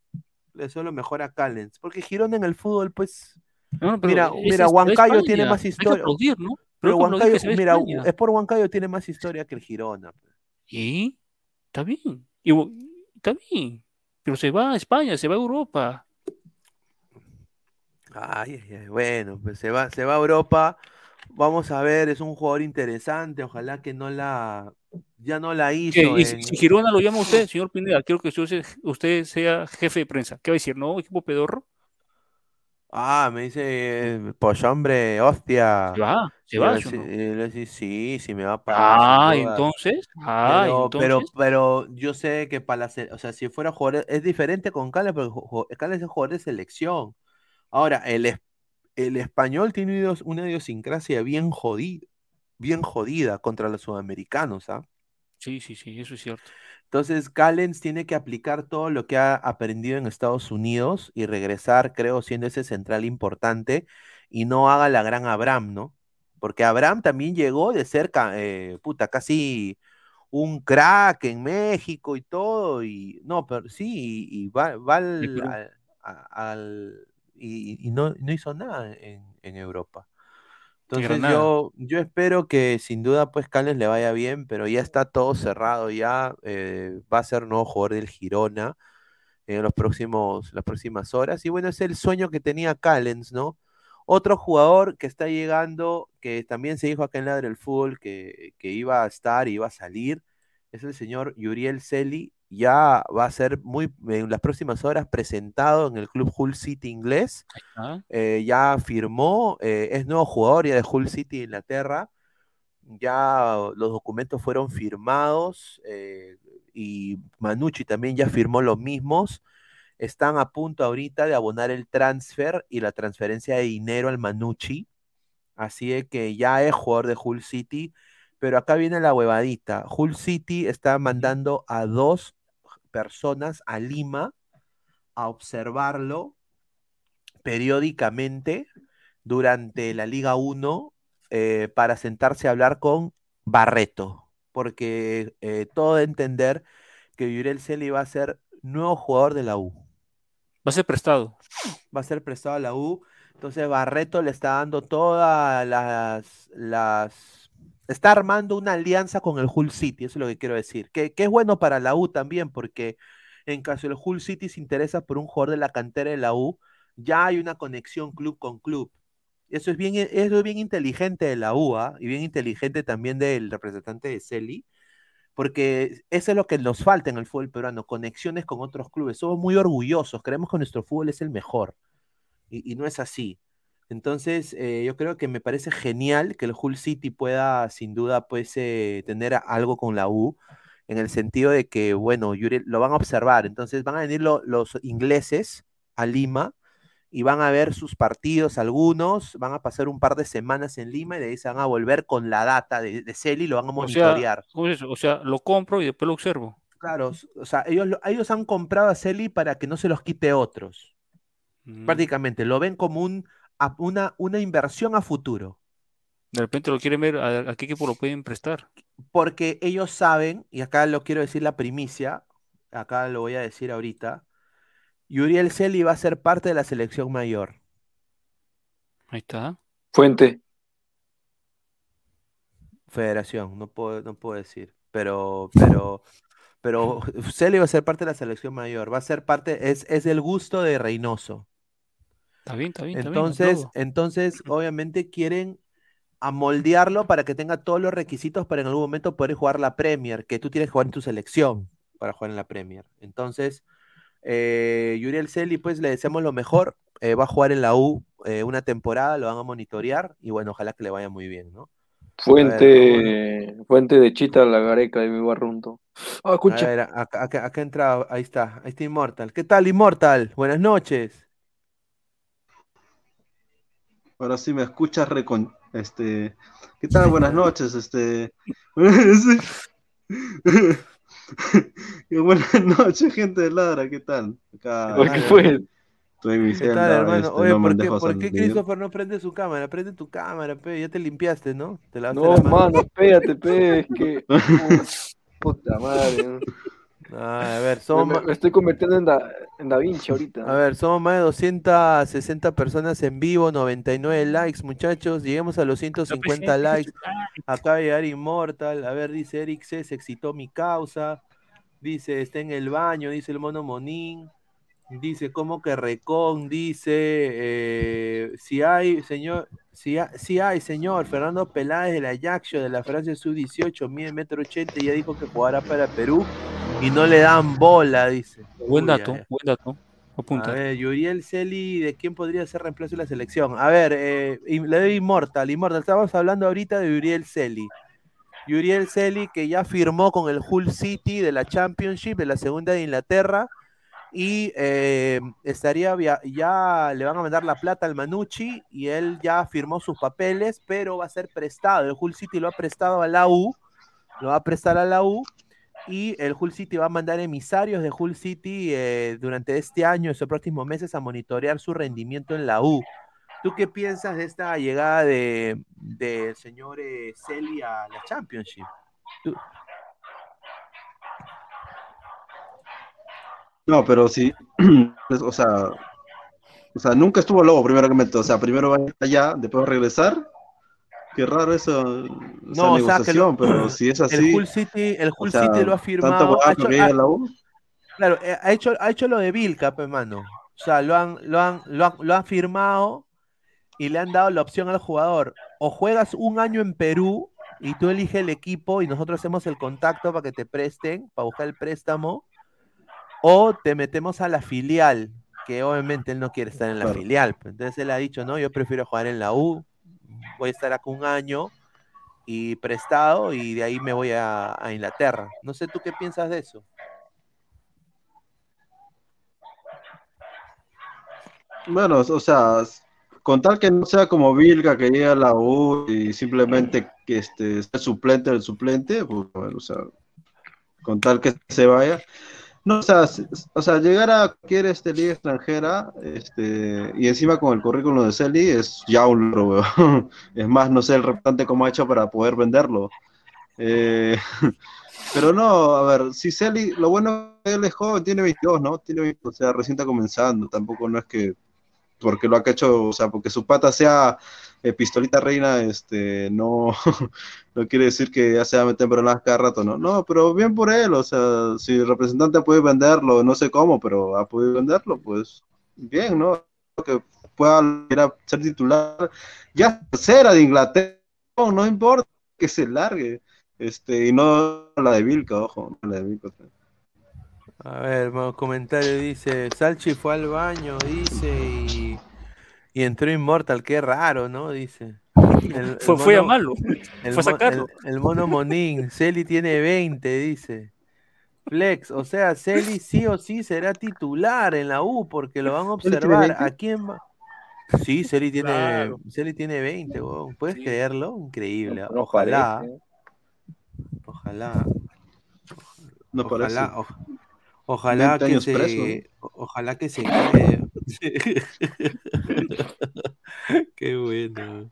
Le deseo lo mejor a Callens, porque Girona en el fútbol, pues, No, no, pero mira, mira, Huancayo tiene más historia. aplaudir, ¿no? Pero Pero Huancayo, mira, España. es por Huancayo tiene más historia que el Girona. Y está bien. Y, está bien. Pero se va a España, se va a Europa. Ay, ay, ay, bueno, pues se va, se va a Europa. Vamos a ver, es un jugador interesante. Ojalá que no la, ya no la hizo. Y si, en- si Girona lo llama usted, señor Pineda, quiero que usted, usted sea jefe de prensa. ¿Qué va a decir? ¿No? ¿Equipo pedorro? Ah, me dice, eh, pues hombre, hostia. Se va, se va, yo ¿sí sí- me va a pagar. Ah, entonces. Ah, Pero, pero, entonces. pero yo sé que para la o sea, si fuera jugador, es diferente con Cales, porque Cales es jugador de selección. Ahora, el, el español tiene una idiosincrasia bien jodida, bien jodida contra los sudamericanos, ¿ah? Sí, sí, sí, eso es cierto. Entonces, Callens tiene que aplicar todo lo que ha aprendido en Estados Unidos y regresar, creo, siendo ese central importante y no haga la gran Abraham, ¿no? Porque Abraham también llegó de cerca, eh, puta, casi un crack en México y todo, y no, pero sí, y, y va, va al, al- y, y no, no hizo nada en, en Europa. Entonces yo, yo espero que sin duda pues Callens le vaya bien, pero ya está todo cerrado, ya eh, va a ser nuevo jugador del Girona en los próximos, las próximas horas. Y bueno, es el sueño que tenía Callens, ¿no? Otro jugador que está llegando, que también se dijo acá en Ladre el Fútbol que, que iba a estar iba a salir, es el señor Yuriel Celi. Ya va a ser muy en las próximas horas presentado en el club Hull City inglés. Ah, Eh, ya firmó, eh, es nuevo jugador ya de Hull City, Inglaterra. Ya los documentos fueron firmados eh, y Manucci también ya firmó los mismos. Están a punto ahorita de abonar el transfer y la transferencia de dinero al Manucci. Así de que ya es jugador de Hull City. Pero acá viene la huevadita. Hull City está mandando a dos personas a Lima a observarlo periódicamente durante la Liga 1 eh, para sentarse a hablar con Barreto, porque eh, todo de entender que Yurel Celi va a ser nuevo jugador de la U. Va a ser prestado. Va a ser prestado a la U. Entonces Barreto le está dando todas las, las... Está armando una alianza con el Hull City, eso es lo que quiero decir. Que, que es bueno para la U también, porque en caso el Hull City se interesa por un jugador de la cantera de la U, ya hay una conexión club con club. Eso es bien, eso es bien inteligente de la UA y bien inteligente también del representante de Celi, porque eso es lo que nos falta en el fútbol peruano, conexiones con otros clubes. Somos muy orgullosos, creemos que nuestro fútbol es el mejor y no es así. Entonces, eh, yo creo que me parece genial que el Hull City pueda, sin duda, pues, eh, tener algo con la U, en el sentido de que, bueno, Yuri- lo van a observar. Entonces, van a venir lo- los ingleses a Lima y van a ver sus partidos, algunos, van a pasar un par de semanas en Lima y de ahí se van a volver con la data de, de Celi y lo van a O sea, monitorear. ¿cómo es eso? O sea, lo compro y después lo observo. Claro, o sea, ellos, lo- ellos han comprado a Celi para que no se los quite otros. Mm. Prácticamente, lo ven como un, a- una, una inversión a futuro. De repente lo quieren ver, ¿a, a qué equipo lo pueden prestar? Porque ellos saben, y acá lo quiero decir la primicia, acá lo voy a decir ahorita, Yuriel Celi va a ser parte de la selección mayor. Ahí está. Fuente. Federación, no puedo, no puedo decir, pero, pero, pero Celi va a ser parte de la selección mayor, va a ser parte, es, es el gusto de Reynoso. Está bien, está bien, está Entonces, entonces, obviamente quieren amoldearlo para que tenga todos los requisitos para en algún momento poder jugar la Premier, que tú tienes que jugar en tu selección para jugar en la Premier. Entonces, eh, Yuriel Celi, pues le deseamos lo mejor. eh, va a jugar en la U eh, una temporada, lo van a monitorear y bueno, ojalá que le vaya muy bien, ¿no? Ver, Fuente, fuente de Chita la Gareca de mi barrunto. Ah, A escucha. ver, acá, acá, acá entra, ahí está, ahí está Immortal. ¿Qué tal, Immortal? Buenas noches. Ahora sí me escuchas recon... Este... ¿Qué tal? Buenas noches, este... Buenas noches, gente de Ladra, ¿qué tal? Acá... ¿Qué fue? Estoy en mi ¿Qué tal, celda, hermano? este, Oye, no ¿por qué, por qué. Christopher no prende su cámara? Prende tu cámara, pe, ya te limpiaste, ¿no? Te No, mano, espérate, pe, es que. Puta madre. ¿no? Ah, a ver, Me, somos, me- estoy convirtiendo en Da, en da Vinci ahorita. a ver, somos más de 260 personas en vivo, 99 likes, muchachos. Lleguemos a los 150 likes. Acaba de llegar Immortal. A ver, dice Eric C. Se excitó mi causa. Dice, está en el baño, dice el mono Monín. Dice, ¿cómo que Recon? Dice, eh, si hay, señor, si, ha- si hay, señor, Fernando Peláez de la Ajaccio de la Francia Sub-18, mide metro ochenta y ya dijo que jugará para Perú y no le dan bola, dice. Buen dato, buen dato. Apunta. A ver, Yuriel Celi, ¿de quién podría ser reemplazo de la selección? A ver, eh, le doy Immortal, Immortal, estamos hablando ahorita de Yuriel Celi. Yuriel Celi que ya firmó con el Hull City de la Championship, de la segunda de Inglaterra, y eh, estaría via- ya le van a mandar la plata al Manucci y él ya firmó sus papeles, pero va a ser prestado. El Hull City lo ha prestado a la U, lo va a prestar a la U y el Hull City va a mandar emisarios de Hull City eh, durante este año, estos próximos meses, a monitorear su rendimiento en la U. ¿Tú qué piensas de esta llegada de- del señor eh, Celi a la Championship? Tú- No, pero sí, o sea, o sea, nunca estuvo lobo meto, o sea, primero va allá, después va a regresar. Qué raro eso, esa No, o sea, que negociación, pero si es así, el Hull City, el sea, lo ha firmado. ha hecho- ha- la U. Claro, eh, ha hecho, ha hecho lo de Vilca, pues, mano. O sea, lo han, lo han, lo han, lo han firmado y le han dado la opción al jugador. O juegas un año en Perú y tú eliges el equipo y nosotros hacemos el contacto para que te presten, para buscar el préstamo. O te metemos a la filial, que obviamente él no quiere estar en la Claro. filial. pues. Entonces él ha dicho, no, yo prefiero jugar en la U, voy a estar acá un año y prestado y de ahí me voy a, Inglaterra. No sé tú qué piensas de eso. Bueno, o sea, con tal que no sea como Vilca que llega a la U y simplemente que este suplente del suplente, pues bueno, o sea, con tal que se vaya. No, o sea, o sea, llegar a cualquier este, liga extranjera este, y encima con el currículum de Celi es ya un logro. Es más, no sé el representante cómo ha hecho para poder venderlo. Eh, pero no, a ver, si Celi, lo bueno es que él es joven, tiene 22, ¿no? Tiene 22, o sea, recién está comenzando, tampoco no es que porque lo ha hecho, o sea, porque su pata sea eh, pistolita reina, este, no, no quiere decir que ya se va a meter en problemas cada rato, ¿no? No, pero bien por él, o sea, si el representante puede venderlo, no sé cómo, pero ha podido venderlo, pues bien, ¿no? Que pueda ser titular, ya tercera de Inglaterra, no, importa que se largue, este, y no la de Vilca, ojo, no la de Vilca. A ver, comentario dice, Salchi fue al baño, dice, y, y entró Immortal, qué raro, ¿no? Dice. El- Fue- a malo, El, fue a sacarlo. el- el mono Monín, Celi tiene 20, dice. Flex, o sea, Celi sí o sí será titular en la U porque lo van a ¿Celi tiene observar. 20? ¿A quién va? Sí, Celi tiene, Claro. Celi tiene 20, weón. ¿Puedes creerlo? Increíble. No ojalá. parece. Ojalá. No ojalá, parece. Ojalá 20 que se, ojalá que se quede. Qué bueno.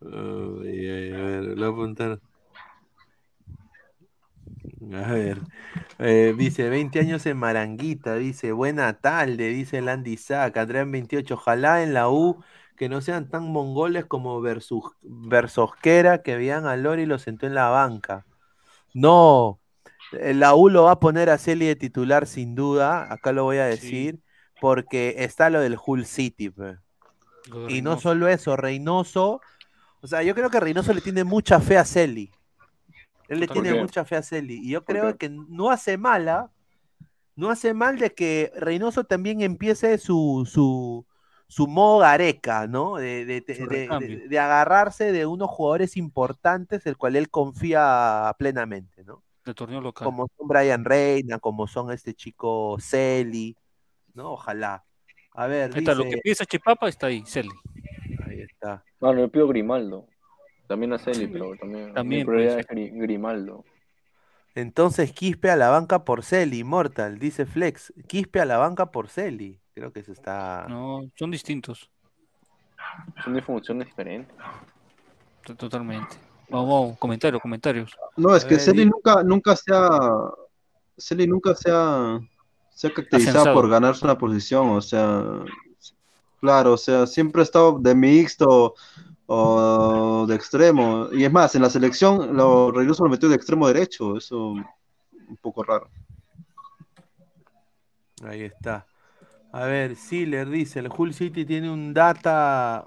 A ver, lo voy a apuntar. A ver, eh, dice 20 años en Maranguita, dice buena tarde, dice Landy Sack, Adrián 28, ojalá en la U que no sean tan mongoles como versus, Versosquera que veían a Lori y lo sentó en la banca. No, la U lo va a poner a Celi de titular sin duda, acá lo voy a decir, porque está lo del Hull City. pe. Y no solo eso, Reynoso, o sea, yo creo que Reynoso le tiene mucha fe a Celi. Él le ¿Por tiene qué? mucha fe a Celi. Y yo ¿Por creo que no hace mala, no hace mal de que Reynoso también empiece su, su, su modo Gareca, ¿no? De, de- de agarrarse de unos jugadores importantes, el cual él confía plenamente, ¿no? Del torneo local. Como son Brian Reina, como son este chico Celi, ¿no? Ojalá. A ver, Ahí está, lo que piensa Chipapa está ahí, Celi. Ahí está. No, no, yo pido Grimaldo. También a Celi, pero también, También mi es Gri- Grimaldo. Entonces Quispe a la banca por Celi, Immortal, dice Flex. Quispe a la banca por Celi. Creo que se está. No, son distintos, Son de funciones diferentes. to- totalmente. Vamos, vamos, comentarios, comentarios. No, es que di- nunca, nunca se ha, Celi nunca se ha, se ha caracterizado por ganarse una posición, o sea, claro, o sea, siempre ha estado de mixto o de extremo, y es más, en la selección lo Reynoso lo metió de extremo derecho, eso un poco raro. Ahí está. A ver, Siller dice, el Hull City tiene un data,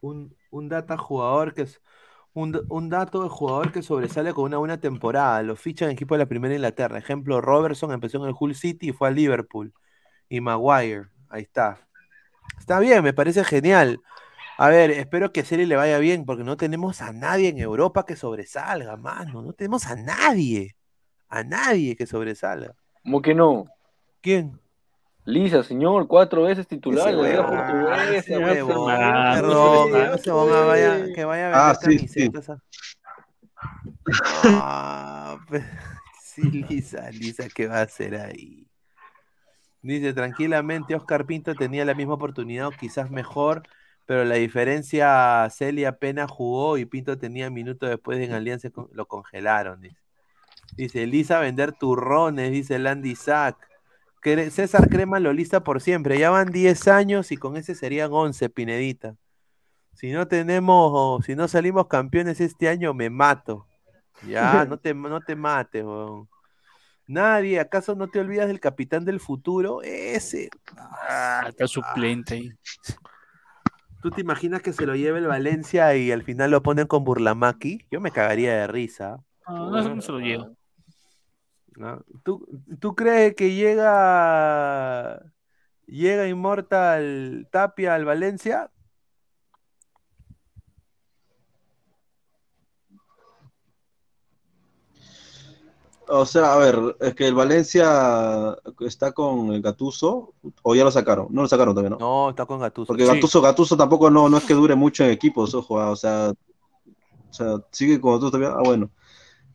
un, un data jugador que es un, un dato de jugador que sobresale con una buena temporada. Lo fichan en equipo de la primera Inglaterra. Ejemplo, Robertson empezó en el Hull City y fue a Liverpool. Y Maguire, ahí está. Está bien, me parece genial. A ver, espero que a Celi le vaya bien, porque no tenemos a nadie en Europa que sobresalga, mano. No tenemos a nadie. A nadie que sobresalga. ¿Cómo que no? ¿Quién? Lisa, señor, cuatro veces titular. Ese de Liga huevón, Portuguesa, ese pues, huevón, perdón, ah, ese huevón ah, vaya- que vaya a vender Ah, sí, sí. camisetas. ah. Ah, pe- sí, Lisa, Lisa, ¿qué va a hacer ahí? Dice, tranquilamente, Oscar Pinto tenía la misma oportunidad, o quizás mejor, pero la diferencia, Celia apenas jugó y Pinto tenía minutos después en Alianza, con- lo congelaron, dice. Dice, Lisa vender turrones, dice Landy Sack. César Crema lo lista por siempre. Ya van 10 años y con ese serían 11, Pinedita. Si no tenemos, o si no salimos campeones este año, me mato. Ya, no te, no te mates, weón. Nadie, ¿acaso no te olvidas del capitán del futuro? Ese. Ah, está suplente. ¿Tú te imaginas que se lo lleve el Valencia y al final lo ponen con Burlamaki? Yo me cagaría de risa. No, no, no se lo llevo. ¿No? ¿Tú, tú crees que llega llega Immortal Tapia al Valencia? O sea, a ver, es que el Valencia está con el Gatuso, o ya lo sacaron, no lo sacaron todavía, ¿no? No, está con Gattuso. Porque Sí. Gatuso, Gatuso tampoco no, no es que dure mucho en equipos, ojo, ah, o sea, o sea, sigue con Gatuso todavía, ah, bueno.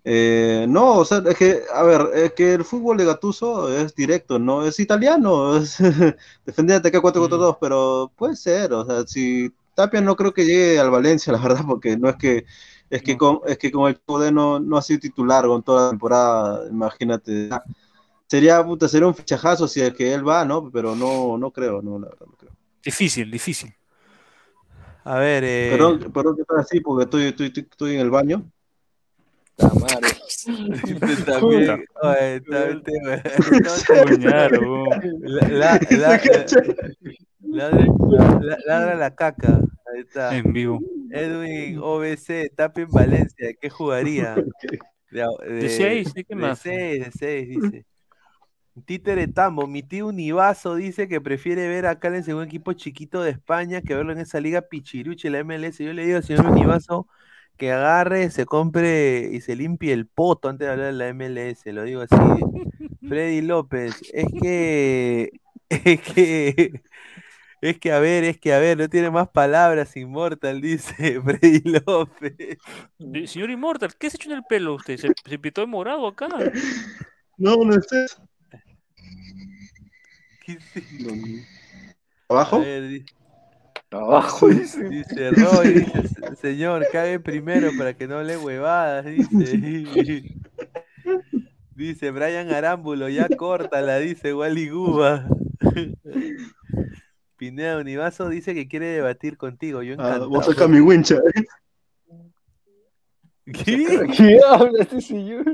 Eh, no, o sea, es que, a ver, es que el fútbol de Gatuso es directo, no es italiano, es defender atacar 4 contra 2, pero puede ser, o sea, si Tapia no creo que llegue al Valencia, la verdad, porque no es que Es que con, es que con el poder no, no ha sido titular con toda la temporada, imagínate. Sería, puta, sería un fichajazo si es que él va, ¿no? Pero no, no creo, no, la verdad, no creo. Difícil, difícil. A ver, eh... Perdón, perdón que estoy así porque estoy, estoy, estoy, estoy en el baño. También, oye, también la- la- Ladra la- caca. Ahí está. En vivo. Edwin OBC, Tapia en Valencia, ¿de qué jugaría? De, De seis, ¿de qué más? seis, de seis, dice. Títere Tambo, mi tío Univaso dice que prefiere ver a Callens en un equipo chiquito de España que verlo en esa liga pichiruchi, la MLS. Yo le digo al señor Univaso que agarre, se compre y se limpie el poto antes de hablar de la MLS, lo digo así. Freddy López, es que, es que, es que a ver, es que a ver, no tiene más palabras, Immortal, dice Freddy López. Señor Immortal, ¿qué se hecho en el pelo usted? ¿Se, se pintó de morado acá? No, no es eso. ¿Abajo? A ver, Abajo, dice. Dice Roy, dice, "Se- señor, cague primero para que no le huevadas, dice. Dice Brian Arámbulo, ya córtala, dice Wally Guba. Pineda Univaso dice que quiere debatir contigo. Yo Ah, encantado. vos acá mi wincha. ¿eh? ¿Qué? ¿Qué habla este señor?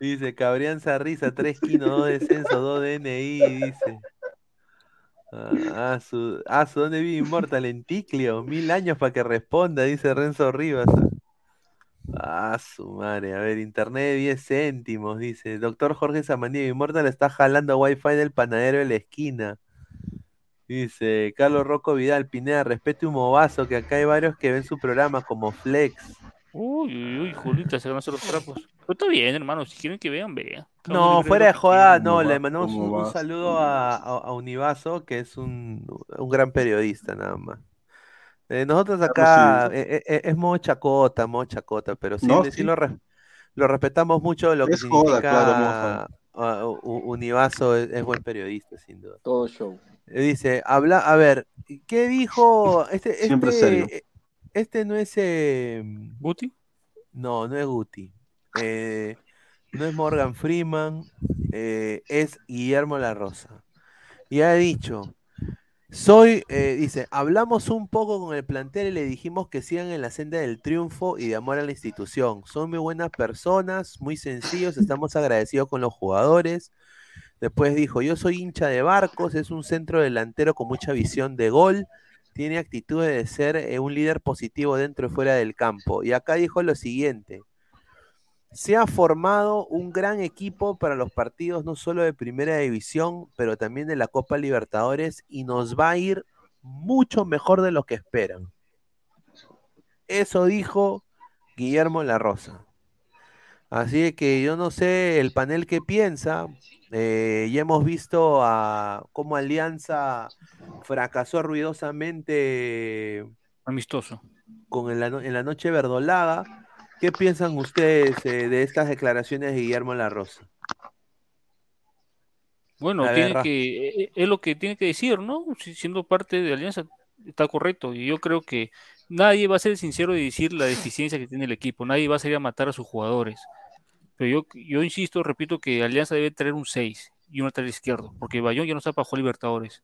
Dice Cabrianza Risa, 3 kinos, 2 descensos, 2 DNI, dice. Ah, ah, su, ah, su, ¿dónde vive Inmortal? En Ticlio, mil años para que responda, dice Renzo Rivas. Ah, su madre, a ver, internet de 10 céntimos, dice. Doctor Jorge Samaniego, Inmortal está jalando wifi del panadero de la esquina. Dice Carlos Rocco Vidal, Pineda, respete un movazo, que acá hay varios que ven su programa como Flex. Uy, uy, uy, Julita, se van a hacer los trapos. Pero está bien, hermano, si quieren que vean, vean. No, fuera de joda, no, le mandamos ¿Cómo un, saludo a, a, a Univaso, que es un, un gran periodista, nada más. Eh, nosotros acá sí. eh, eh, es modo chacota, modo chacota, pero sí, No, sí sí. Lo, lo respetamos mucho lo que joda, significa claro, Univaso, es, es buen periodista, sin duda. Todo show. Eh, Dice, habla, a ver, ¿qué dijo? Este, Siempre este, serio. este no es eh, ¿Guti? no, no es Guti. Eh, no es Morgan Freeman. eh, es Guillermo La Rosa. Y ha dicho, soy, eh, dice, hablamos un poco con el plantel y le dijimos que sigan en la senda del triunfo y de amor a la institución. Son muy buenas personas, muy sencillos, estamos agradecidos con los jugadores. Después dijo, yo soy hincha de Barcos, es un centro delantero con mucha visión de gol, tiene actitudes de ser eh, un líder positivo dentro y fuera del campo. Y acá dijo lo siguiente, se ha formado un gran equipo para los partidos no solo de primera división, pero también de la Copa Libertadores y nos va a ir mucho mejor de lo que esperan. Eso dijo Guillermo La Rosa. Así que yo no sé el panel que piensa. Eh, ya hemos visto a cómo Alianza fracasó ruidosamente Amistoso. con en la, en la noche verdolaga. ¿Qué piensan ustedes eh, de estas declaraciones de Guillermo La Rosa? Bueno, tiene que, eh, es lo que tiene que decir, ¿no? Si- Siendo parte de Alianza, está correcto. Y yo creo que nadie va a ser sincero de decir la deficiencia que tiene el equipo. Nadie va a salir a matar a sus jugadores. Pero yo, yo insisto, repito que Alianza debe traer un 6 y un lateral izquierdo, porque Bayón ya no está para jugar Libertadores.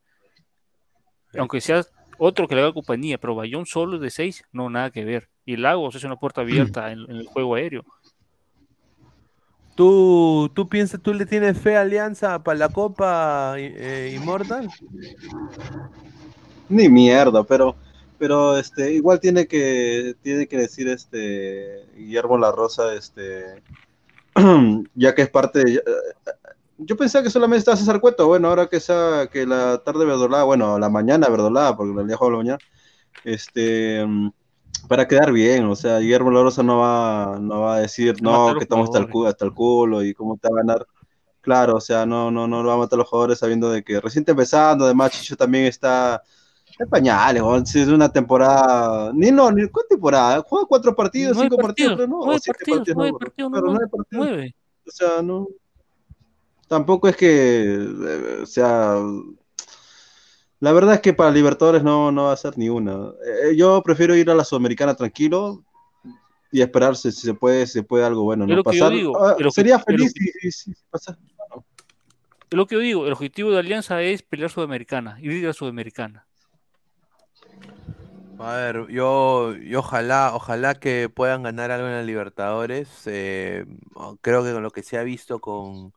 Aunque sea otro que le haga compañía, pero Bayón solo de 6, no, nada que ver. Y Lagos es una puerta abierta en, en el juego aéreo. ¿Tú, tú piensas, tú le tienes fe a Alianza para la Copa eh, Immortal? Ni mierda, pero, pero este, igual tiene que, tiene que decir este Guillermo La Rosa, este, ya que es parte de, yo pensaba que solamente estaba César Cueto, bueno, ahora que esa, que la tarde verdolada, bueno, la mañana verdolada, porque la día juego la mañana, este, mm, para quedar bien, o sea, Guillermo La Rosa no va, no va a decir, no, que estamos hasta el, culo, hasta el culo y cómo te va a ganar. Claro, o sea, no, no, no lo va a matar a los jugadores sabiendo de que recién está empezando, además Chicho también está en pañales, es una temporada, ni no, ni cuánta temporada, juega cuatro partidos, Nueve cinco partidos, partidos, creo, ¿no? O siete partidos, no, partidos, no, Claro, no, nueve partidos. nueve. O sea, no. Tampoco es que, eh, o sea, la verdad es que para Libertadores no, no va a ser ni una. Eh, yo prefiero ir a la Sudamericana tranquilo, y esperar si, se puede, si se puede algo bueno. ¿no? lo que yo Pasar, digo, ah, es lo que- sería feliz que- si, si- pasa. Es lo que yo digo, el objetivo de Alianza es pelear Sudamericana, ir a la Sudamericana. A ver, yo, yo ojalá, ojalá que puedan ganar algo en la Libertadores. eh, creo que con lo que se ha visto con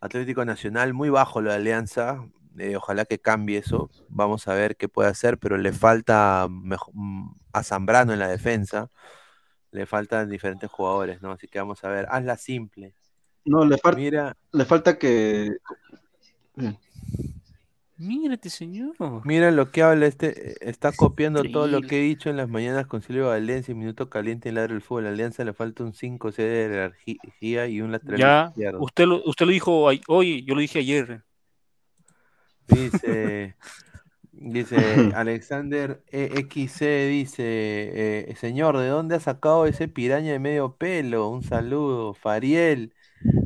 Atlético Nacional, muy bajo lo de Alianza. eh, ojalá que cambie eso. Vamos a ver qué puede hacer, pero le falta mm, a Zambrano en la defensa. Le faltan diferentes jugadores, ¿no? Así que vamos a ver. Hazla simple. No, le, Mira, le falta que. Mírate, señor. Mira lo que habla este, eh, está copiando todo lo que he dicho en las mañanas con Silvio Valencia, en Minuto Caliente en Ladro del Fútbol. A Alianza le falta un 5 C de energía y un lateral Ya, izquierdo. usted lo, usted lo dijo hoy, yo lo dije ayer. Dice, dice Alexander EXC, dice, eh, señor, ¿de dónde ha sacado ese piraña de medio pelo? Un saludo. Fariel,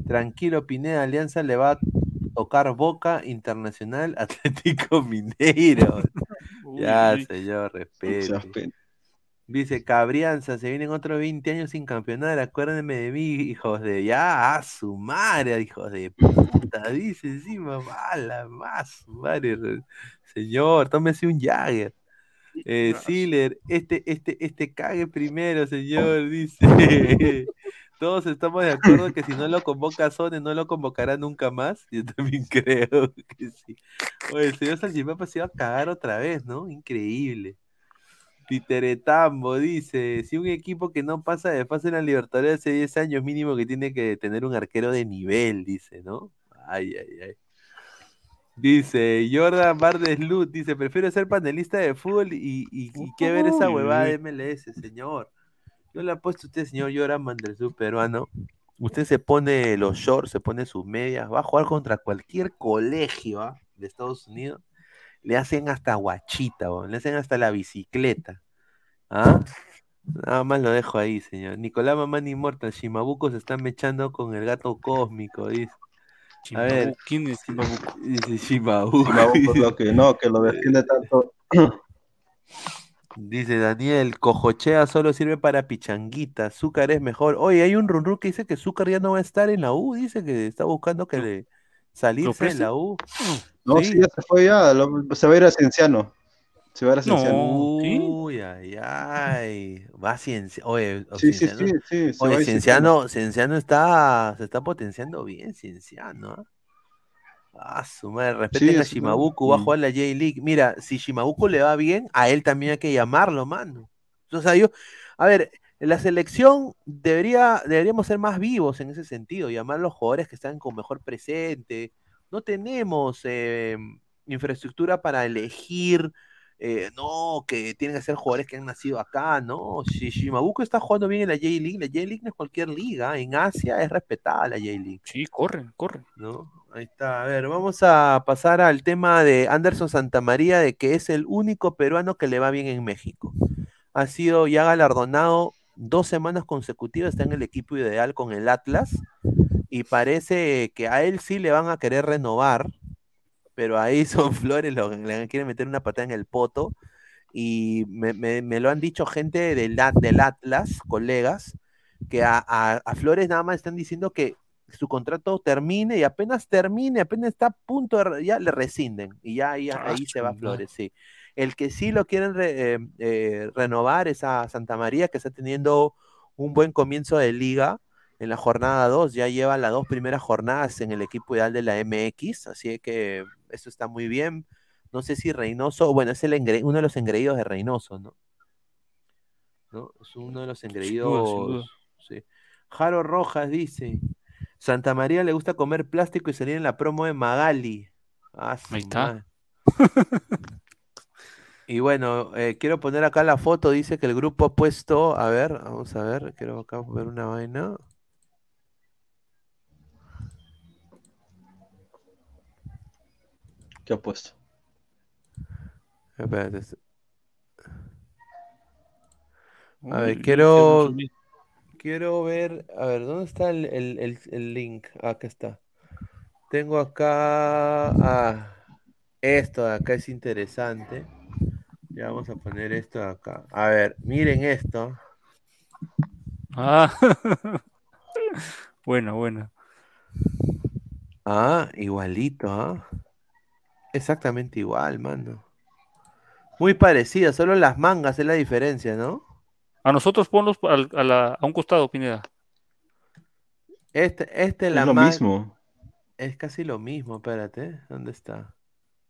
tranquilo, Pineda, Alianza le va a tocar Boca Internacional Atlético Mineiro. Ya, señor, respeto. pe- Dice Cabrianza, se vienen otros 20 años sin campeonar, acuérdenme de mí, hijos de ya, a su madre, hijos de puta, dice encima, mala, más madre, re- señor, tómese un Jagger. Eh, Siler, este, este, este cague primero, señor, dice. Todos estamos de acuerdo que si no lo convoca Sone, no lo convocará nunca más. Yo también creo que sí. Oye, el señor Salchipapa se iba a cagar otra vez, ¿no? Increíble. Piteretambo dice, si un equipo que no pasa de fase en la Libertadores hace 10 años mínimo que tiene que tener un arquero de nivel, dice, ¿no? Ay, ay, ay. Dice Jordan Bardes Luz, dice, prefiero ser panelista de fútbol y, y, y que ver esa huevada de MLS, señor. Yo le apuesto a usted, señor Jordan Mandelsu, peruano. Usted se pone los shorts, se pone sus medias, va a jugar contra cualquier colegio ¿ah? de Estados Unidos. Le hacen hasta guachita, weón, le hacen hasta la bicicleta. ¿Ah? Nada más lo dejo ahí, señor. Nicolás Mamán Immortal, Shimabuco se están mechando con el gato cósmico, dice. A ver, ¿Quién es Chimabuco? dice Shimabuco. Chimabuco, lo que no, que lo defiende tanto. Dice Daniel, cojochea solo sirve para pichanguita, Zúcar es mejor. Oye, hay un run que dice que Zúcar ya no va a estar en la U, dice que está buscando que le salirse de la U. No, sí, ya se fue ya. lo- se va a ir a Cienciano. Se va a ir a Cienciano. No, ¿sí? Uy, ay, ay. Va Cienciano. Oye, Sí, sí, Cienciano- a Oye, Cienciano, Cienciano está, se está potenciando bien, Cienciano. ¿ah? Ah, su madre, respeten Sí, a Shimabuku, va a mm. jugar la J-League. Mira, si Shimabuku le va bien, a él también hay que llamarlo, mano. O sea, yo, a ver, la selección debería, deberíamos ser más vivos en ese sentido, llamar a los jugadores que están con mejor presente. No tenemos eh, infraestructura para elegir, eh, no, que tienen que ser jugadores que han nacido acá, no. Si Shimabuku está jugando bien en la J-League, la J-League no es cualquier liga, en Asia es respetada la J-League. Sí, corren, corren. ¿no? Ahí está. A ver, vamos a pasar al tema de Anderson Santamaría, de que es el único peruano que le va bien en México. Ha sido ya galardonado dos semanas consecutivas, está en el equipo ideal con el Atlas, y parece que a él sí le van a querer renovar, pero ahí son flores, lo, le quieren meter una patada en el poto, y me, lo han dicho gente del, del Atlas, colegas, que a- a Flores nada más están diciendo que su contrato termine y apenas termine, apenas está a punto de, ya le rescinden y ya ahí, Ah, ahí se va. Flores, sí. El que sí lo quieren re- eh, eh, renovar es a Santa María, que está teniendo un buen comienzo de liga en la jornada 2, ya lleva las dos primeras jornadas en el equipo ideal de la MX, así que eso está muy bien. No sé si Reynoso, bueno, es el uno de los engreídos de Reynoso, ¿no? ¿No? Es uno de los engreídos. sí. Jaro Rojas dice: Santa María le gusta comer plástico y salir en la promo de Magali. Ah, Ahí está. Y bueno, eh, quiero poner acá la foto. Dice que el grupo ha puesto. A ver, vamos a ver. Quiero acá ver una vaina. ¿Qué ha puesto? Espérate. es- A ver, uy, quiero. Quiero ver. A ver, ¿dónde está el, el- el- el link? Ah, acá está. Tengo acá. Ah, esto de acá es interesante. Ya vamos a poner esto de acá. A ver, miren esto. Ah, buena, buena. Ah, igualito, ¿ah? Exactamente igual, mano. Muy parecida, solo las mangas es la diferencia, ¿no? A nosotros ponlos al- a, la- a un costado, Pineda. Este, este Es la lo mismo. Es casi lo mismo, espérate. ¿Dónde está?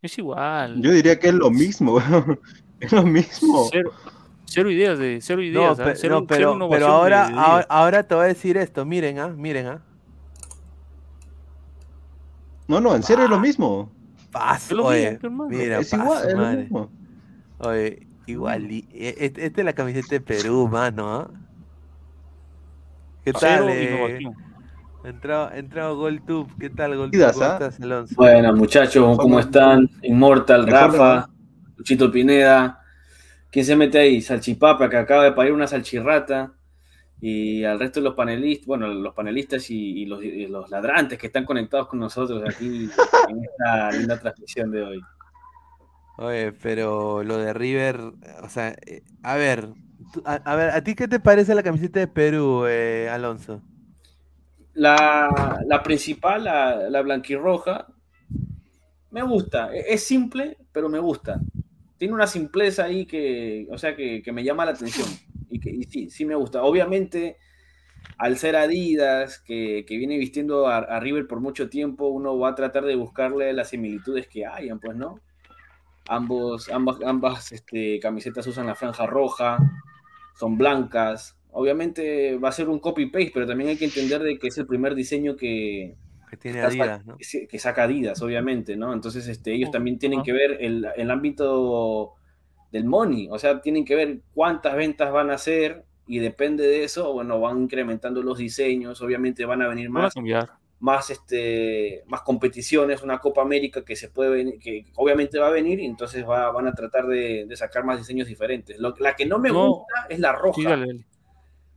Es igual. Yo diría que es lo mismo. es lo mismo. Cero, cero ideas de, cero ideas, ¿ah? pe- cero, no, pero, cero pero ahora, ahora, ideas. ahora te voy a decir esto. Miren, ah, miren, ah. No, no, en serio es lo mismo. Paso, oye, mira, Es igual, es lo madre. mismo. Oye, igual. y- e- Esta es la camiseta de Perú, mano, ¿ah? ¿Qué Cero tal? eh? Entrado, entrado GolTube. ¿Qué tal, GolTube? ¿Cómo ¿ah? estás, Alonso? Buenas muchachos, ¿cómo están? Inmortal, Rafa, Luchito Pineda. ¿Quién se mete ahí? Salchipapa, que acaba de parir una salchirrata. Y al resto de los panelistas, bueno, los panelistas y, y los, y los ladrantes que están conectados con nosotros aquí en esta linda transmisión de hoy. Oye, pero lo de River, o sea, eh, a ver, a ver, ¿a ti qué te parece la camiseta de Perú, eh, Alonso? La, la principal, la, la blanquirroja, me gusta. E- Es simple, pero me gusta. Tiene una simpleza ahí que, o sea, que, que me llama la atención. Y, que, y sí, sí me gusta. Obviamente, al ser Adidas, que, que viene vistiendo a, a River por mucho tiempo, uno va a tratar de buscarle las similitudes que hayan, pues, ¿no? Ambos, ambas, ambas este, camisetas usan la franja roja, son blancas. Obviamente va a ser un copy-paste, pero también hay que entender de que es el primer diseño que, Que saca Adidas, obviamente, ¿no? Entonces este, ellos también tienen que ver el, el ámbito del money, o sea, tienen que ver cuántas ventas van a hacer y depende de eso, bueno, van incrementando los diseños, obviamente van a venir Van a más cambiar. Más, este, más competiciones, una Copa América que se puede venir, que obviamente va a venir y entonces va- van a tratar de, de sacar más diseños diferentes. Lo- la que no me No. gusta es la roja. Sí, dale, dale.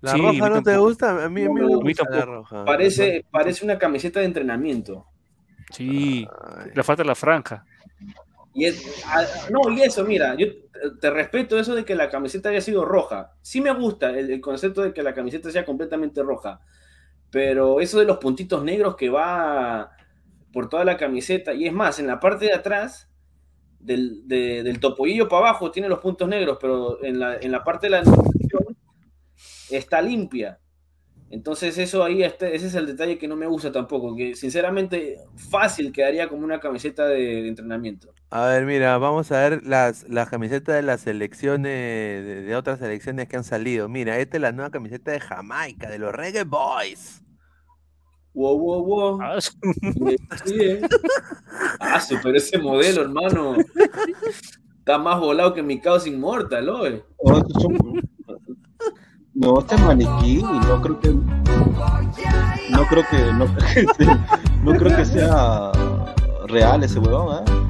¿La Sí, a roja no te gusta? A mí, a No, me a gusta la roja. Parece, parece una camiseta de entrenamiento. Sí, Ay. le falta la franja. Y es- ah, no, y eso, mira, yo te- te respeto eso de que la camiseta haya sido roja. Sí me gusta el, el concepto de que la camiseta sea completamente roja, pero eso de los puntitos negros que va por toda la camiseta, y es más, en la parte de atrás, del, de- del para abajo tiene los puntos negros, pero en la, en la parte de la está limpia. Entonces eso ahí, ese es el detalle que no me gusta tampoco, que sinceramente fácil quedaría como una camiseta de, de entrenamiento. A ver, mira, vamos a ver las, las camisetas de las selecciones, de, de otras selecciones que han salido. Mira, esta es la nueva camiseta de Jamaica, de los Reggae Boys. Wow, wow, wow. Ah, Sí, eh. Ah, pero ese modelo, hermano, está más volado que mi caos inmortal. Oh, son- No, este maniquí, no creo que. No creo que. No, no creo que sea real ese huevón, ¿ah?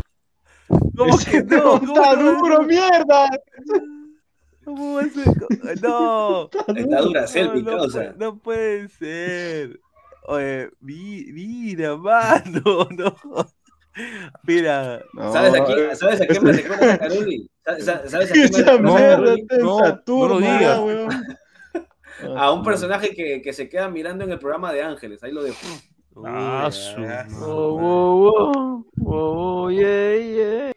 ¿Cómo que no? ¿Cómo ¡Está no? duro, mierda! ¿Cómo va a ser? No. Está Duracell, no, mi no causa. puede- no puede ser. Oye, mi- mira, mano, no. Mira, No, ¿Sabes a quién, eh, ¿sabes a quién me recuerda Caroli? ¿Sabes a, sabes a quién me recuerda No, no lo digas. A un personaje que, que se queda mirando en el programa de Ángeles, ahí lo dejo. Ah, Uy, su ah, madre. Oh, oh, oh, oh, yeah, yeah.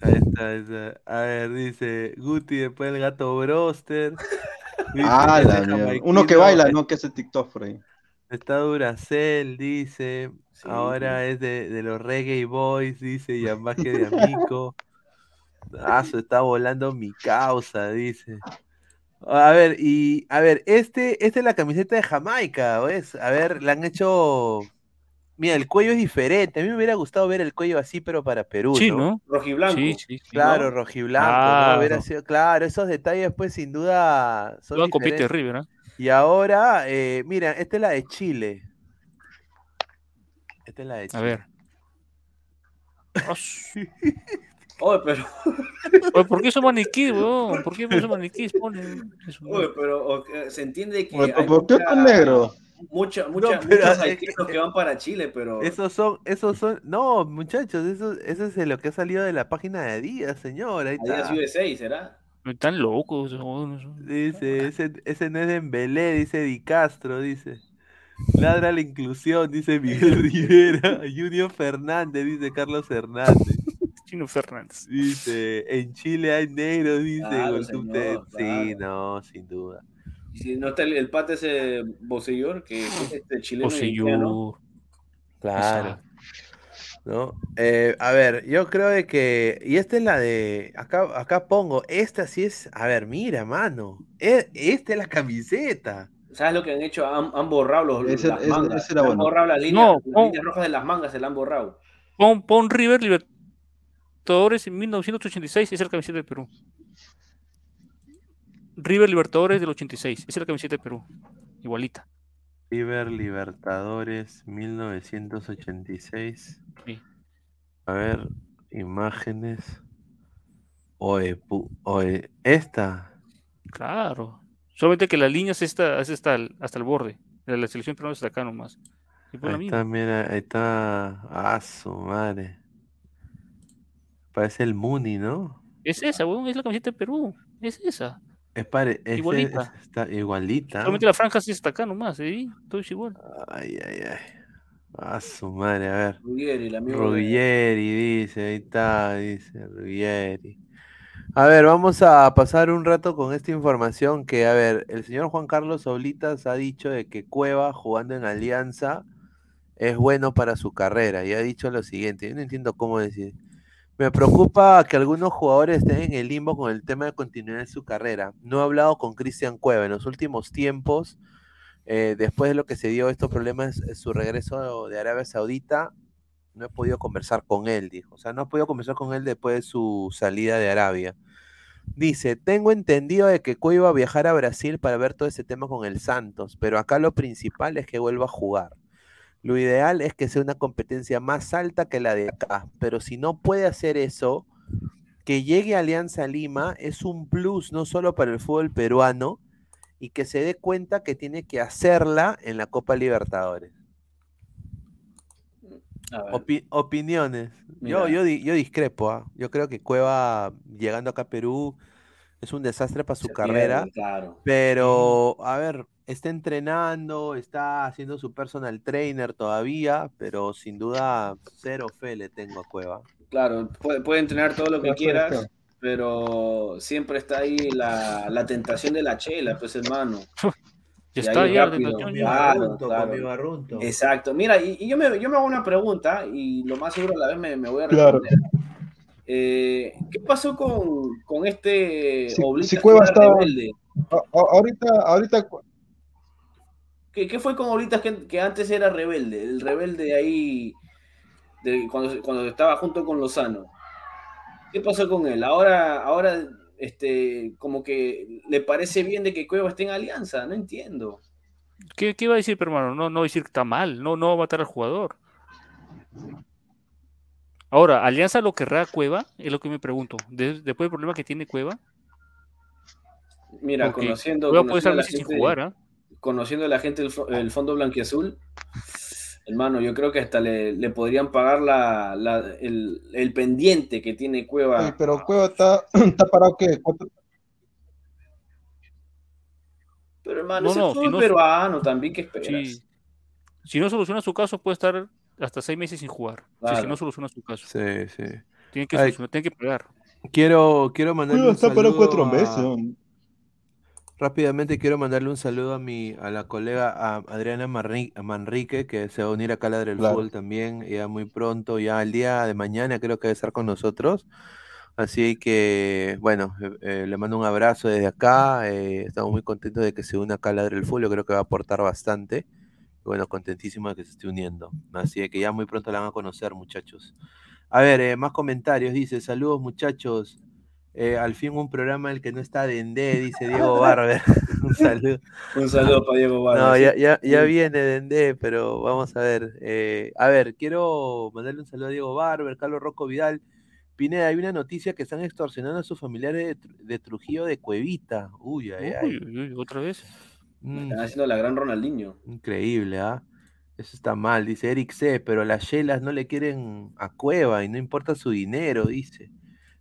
Ahí está, ahí está. A ver, dice Guti, después el gato Broster. Ah, la mierda. Uno que baila, ¿no? Que hace TikTok por ahí. Está Duracell, dice. Sí, Ahora es de, de los Reggae Boys, dice Yamaje de Amico. Ah, se está volando mi causa, dice. A ver, y a ver, este, esta es la camiseta de Jamaica, ¿ves? A ver, la han hecho. Mira, el cuello es diferente. A mí me hubiera gustado ver el cuello así, pero para Perú, Sí, ¿no? ¿no? Rojiblanco. Sí, sí, sí. Claro, ¿no? rojiblanco, ¿no? Sido, claro, esos detalles, pues, sin duda son Luego compite. River, ¿ah? Y ahora, eh, mira, esta es la de Chile. Esta es la de A Chile. ver. Ah, su- Oye, pero, Oye, ¿Por qué esos maniquíes, weón? ¿Por qué esos maniquíes ponen oye, pero o- eh, se entiende que Oye, ¿Por qué mucha- con negro? Mucha- mucha- No, pero muchos haitianos que- que van para Chile, pero Esos son, esos son, no, muchachos, eso, eso es lo que ha salido de la página de Adidas, señor. Ahí Adidas está. USA, ¿será? Están locos. Dice, ese, ese no es Dembélé, dice Di Castro, dice. Ladra la inclusión, dice Miguel Rivera. Junior Fernández, dice Carlos Hernández. Chino Fernández. Dice, en Chile hay negros, dice. Claro, señor. Sí, no, sin duda. Y si no está el, el pata ese Bosellor, que es este chileno. Bosellur. Claro. ¿No? Eh, a ver, yo creo de que. Y esta es la de. Acá, acá pongo. Esta sí es. A ver, mira, mano. E- Esta es la camiseta. ¿Sabes lo que han hecho? Han, han borrado los, Ese- las ese- mangas. ese era han bueno. borrado las líneas, No, las no. líneas rojas de las mangas, se las han borrado. Pon, pon River Libertadores en 1986, esa es la camiseta de Perú. River Libertadores del 86, esa es la camiseta de Perú. Igualita. River Libertadores 1986. Sí. A ver, imágenes. Pu- oye, esta. Claro. Solamente que la línea es esta, es hasta el, hasta el borde. La, la selección peruana está acá nomás. Y por la Ahí misma. está, mira, ahí está. Ah, su madre. Parece el Muni, ¿no? Es esa, weón, es la camiseta de Perú. Es esa. Es pare- ese- Igualita. es- está igualita. Solamente la franja sí está acá nomás, ¿sí? Todo es igual. Ay, ay, ay. Ah, su madre, a ver. Ruggeri, el amigo de- Ruggeri, dice, ahí está, dice Ruggeri. A ver, vamos a pasar un rato con esta información que, a ver, el señor Juan Carlos Oblitas ha dicho de que Cueva jugando en Alianza es bueno para su carrera y ha dicho lo siguiente, yo no entiendo cómo decir. Me preocupa que algunos jugadores estén en el limbo con el tema de continuidad de su carrera. No he hablado con Cristian Cueva en los últimos tiempos, eh, después de lo que se dio estos problemas, eh, su regreso de Arabia Saudita, no he podido conversar con él, dijo. O sea, no he podido conversar con él después de su salida de Arabia. Dice, tengo entendido de que Cueva iba a viajar a Brasil para ver todo ese tema con el Santos, pero acá lo principal es que vuelva a jugar. Lo ideal es que sea una competencia más alta que la de acá, pero si no puede hacer eso, que llegue a Alianza Lima es un plus no solo para el fútbol peruano y que se dé cuenta que tiene que hacerla en la Copa Libertadores. Opi- opiniones. Yo, yo, yo discrepo. ¿ah? Yo creo que Cueva llegando acá a Perú es un desastre para su se carrera. pierde, claro. Pero, a ver, está entrenando, está haciendo su personal trainer todavía, pero sin duda cero fe le tengo a Cueva. Claro, puede, puede entrenar todo lo que quieras, claro. pero siempre está ahí la, la tentación de la chela, pues hermano. Y está ahí rápido. Claro, claro. Exacto. Mira, y, y yo, me, yo me hago una pregunta y lo más seguro a la vez me, me voy a Claro. responder. Eh, ¿Qué pasó con, con este Si, si Cueva era está. rebelde? a- a- ahorita, ahorita, ¿Qué, qué fue con Oblitas que, que antes era rebelde? El rebelde ahí de, cuando, cuando estaba junto con Lozano. ¿Qué pasó con él? Ahora, ahora este, como que le parece bien de que Cueva esté en alianza, no entiendo. ¿Qué, qué iba a decir, hermano? No, no va a decir que está mal, no, no va a matar al jugador. Ahora, ¿Alianza lo querrá Cueva? Es lo que me pregunto. De- después del problema que tiene Cueva. Mira, Porque conociendo, Cueva puede conociendo estar a la meses sin gente- jugar, ¿ah? Conociendo a la gente del fo- el fondo blanquiazul, hermano, yo creo que hasta le, le podrían pagar la, la- el, el pendiente que tiene Cueva. Oye, pero Cueva está, está parado, ¿qué? ¿Cuánto- Pero hermano, No, ese no, si no- peruano también, ¿qué esperas? Sí. Si no soluciona su caso, puede estar hasta seis meses sin jugar. Si que no soluciona su caso. Sí, sí. Tiene que Ay, tiene que pagar. Quiero, quiero mandarle Cueva un está parado cuatro a- meses. ¿no? Rápidamente quiero mandarle un saludo a mi, a la colega a Adriana Manrique, que se va a unir a Ladre del Claro. Fútbol también, ya muy pronto, ya el día de mañana creo que va a estar con nosotros. Así que, bueno, eh, eh, le mando un abrazo desde acá. eh, estamos muy contentos de que se una acá a Ladre del Fútbol, yo creo que va a aportar bastante. Bueno, contentísimo de que se esté uniendo. Así que ya muy pronto la van a conocer, muchachos. A ver, eh, más comentarios. Dice, saludos muchachos. Eh, al fin un programa en el que no está Dendé, dice Diego Barber. un saludo. Un saludo para Diego Barber. No, ya, ya, ya viene Dendé, pero vamos a ver. eh, a ver, quiero mandarle un saludo a Diego Barber, Carlos Rocco Vidal. Pineda, hay una noticia que están extorsionando a sus familiares de, Tru- de Trujillo de Cuevita. Uy, ay, ay. Uy, uy, uy, otra vez. Mm, Están haciendo la gran Ronaldinho. increíble, ¿ah? Eso está mal, dice Eric C., pero las Shelas no le quieren a Cueva y no importa su dinero, dice.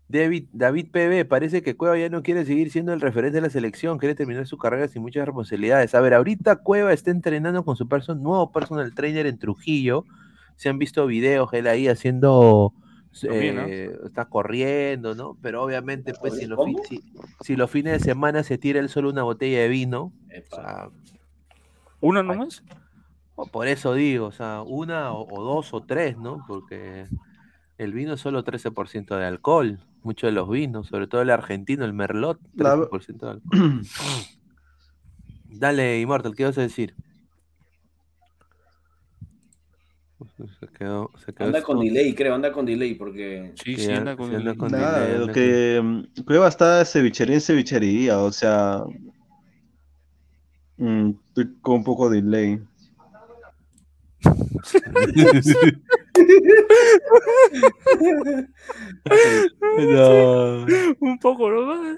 David, David PB, parece que Cueva ya no quiere seguir siendo el referente de la selección, quiere terminar su carrera sin muchas responsabilidades. A ver, ahorita Cueva está entrenando con su person- nuevo personal trainer en Trujillo. Se han visto videos, él ahí haciendo, eh, está corriendo, ¿no? Pero obviamente, pues, si los, fi- ¿Cómo? si, si los fines de semana se tira él solo una botella de vino, o sea, ¿Una nomás? por eso digo, o sea, una o, o dos o tres, ¿no? Porque el vino es solo 13% de alcohol. Muchos de los vinos, sobre todo el argentino, el Merlot, La- 13% de alcohol. Dale, Immortal, ¿qué vas a decir? Se quedó, se quedó Anda con delay, creo, anda con delay, porque. Sí, sí, anda con sí, anda delay. con Nada, delay, lo anda que mm, Cueva está cevichería en cevichería, o sea, mm, estoy con un poco de delay. No. Un poco nomás.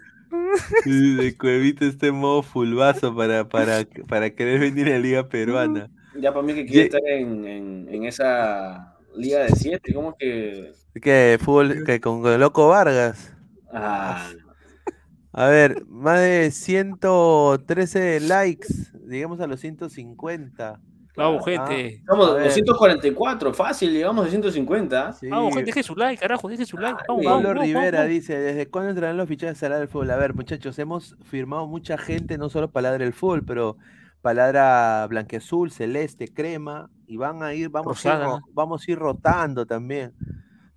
De Cuevita este modo fulbazo para, para, para querer venir a la Liga Peruana. Ya para mí que quiere estar en, en, en esa liga de siete, ¿cómo que? ¿Qué? Fútbol que con, Loco Vargas. Ah, A ver, más de 113 likes, digamos a los 150. Vamos, Ah, gente. Vamos, a ver. 244, fácil, llegamos a 150. Vamos, gente, deje su like, carajo, deje su like. Vamos, Pablo vamos, vamos, Rivera vamos. dice, ¿desde cuándo entrarán los fichajes a Ladra del Fútbol? A ver, muchachos, hemos firmado mucha gente, no solo para Ladra del Fútbol, pero Paladra Blanqueazul, Celeste, Crema, y van a ir, vamos, a ir, vamos a ir rotando también.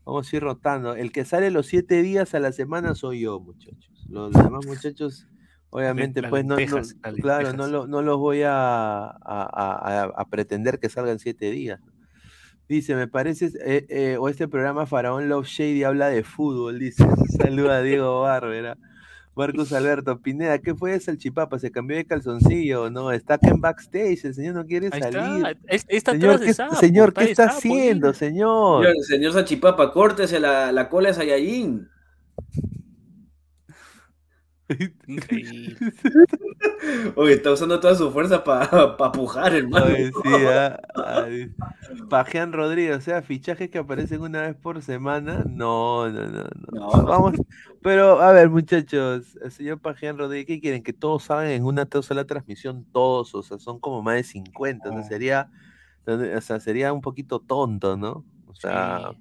Vamos a ir rotando. El que sale los siete días a la semana soy yo, muchachos. Los demás muchachos, obviamente, las pues no, no- lentejas, claro, no, lo- no los voy a, a- a- a- a pretender que salgan siete días. Dice, me parece, eh, eh, o este programa Faraón Love Shady habla de fútbol, dice. Saluda a Diego Bárbara. Marcos Alberto, Pineda, ¿qué fue esa chipapa? ¿Se cambió de calzoncillo? No, está acá en backstage, el señor no quiere Ahí salir. está, es- está señor, de ¿qué, Sapo, señor, está ¿qué de está Sapo, haciendo, señor? Señor, señor Sachipapa, córtese la, la cola de Saiyajin. Increíble. Oye, está usando toda su fuerza para pujar, hermano. Oye, sí, ah, ah, Pajean Rodríguez, o sea, fichajes que aparecen una vez por semana. No, no, no, no. Vamos, pero a ver, muchachos, el señor Pajean Rodríguez, ¿qué quieren? Que todos salgan en una sola transmisión, todos, o sea, son como más de 50, o sea, sería, o sea, sería un poquito tonto, ¿no? O sea,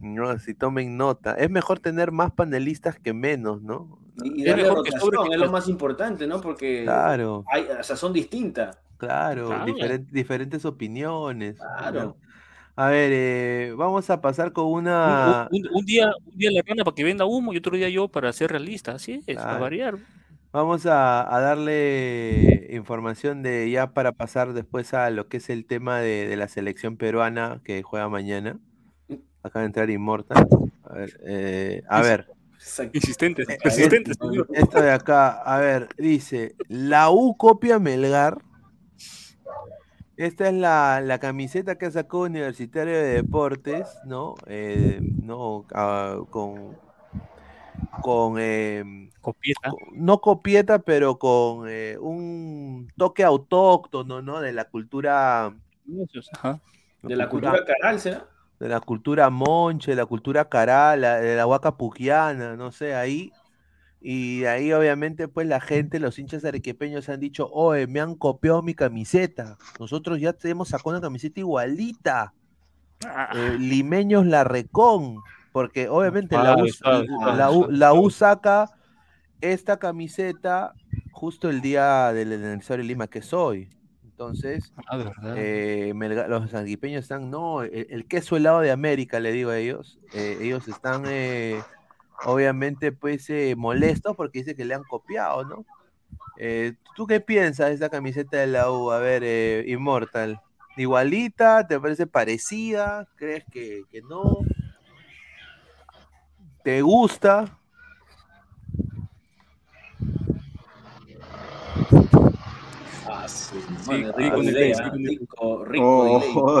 no, si tomen nota. Es mejor tener más panelistas que menos, ¿no? Y Es darle mejor que rotación, sobre que es lo más importante, ¿no? Porque Claro. hay, o sea, son distintas. Claro, Claro. diferen- diferentes opiniones. Claro. ¿no? A ver, eh, vamos a pasar con Un, una. un- un día, un día la rana para que venda humo y otro día yo para ser realista. Así es, a Claro. variar. Vamos a, a darle información de ya para pasar después a lo que es el tema de, de la selección peruana que juega mañana. Acaba de entrar Inmortal. A ver, eh, a Ins- ver. Insistentes, Eh, persistentes. eh, señor. Esto de acá, a ver, dice, la U copia Melgar. Esta es la, la camiseta que sacó Universitario de Deportes, ¿no? Eh, no, ah, con, con eh, Copieta. no copieta, pero con eh, un toque autóctono, ¿no? De la cultura, Ajá. De la cultura caral, ¿será? De la cultura monche, de la cultura caral, la- de la huaca puquiana, no sé, ahí. Y ahí obviamente pues la gente, los hinchas arequipeños han dicho, oye, me han copiado mi camiseta. Nosotros ya tenemos sacado una camiseta igualita. Eh, limeños la recon, porque obviamente la, U, la U saca esta camiseta justo el día del aniversario de Lima que soy. Entonces, Ah, eh, Melga- los sanguipeños están, no, el, el queso helado de América, le digo a ellos. eh, ellos están, eh, obviamente, pues, eh, molestos porque dice que le han copiado, ¿no? ¿Tú qué piensas de esta camiseta de la U? A ver, Immortal. ¿Igualita? ¿Te parece parecida? ¿Crees que, que no? ¿Te gusta?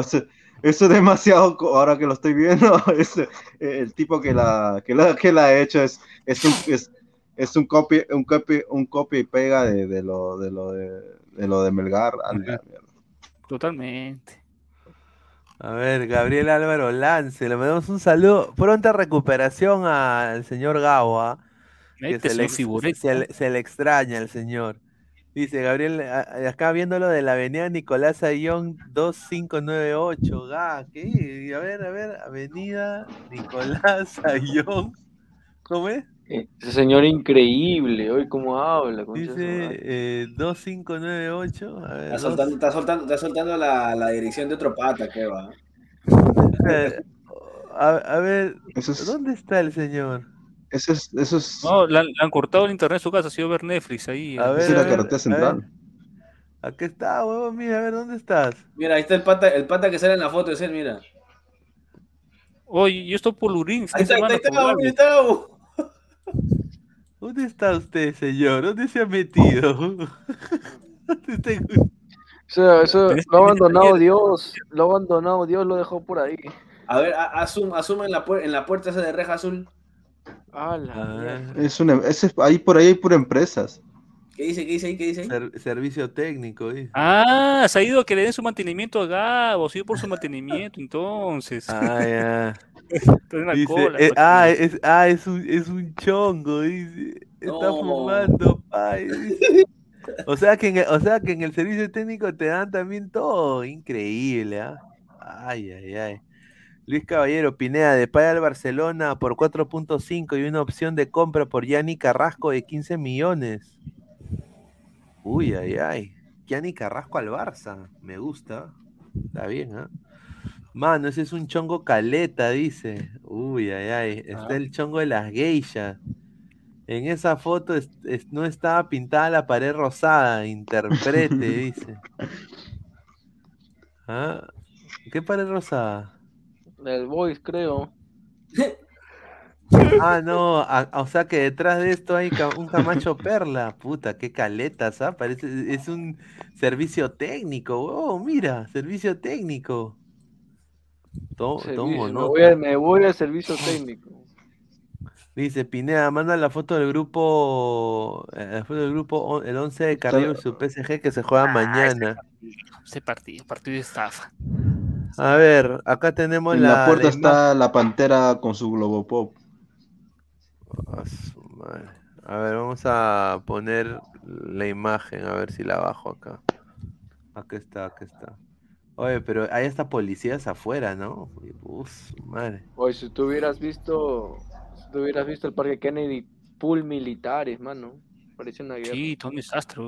Eso, es demasiado, ahora que lo estoy viendo, es, eh, el tipo que la, que la, que la ha hecho es, es un, es, es un copy, un copy, un copy y pega de, de lo, de lo de, de lo de Melgar. Totalmente. A ver, Gabriel Álvaro Lance, le mandamos un saludo. Pronta recuperación al señor Gawa. Que Este se, le, se le- se le extraña al señor. Dice Gabriel, acá viéndolo de la avenida Nicolás Ayón 2598. Ga, ¿qué? A ver, a ver, avenida Nicolás Ayón. ¿Cómo es? Eh, Ese señor increíble, hoy cómo habla. Dice eh, 2598. A ver, Está soltando, está soltando, está soltando la, la dirección de otro pata, que va. a, a ver, ¿dónde está el señor? Eso es, eso es, No, le han, le han cortado el internet en su casa, ha sido ver Netflix ahí. A eh. ver, esa es a la carretera central. Aquí está, huevón, mira, a ver, ¿dónde estás? Mira, ahí está el pata, el pata que sale en la foto, es él, mira. Oye, yo estoy por Lurín. Ahí está, ahí está, ahí está. ¿Dónde está usted, señor? ¿Dónde se ha metido? ¿Dónde está? Eso, lo ha abandonado Dios, lo ha abandonado Dios, lo dejó por ahí. A ver, a- asum, asume en la, en la puerta esa de reja azul. A la mierda. Es una, es- ahí por ahí hay pura empresas. ¿Qué dice? ¿Qué dice ahí? ¿Qué dice ahí? Ser- servicio técnico, dice. Ah, se ha ido a que le den su mantenimiento a Gabo, se ha ido por su mantenimiento, entonces. Ah, ya. Está en la Dice, cola, eh, coche. ah, es, ah, es un, es un chongo, dice. Está No. fumando, pay. dice. O sea, que en el, o sea que en el servicio técnico te dan también todo. Increíble, ¿ah? Ay, ay, ay. Luis Caballero, Pineda, de Paya al Barcelona por 4.5 y una opción de compra por Yanni Carrasco de 15 millones. Uy, ay, ay. Yanni Carrasco al Barça. Me gusta. Está bien, ¿ah? Mano, ese es un chongo caleta, dice. Uy, ay, ay. Está el chongo de las geishas. En esa foto es- es- no estaba pintada la pared rosada. Interprete, dice. ¿Ah? ¿Qué pared rosada? Del Boys, creo. Ah, no, a- o sea que detrás de esto hay ca- un Camacho Perla. Puta, qué caletas, ¿ah? Parece, es un servicio técnico, oh, mira, servicio técnico. To- Servicio- tomo me, voy a- me voy al servicio técnico. Dice Pineda, manda la foto del grupo, eh, la foto del grupo, el 11 de Carrillo y su PSG que se juega Ah, mañana. Ese partido, partido de estafa. A ver, acá tenemos En la, la puerta la está la pantera con su globopop. A su madre. A ver, vamos a poner la imagen, a ver si la bajo acá. Aquí está, aquí está. Oye, pero hay hasta policías afuera, ¿no? Uf, su madre. Oye, si tú hubieras visto, si tú hubieras visto el parque Kennedy, pool militares, mano. Parece una guerra. Sí, todo un desastre.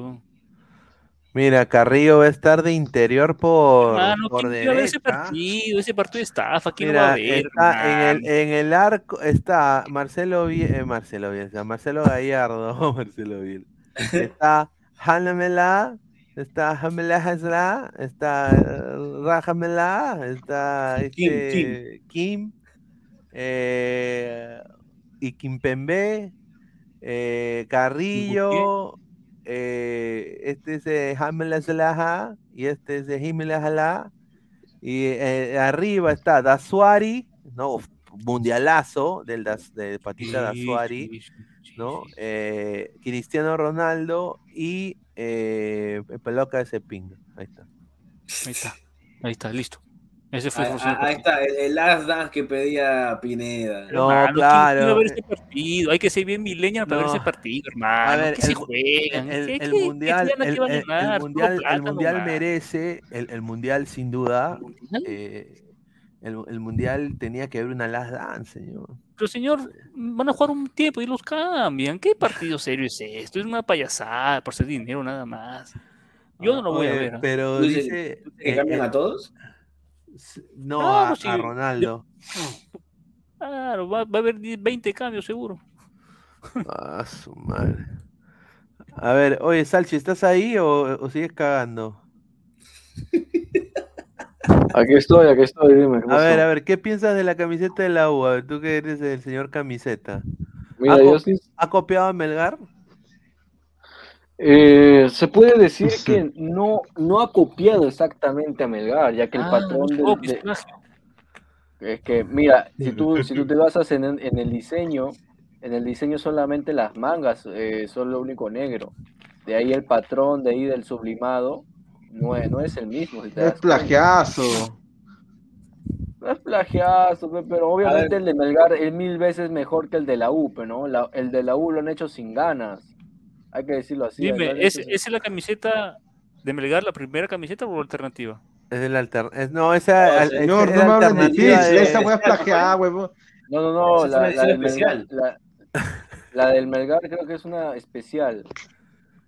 Mira, Carrillo va a estar de interior por, Hermano, por ¿quién quiere ver ese derecha. partido? Ese partido de estafa, ¿quién lo va a Mira, ver? está en el, en el arco está Marcelo eh, Marcelo Bielsa, Marcelo Gallardo, Marcelo Bielsa. Está Hanamela, está Hamela Hasla, está eh, Rajamela, está Kim, este, Kim, eh, y Kimpembe, eh, Carrillo, eh, este es de Hamela Slaha y este es Hala. Y eh, arriba está Dasuari, ¿no? Mundialazo del Das- de Patita Dasuari, ¿no? Eh, Cristiano Ronaldo y eh, Peloca de Cepinga. Ahí está. Ahí está, ahí está, listo. Ese fue Ahí, resumen del ahí partido. está, el, el last dance que pedía Pineda. No, Hermano, ¿quién- quién claro. a ver ese partido? Hay que ser bien millennial para No. ver ese partido, hermano. A ver, ¿Qué se el, juegan? el- ¿Qué- el qué- qué mundial, el, mundial, merece, el, el mundial sin duda, eh, el, el mundial tenía que haber una last dance, señor. Pero señor, van a jugar un tiempo y los cambian. ¿Qué partido serio es esto? Es una payasada por ser dinero nada más. Yo no lo voy a ver. ¿ah? Pero ¿Tú dices- dice. que eh, cambian eh, a todos? No, No, a, pues sí. a Ronaldo. Claro, va, va a haber 10, 20 cambios seguro. A su madre. A ver, oye, Salchi, ¿estás ahí o, o sigues cagando? Aquí estoy, aquí estoy, dime. ¿qué A ver, a ver, ¿qué piensas de la camiseta de la U? A ver, Tú que eres el señor camiseta. Mira, ¿Ha, yo co- sí- ¿ha copiado a Melgar? Eh, se puede decir que no, no ha copiado exactamente a Melgar, ya que el Ah, patrón no de- es que, mira, si tú, si tú te basas en, el- en el diseño, en el diseño solamente las mangas eh, son lo único negro. De ahí el patrón, de ahí del sublimado, no es, no es el mismo. Si Es plagiazo. plagiazo, pe, pero obviamente el de Melgar es mil veces mejor que el de la U, ¿no? La- el de la U lo han hecho sin ganas. Hay que decirlo así. Dime, ¿es, ¿esa es la camiseta de Melgar, la primera camiseta o alternativa? Es el alter... es- no, esa al- Señor, es no la me hables de- esa es plagiada, huevón. No, no, no, es la, la del Melgar, la, la del Melgar creo que es una especial.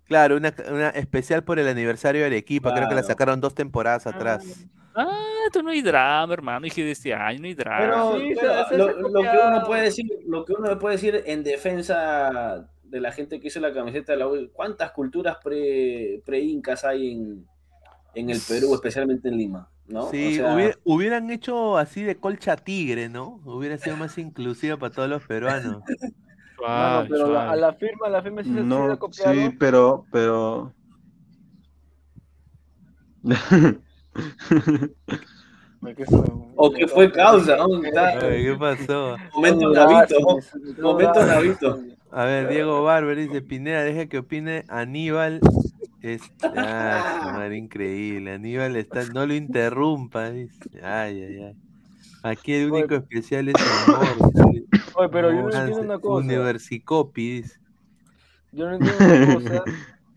Claro, una, una especial por el aniversario de Arequipa, creo que la sacaron dos temporadas atrás. Ah, esto no hay drama, hermano. Dije de este año, no hay drama. Pero, Sí, lo, que uno puede decir, lo que uno puede decir en defensa de la gente que hizo la camiseta de la U, ¿cuántas culturas pre, pre-incas hay en, en el Perú, especialmente en Lima? ¿no? Sí, O sea, hubiera- hubieran hecho así de colcha tigre, ¿no? Hubiera sido más inclusiva para todos los peruanos. Pero la- a la firma, a la firma sí se, No, copiaron. sí, pero, pero. O que fue causa, ¿no? ¿Qué pasó? Momento Navito. Momento. Navito. A ver, Diego Barber dice, Pineda, deja que opine Aníbal. Es, ah, su madre, increíble. Aníbal está, no lo interrumpa, dice. Ay, ay, ay. Aquí el único especial es el Morse. Oye, pero yo no entiendo una cosa. Universicopi, dice. Yo no entiendo una cosa.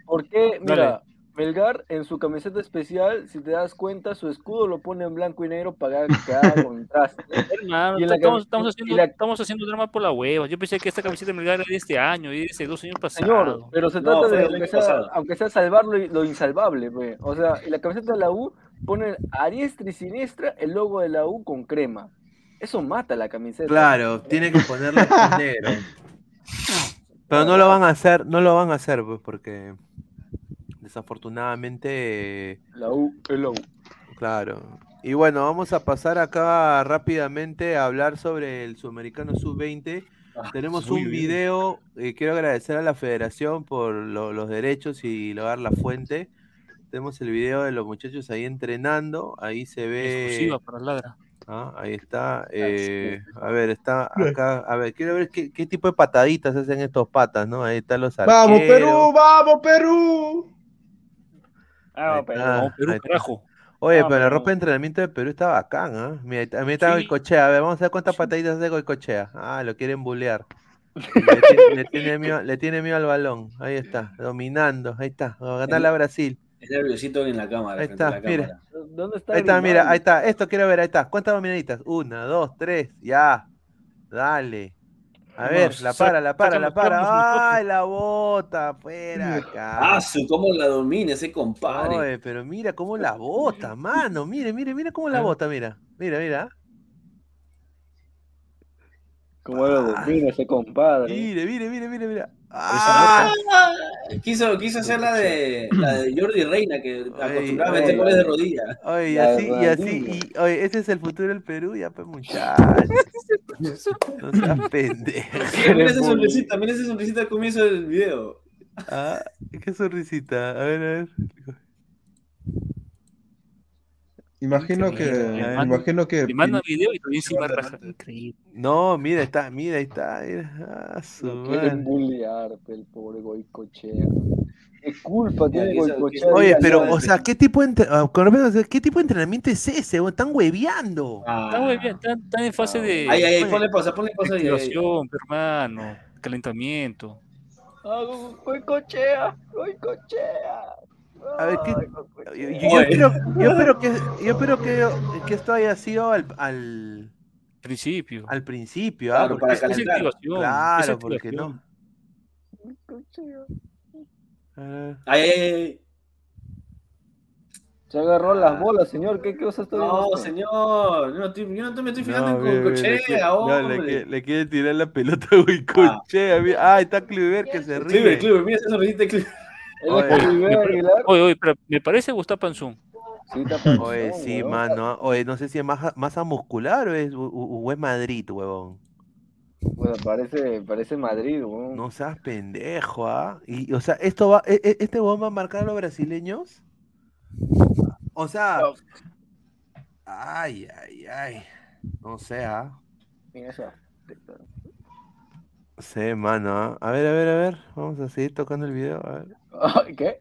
¿Por qué? Mira, Melgar en su camiseta especial, si te das cuenta, su escudo lo pone en blanco y negro para que haga contraste. Hermano, Y en la estamos, haciendo, la- estamos haciendo drama por la hueva. Yo pensé que esta camiseta de Melgar era de este año y de este dos años pasados. Señor, pero se trata de, aunque sea, aunque sea salvar lo, lo insalvable, pues. O sea, y la camiseta de la U pone a diestra y siniestra el logo de la U con crema. Eso mata la camiseta. Claro, tiene que ponerlo en negro. Pero no lo van a hacer, no lo van a hacer, pues, porque desafortunadamente, La U es la U. claro. Y bueno, vamos a pasar acá rápidamente a hablar sobre el Sudamericano Sub-20. Tenemos muy un video, eh, quiero agradecer a la federación por lo- los derechos y lograr la fuente. Tenemos el video de los muchachos ahí entrenando, ahí se ve... Exclusiva para Ladra. Ah, ahí está. eh, a ver, está acá. A ver, quiero ver qué, qué tipo de pataditas hacen estos patas, ¿no? Ahí están los ¡Vamos, arqueros. Perú! ¡Vamos, Perú! Ah, pero Perú, carajo. Oye, Ah, pero la ropa de entrenamiento de Perú está bacán, ¿ah? Mira, está Sí. Goicochea. A ver, vamos a ver cuántas pataditas hace Goicochea. Ah, lo quieren bullear. Le tiene, miedo, le tiene miedo al balón. Ahí está, dominando. Ahí está. Va a ganarle a Brasil. Es nerviosito en la cámara. Ahí a está, la mira. ¿Dónde está Ahí está, mira, ahí está. Esto quiero ver, ahí está. ¿Cuántas dominaditas? Una, dos, tres, ya. Dale. A ver, la para, la para, la para. ¡Ay, la bota! Fuera acá. Ah, su, cómo la domina ese compadre. Oye, pero mira cómo la bota, mano. Mire, mire, mira cómo la bota, mira. Mira, mira. Como lo domina ese compadre. Mire, mire, mire, mire, mira. Ah, quiso, quiso hacer la de, la de Jordi Reina, que acostumbraba a meter goles de rodilla. Oye, y así, y así, y, oye, ese es el futuro del Perú, ya pues muchachos. No seas pendejo. Mira esa sonrisita, mira esa sonrisita al comienzo del video. Ah, qué sonrisita. A ver, a ver. Imagino que, mando- imagino que Le manda video y también encima raja. Increíble. No, mira, está, mira, ahí está. Mira. Ah, su Lo quieren bullear, el pobre Goicochea. ¿Qué culpa tiene Goicochea? Oye, pero, o sea, ¿qué tipo de, entre- ah, a- ¿qué tipo de entrenamiento es ese? Están hueveando. Está muy bien, está, está en fase de Ay, ay, ponle pausa, ponle pausa. activación, hermano, calentamiento. Ah, Go- Goicochea, Goicochea. A ver, ¿qué- Ay, Yo, yo- espero, yo espero que, yo espero que, que esto haya sido al, al, Principio. al principio, ¿ah? Claro, Porque para calentar. Claro, porque no. Ah, Ay, ay, ay, ay. Se agarró las bolas, señor. ¿Qué cosa está viendo No, señor. Yo no, estoy- yo no me estoy fijando No, en Cochea, no, le, hombre. le quiere tirar la pelota a Goicochea. mira. Ah, está Kluivert que se ríe. Cliver, Cliver, mira esa sonrisita de Cliver. Oye. Oye, oye, pero me parece Gustavo Panzón. Sí, está panzón, Oye, sí, mano. Oye, no sé si es masa, masa muscular o es, o, es Madrid, huevón. Bueno, parece, parece Madrid, weón. No seas pendejo, ¿ah? Y, o sea, esto va, e- e- este huevón va a marcar a los brasileños. O sea, ay, ay, ay. No sé, ¿ah? Sí, mano. ¿ah? A ver, a ver, a ver. Vamos a seguir tocando el video. A ver. Ay, ¿Qué?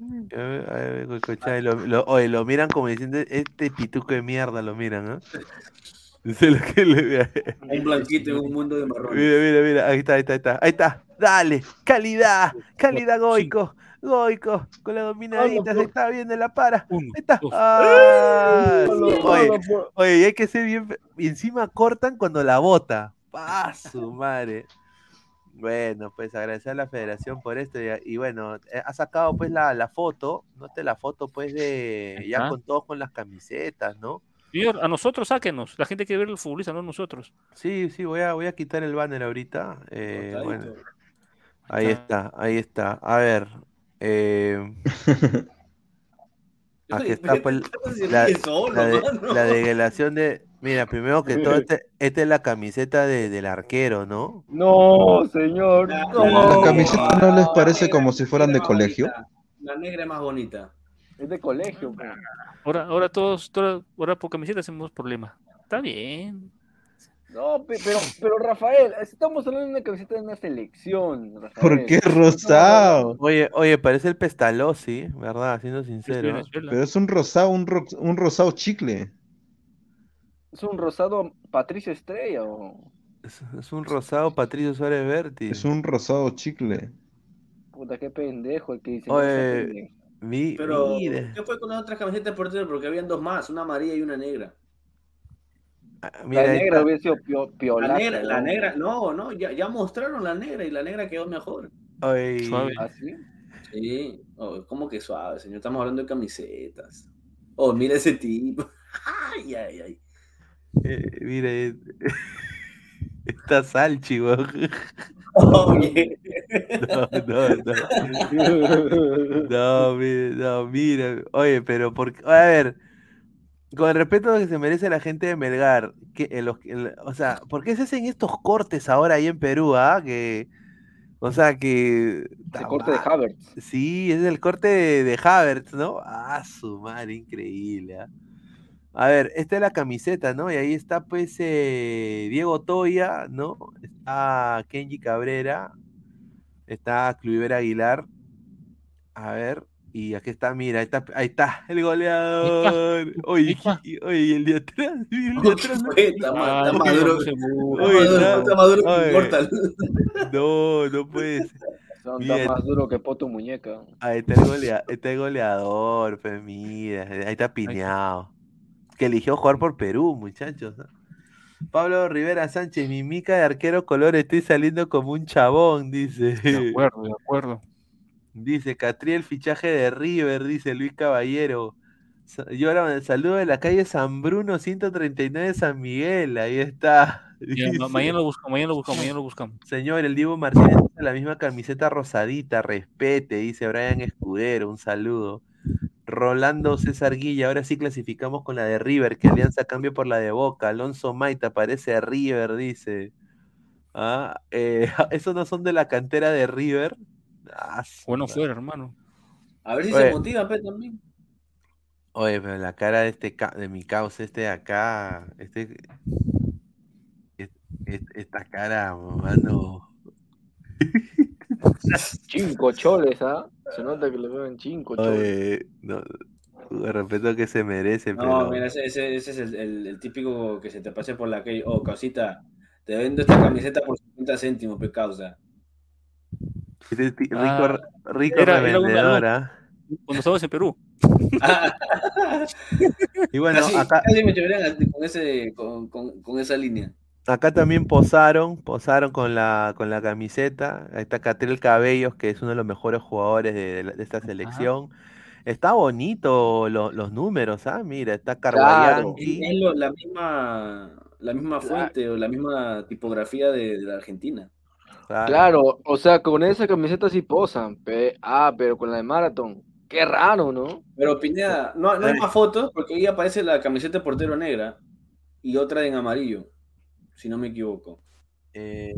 A ver, a ver, Goicoechea, y lo, lo- oye, lo miran como diciendo, este pituco de mierda lo miran, ¿no? Eso es lo que le Un blanquito en un mundo de marrón. Mira, mira, mira, ahí está, ahí está, ahí está, ahí está. Dale, calidad, calidad Goico, Goico, con la dominadita, se está viendo la para. Ahí está. Ah, sí, oye, oye, y hay que ser bien. Y encima cortan cuando la bota. ¡Ah, su madre! Bueno, pues agradecer a la federación por esto. Y, y bueno, eh, ha sacado pues la, la foto, note la foto pues de ya Ajá. con todos con las camisetas, ¿no? Señor, a nosotros sáquenos. La gente quiere ver el futbolista, no nosotros. Sí, sí, voy a, voy a quitar el banner ahorita. eh, bueno, ahí está, ahí está. A ver. eh, aquí está pues, la, la de. Mira, primero que todo, este, esta es la camiseta de- del arquero, ¿no? No, señor. ¿La No. camiseta no les parece como si fueran de colegio? La negra es más bonita. Es de colegio. pues. Ahora, ahora todos, ahora por camiseta hacemos problema. Está bien. No, pe- pero, pero Rafael, estamos hablando de una camiseta de una selección. Rafael. ¿Por qué rosado? Oye, oye, parece el Pestalozzi, ¿verdad? Siendo sincero. Pero es un rosado, un, ro- un rosado chicle. ¿Es un rosado Patricio Estrella o Es, es un rosado Patricio Suárez Berti. Es un rosado chicle. puta qué pendejo el que dice? Oye, mi- Pero. ¿qué fue con las otras camisetas de portero? Porque habían dos más, una amarilla y una negra. mira, la negra hubiera sido pio, La negra, la ¿no? negra, no, no, ya, ya mostraron la negra y la negra quedó mejor. Oye, ¿Ah, sí? Sí, oh, ¿cómo que suave, señor? Estamos hablando de camisetas. Oh, mira ese tipo. Ay, ay, ay. Eh, mira, eh, está Salchi, weón. No, no, no. No, mira, no, mira. Oye, pero por a ver, con el respeto que se merece la gente de Melgar, que en los, en- o sea, ¿por qué se hacen estos cortes ahora ahí en Perú, ah? Que, o sea, que El corte de Havertz. Sí, es el corte de, de Havertz, ¿no? Ah, su madre, increíble. ¿ah? A ver, esta es la camiseta, ¿no? Y ahí está, pues, eh, Diego Toya, ¿no? Está Kenji Cabrera, está Cluiver Aguilar. A ver, y aquí está, mira, ahí está, ahí está el goleador. Oye, oye, el de atrás, el de atrás. no- Está ma- está maduro. Está Oye, maduro, está- está maduro que oye, Immortal. No, no puede ser. Son tan más duro que poto muñeca. Ahí está el, golea- ahí está el goleador, pues mira, ahí está piñado. Que eligió jugar por Perú, muchachos. ¿no? Pablo Rivera Sánchez, mi mica de arquero color, estoy saliendo como un chabón, dice. De acuerdo, de acuerdo. Dice Catriel, fichaje de River, dice Luis Caballero. Sa- Y ahora saludo de la calle San Bruno 139 San Miguel, ahí está. Mañana lo buscamos, mañana lo buscamos, mañana lo buscamos. Señor, el Divo Martínez la misma camiseta rosadita, respete, dice Brian Escudero, un saludo. Rolando César Guilla, ahora sí clasificamos con la de River, que Alianza cambia por la de Boca. Alonso Maita parece a River, dice. Ah, eh, ¿Esos no son de la cantera de River? Ah, Bueno fuera, hermano. A ver si Oye. se motiva, Pe, también. Oye, pero la cara de este ca- de mi causa, este de acá, este, es- es- esta cara, mano. Cinco choles, ¿ah? Se nota que le ven cinco choles. Oye, no, respeto que se merece, No, pero. mira, ese, ese, ese es el, el- el típico que se te pase por la calle. Oh, causita, te vendo esta camiseta por 50 céntimos, pe causa. Este rico, Ah, rico era- era una- revendedor, ¿ah? Cuando estabas en Perú. Y bueno, casi, acá, casi me chorean con, ese, con, con, con esa línea. Acá también posaron, posaron con la, con la camiseta. Ahí está Catriel Cabellos, que es uno de los mejores jugadores de, esta selección. Está bonito lo- los números, ¿ah? Mira, está es lo- la misma, la misma fuente o la misma tipografía de, de la Argentina. Claro, o sea, con esa camiseta sí posan. pe- Ah, pero con la de Marathon. Qué raro, ¿no? Pero Pineda, no, no hay más fotos porque ahí aparece la camiseta de portero negra y otra en amarillo, si no me equivoco. Eh,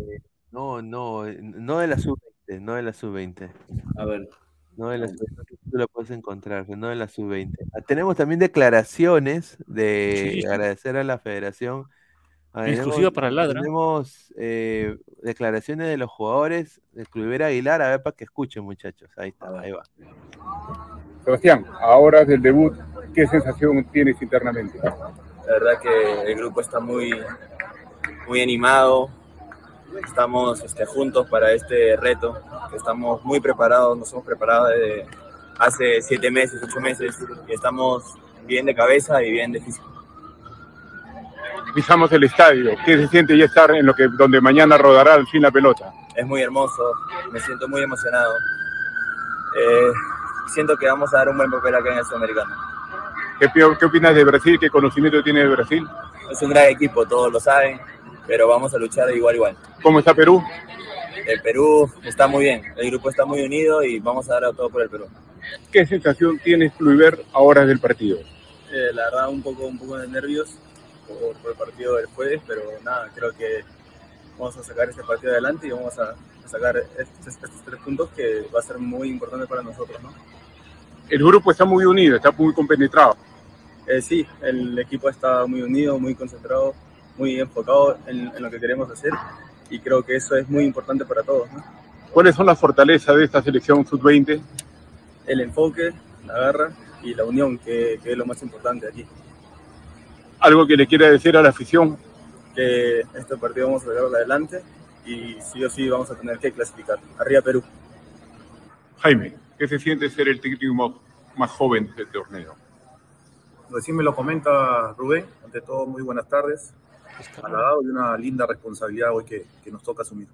no, no, eh, no de la sub-20, no de la sub-20. A ver. No de la sub-20, tú lo puedes encontrar, no de la sub-20. Ah, Tenemos también declaraciones de Sí, sí. agradecer a la federación Exclusiva para Ladra. Tenemos eh, declaraciones de los jugadores del Club Aguilar, a ver para que escuchen, muchachos. Ahí está, ahí va. Sebastián, ahora del debut, ¿qué sensación tienes internamente? La verdad que el grupo está muy, muy animado. Estamos este, juntos para este reto. Estamos muy preparados, nos hemos preparado desde hace siete meses, ocho meses, y estamos bien de cabeza y bien de físico. Pisamos el estadio, ¿qué se siente ya estar en lo que donde mañana rodará al fin la pelota? Es muy hermoso, me siento muy emocionado. Eh, siento que vamos a dar un buen papel acá en el Sudamericano. ¿Qué, qué opinas de Brasil? ¿Qué conocimiento tiene de Brasil? Es un gran equipo, todos lo saben, pero vamos a luchar de igual a igual. ¿Cómo está Perú? El Perú está muy bien, el grupo está muy unido y vamos a dar todo por el Perú. ¿Qué sensación tienes Kluivert ahora del partido? Eh, la verdad, un poco, un poco de nervios por, por el partido del jueves, pero nada, creo que vamos a sacar este partido adelante y vamos a, a sacar estos, estos tres puntos que va a ser muy importante para nosotros, ¿no? El grupo está muy unido, está muy compenetrado. Eh, sí, el equipo está muy unido, muy concentrado, muy enfocado en, en lo que queremos hacer y creo que eso es muy importante para todos, ¿no? ¿Cuáles son las fortalezas de esta selección sub-20? El enfoque, la garra y la unión, que, que es lo más importante aquí. Algo que le quiera decir a la afición. Que este partido vamos a sacarlo adelante y sí o sí vamos a tener que clasificar. Arriba Perú. Jaime, ¿qué se siente ser el técnico más, más joven del torneo? Recién me lo comenta Rubén. Ante todo, muy buenas tardes. Halagado y una linda responsabilidad hoy que, que nos toca asumir.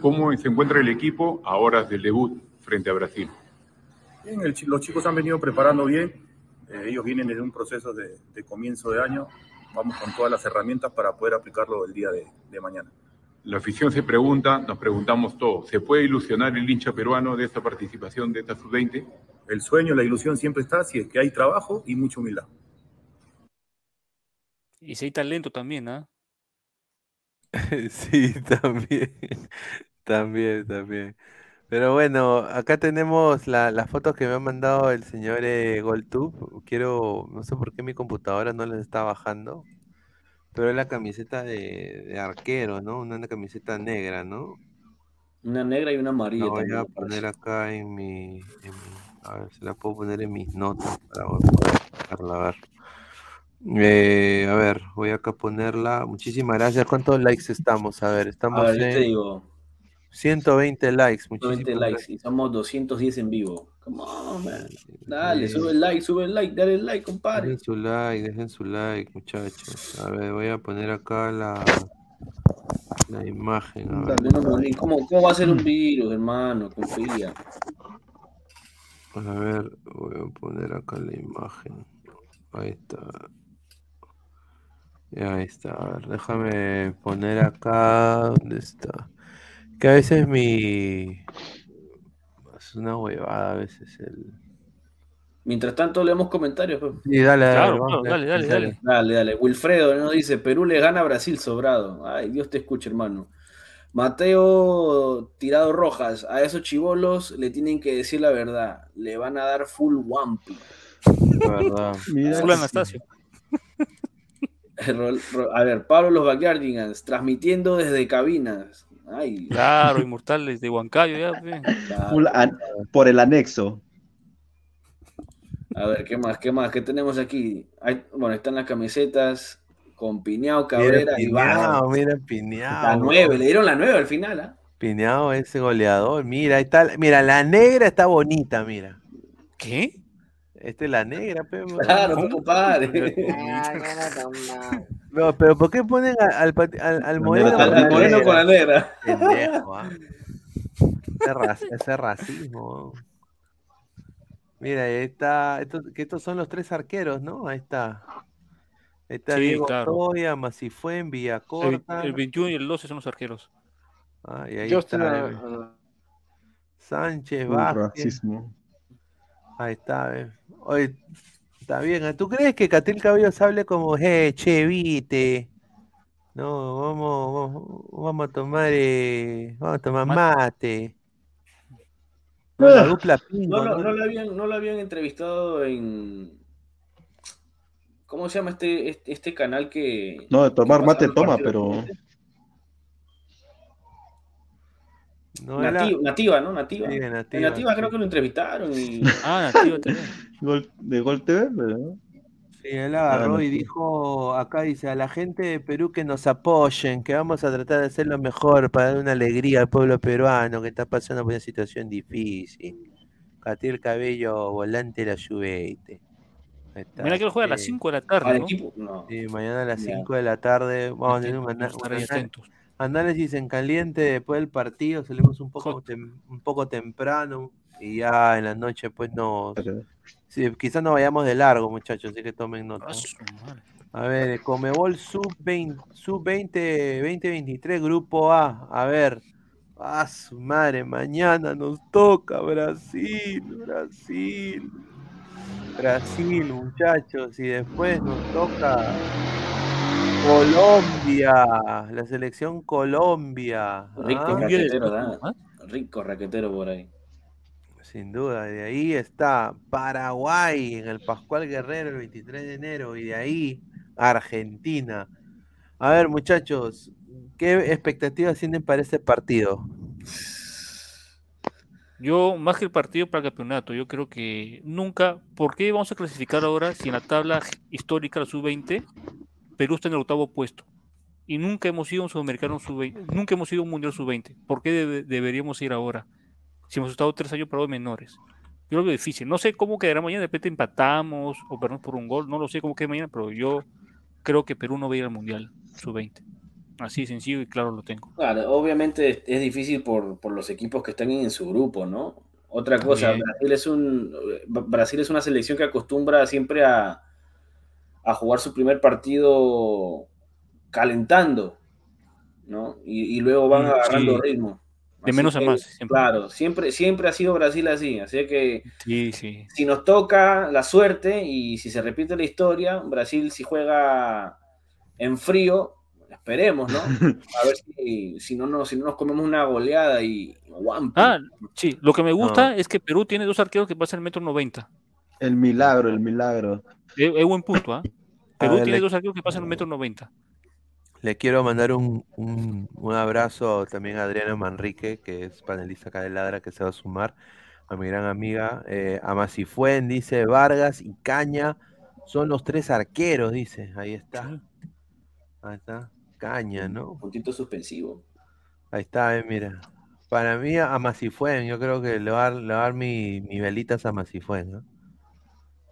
¿Cómo se encuentra el equipo a horas del debut frente a Brasil? Bien, el los chicos han venido preparando bien. Eh, ellos vienen desde un proceso de, de comienzo de año. Vamos con todas las herramientas para poder aplicarlo el día de, de mañana. La afición se pregunta, nos preguntamos todos, ¿se puede ilusionar el hincha peruano de esta participación de esta sub-20? El sueño, la ilusión siempre está si es que hay trabajo y mucha humildad. Y si hay talento también, ¿ah? Sí, también. También, también. Pero bueno, acá tenemos la- las fotos que me ha mandado el señor eh, Goltube. Quiero, no sé por qué mi computadora no les está bajando, pero es la camiseta de, de arquero, ¿no? Una, una camiseta negra, ¿no? Una negra y una amarilla La voy también. a poner parece. acá en mi, en mi- a ver, se la puedo poner en mis notas para poder buscarla, a ver. Eh, a ver, voy acá a ponerla. Muchísimas gracias. ¿Cuántos likes estamos? A ver, estamos A ver, yo en te digo, 120 likes. 120 Muchísimas likes gracias. y somos 210 en vivo. Come on, man. Dale, Sí. sube el like, sube el like, dale el like, compadre. Dejen su like, dejen su like, muchachos. A ver, voy a poner acá la, la imagen. A ver. Dale, no, Molín, ¿Cómo, ¿Cómo va a ser un virus, hermano? Confía. A ver, voy a poner acá la imagen. Ahí está. Y ahí está. A ver, déjame poner acá. ¿Dónde está? Que a veces mi. Es una huevada a veces el. Mientras tanto, leemos comentarios. pues. Sí, dale, dale, Claro, vamos, claro, dale, dale, dale. dale. Dale, dale. Wilfredo nos dice, Perú le gana a Brasil sobrado. Ay, Dios te escuche, hermano. Mateo Tirado Rojas, a esos chivolos le tienen que decir la verdad. Le van a dar full wampi. La verdad. Full Anastasio. Ro- A ver, Pablo Los Backyardigans, transmitiendo desde cabinas. Ay, Claro, inmortales de Huancayo, ya. claro. Por el anexo. A ver, ¿qué más? ¿Qué más? ¿Qué tenemos aquí? Hay- bueno, están las camisetas con Piñao, Mira Cabrera y Piñao, mira La Piñao. nueve, le dieron la nueve al final, ¿ah? Piñao, ese goleador. Mira, ahí está. Mira, la negra está bonita, mira. ¿Qué? Esta es la negra, pero. Claro, compadre. No, pero ¿por qué ponen al, al, al moreno Al- al moreno con la negra. Pendejo, ¿ah? Ese, ra- ese racismo. ¿no? Mira, ahí está. Estos, que estos son los tres arqueros, ¿no? Ahí está. Ahí está Sí, Diego claro. Toya, Masifuen, El, Villacorta. el 21 y el 12 son los arqueros. Ah, y ahí Yo estoy está. a- eh, Sánchez, Vázquez. racismo. Ahí está, eh. Oye, está bien. ¿eh? ¿Tú crees que Catil Cabellos hable como, eh, che, viste? No, vamos, vamos, vamos a tomar, eh, vamos a tomar mate. No, la dupla pingo, No, lo- ¿no? no lo habían, no lo habían entrevistado en, ¿Cómo se llama este, este, este canal que. No, de tomar que mate toma, pero. No era- Nativa, nativa, ¿no? Nativa. Sí, Nativa, Nativa, sí. creo que lo entrevistaron y. Ah, Nativa también. Gol, de Gol TV, ¿no? Sí, él agarró Ah, y dijo, acá dice, a la gente de Perú que nos apoyen, que vamos a tratar de hacer lo mejor para dar una alegría al pueblo peruano que está pasando por una situación difícil. Catiel Cabello, volante de la está, Mira que él juega a las sí. 5 de la tarde, ¿no? equipo, no. Sí, mañana a las Ya. 5 de la tarde vamos a tener un, un. Análisis en caliente después del partido, salimos un poco, tem- un poco temprano y ya en la noche pues. Sí, quizás no vayamos de largo muchachos, así que tomen nota. Su madre. A ver, Comebol Sub-20, Sub-20, 2023, Grupo A. A ver, a su madre, mañana nos toca Brasil, Brasil. Brasil, muchachos, y después nos toca Colombia, la selección Colombia. Rico ¿ah? raquetero, ¿verdad? Rico raquetero por ahí. Sin duda, de ahí está Paraguay en el Pascual Guerrero el 23 de enero y de ahí Argentina. A ver, muchachos, ¿qué expectativas tienen para este partido? Yo, más que el partido para el campeonato, yo creo que nunca, ¿por qué vamos a clasificar ahora si en la tabla histórica, la sub-20, Perú está en el octavo puesto? Y nunca hemos ido a un sudamericano sub-20, nunca hemos ido a un mundial sub-20. ¿Por qué debe- deberíamos ir ahora? Si hemos estado tres años parados menores. Yo lo veo difícil. No sé cómo quedará mañana, de repente empatamos o perdemos por un gol, no lo sé cómo queda mañana, pero yo creo que Perú no va a ir al mundial sub-20. Así sencillo y claro lo tengo. Claro, obviamente es, difícil por, por los equipos que están en su grupo, ¿no? Otra cosa, También. Brasil es, un, Brasil es una selección que acostumbra siempre a, a jugar su primer partido calentando, ¿no? Y, y luego van Mm, agarrando sí. ritmo. De Así menos a más, siempre. Claro, siempre, siempre ha sido Brasil así, así que Sí, sí. si nos toca la suerte y si se repite la historia, Brasil si juega en frío, esperemos, ¿no? A ver si, si, no, nos, si no nos comemos una goleada y guampi. Ah, sí, lo que me gusta No. es que Perú tiene dos arqueros que pasan el metro noventa. El milagro, el milagro. Es, es buen punto, ¿ah? Perú ver, tiene le- dos arqueros que pasan el metro noventa. Le quiero mandar un, un- un abrazo también a Adriana Manrique, que es panelista acá de Ladra, que se va a sumar, a mi gran amiga, eh, a Macifuen, dice Vargas y Caña, son los tres arqueros, dice, ahí está. Ahí está, Caña, ¿no? Puntito suspensivo. Ahí está, eh, mira. Para mí, a Macifuen, yo creo que le va a dar, le va a dar mi, mi velitas a Macifuen, ¿no?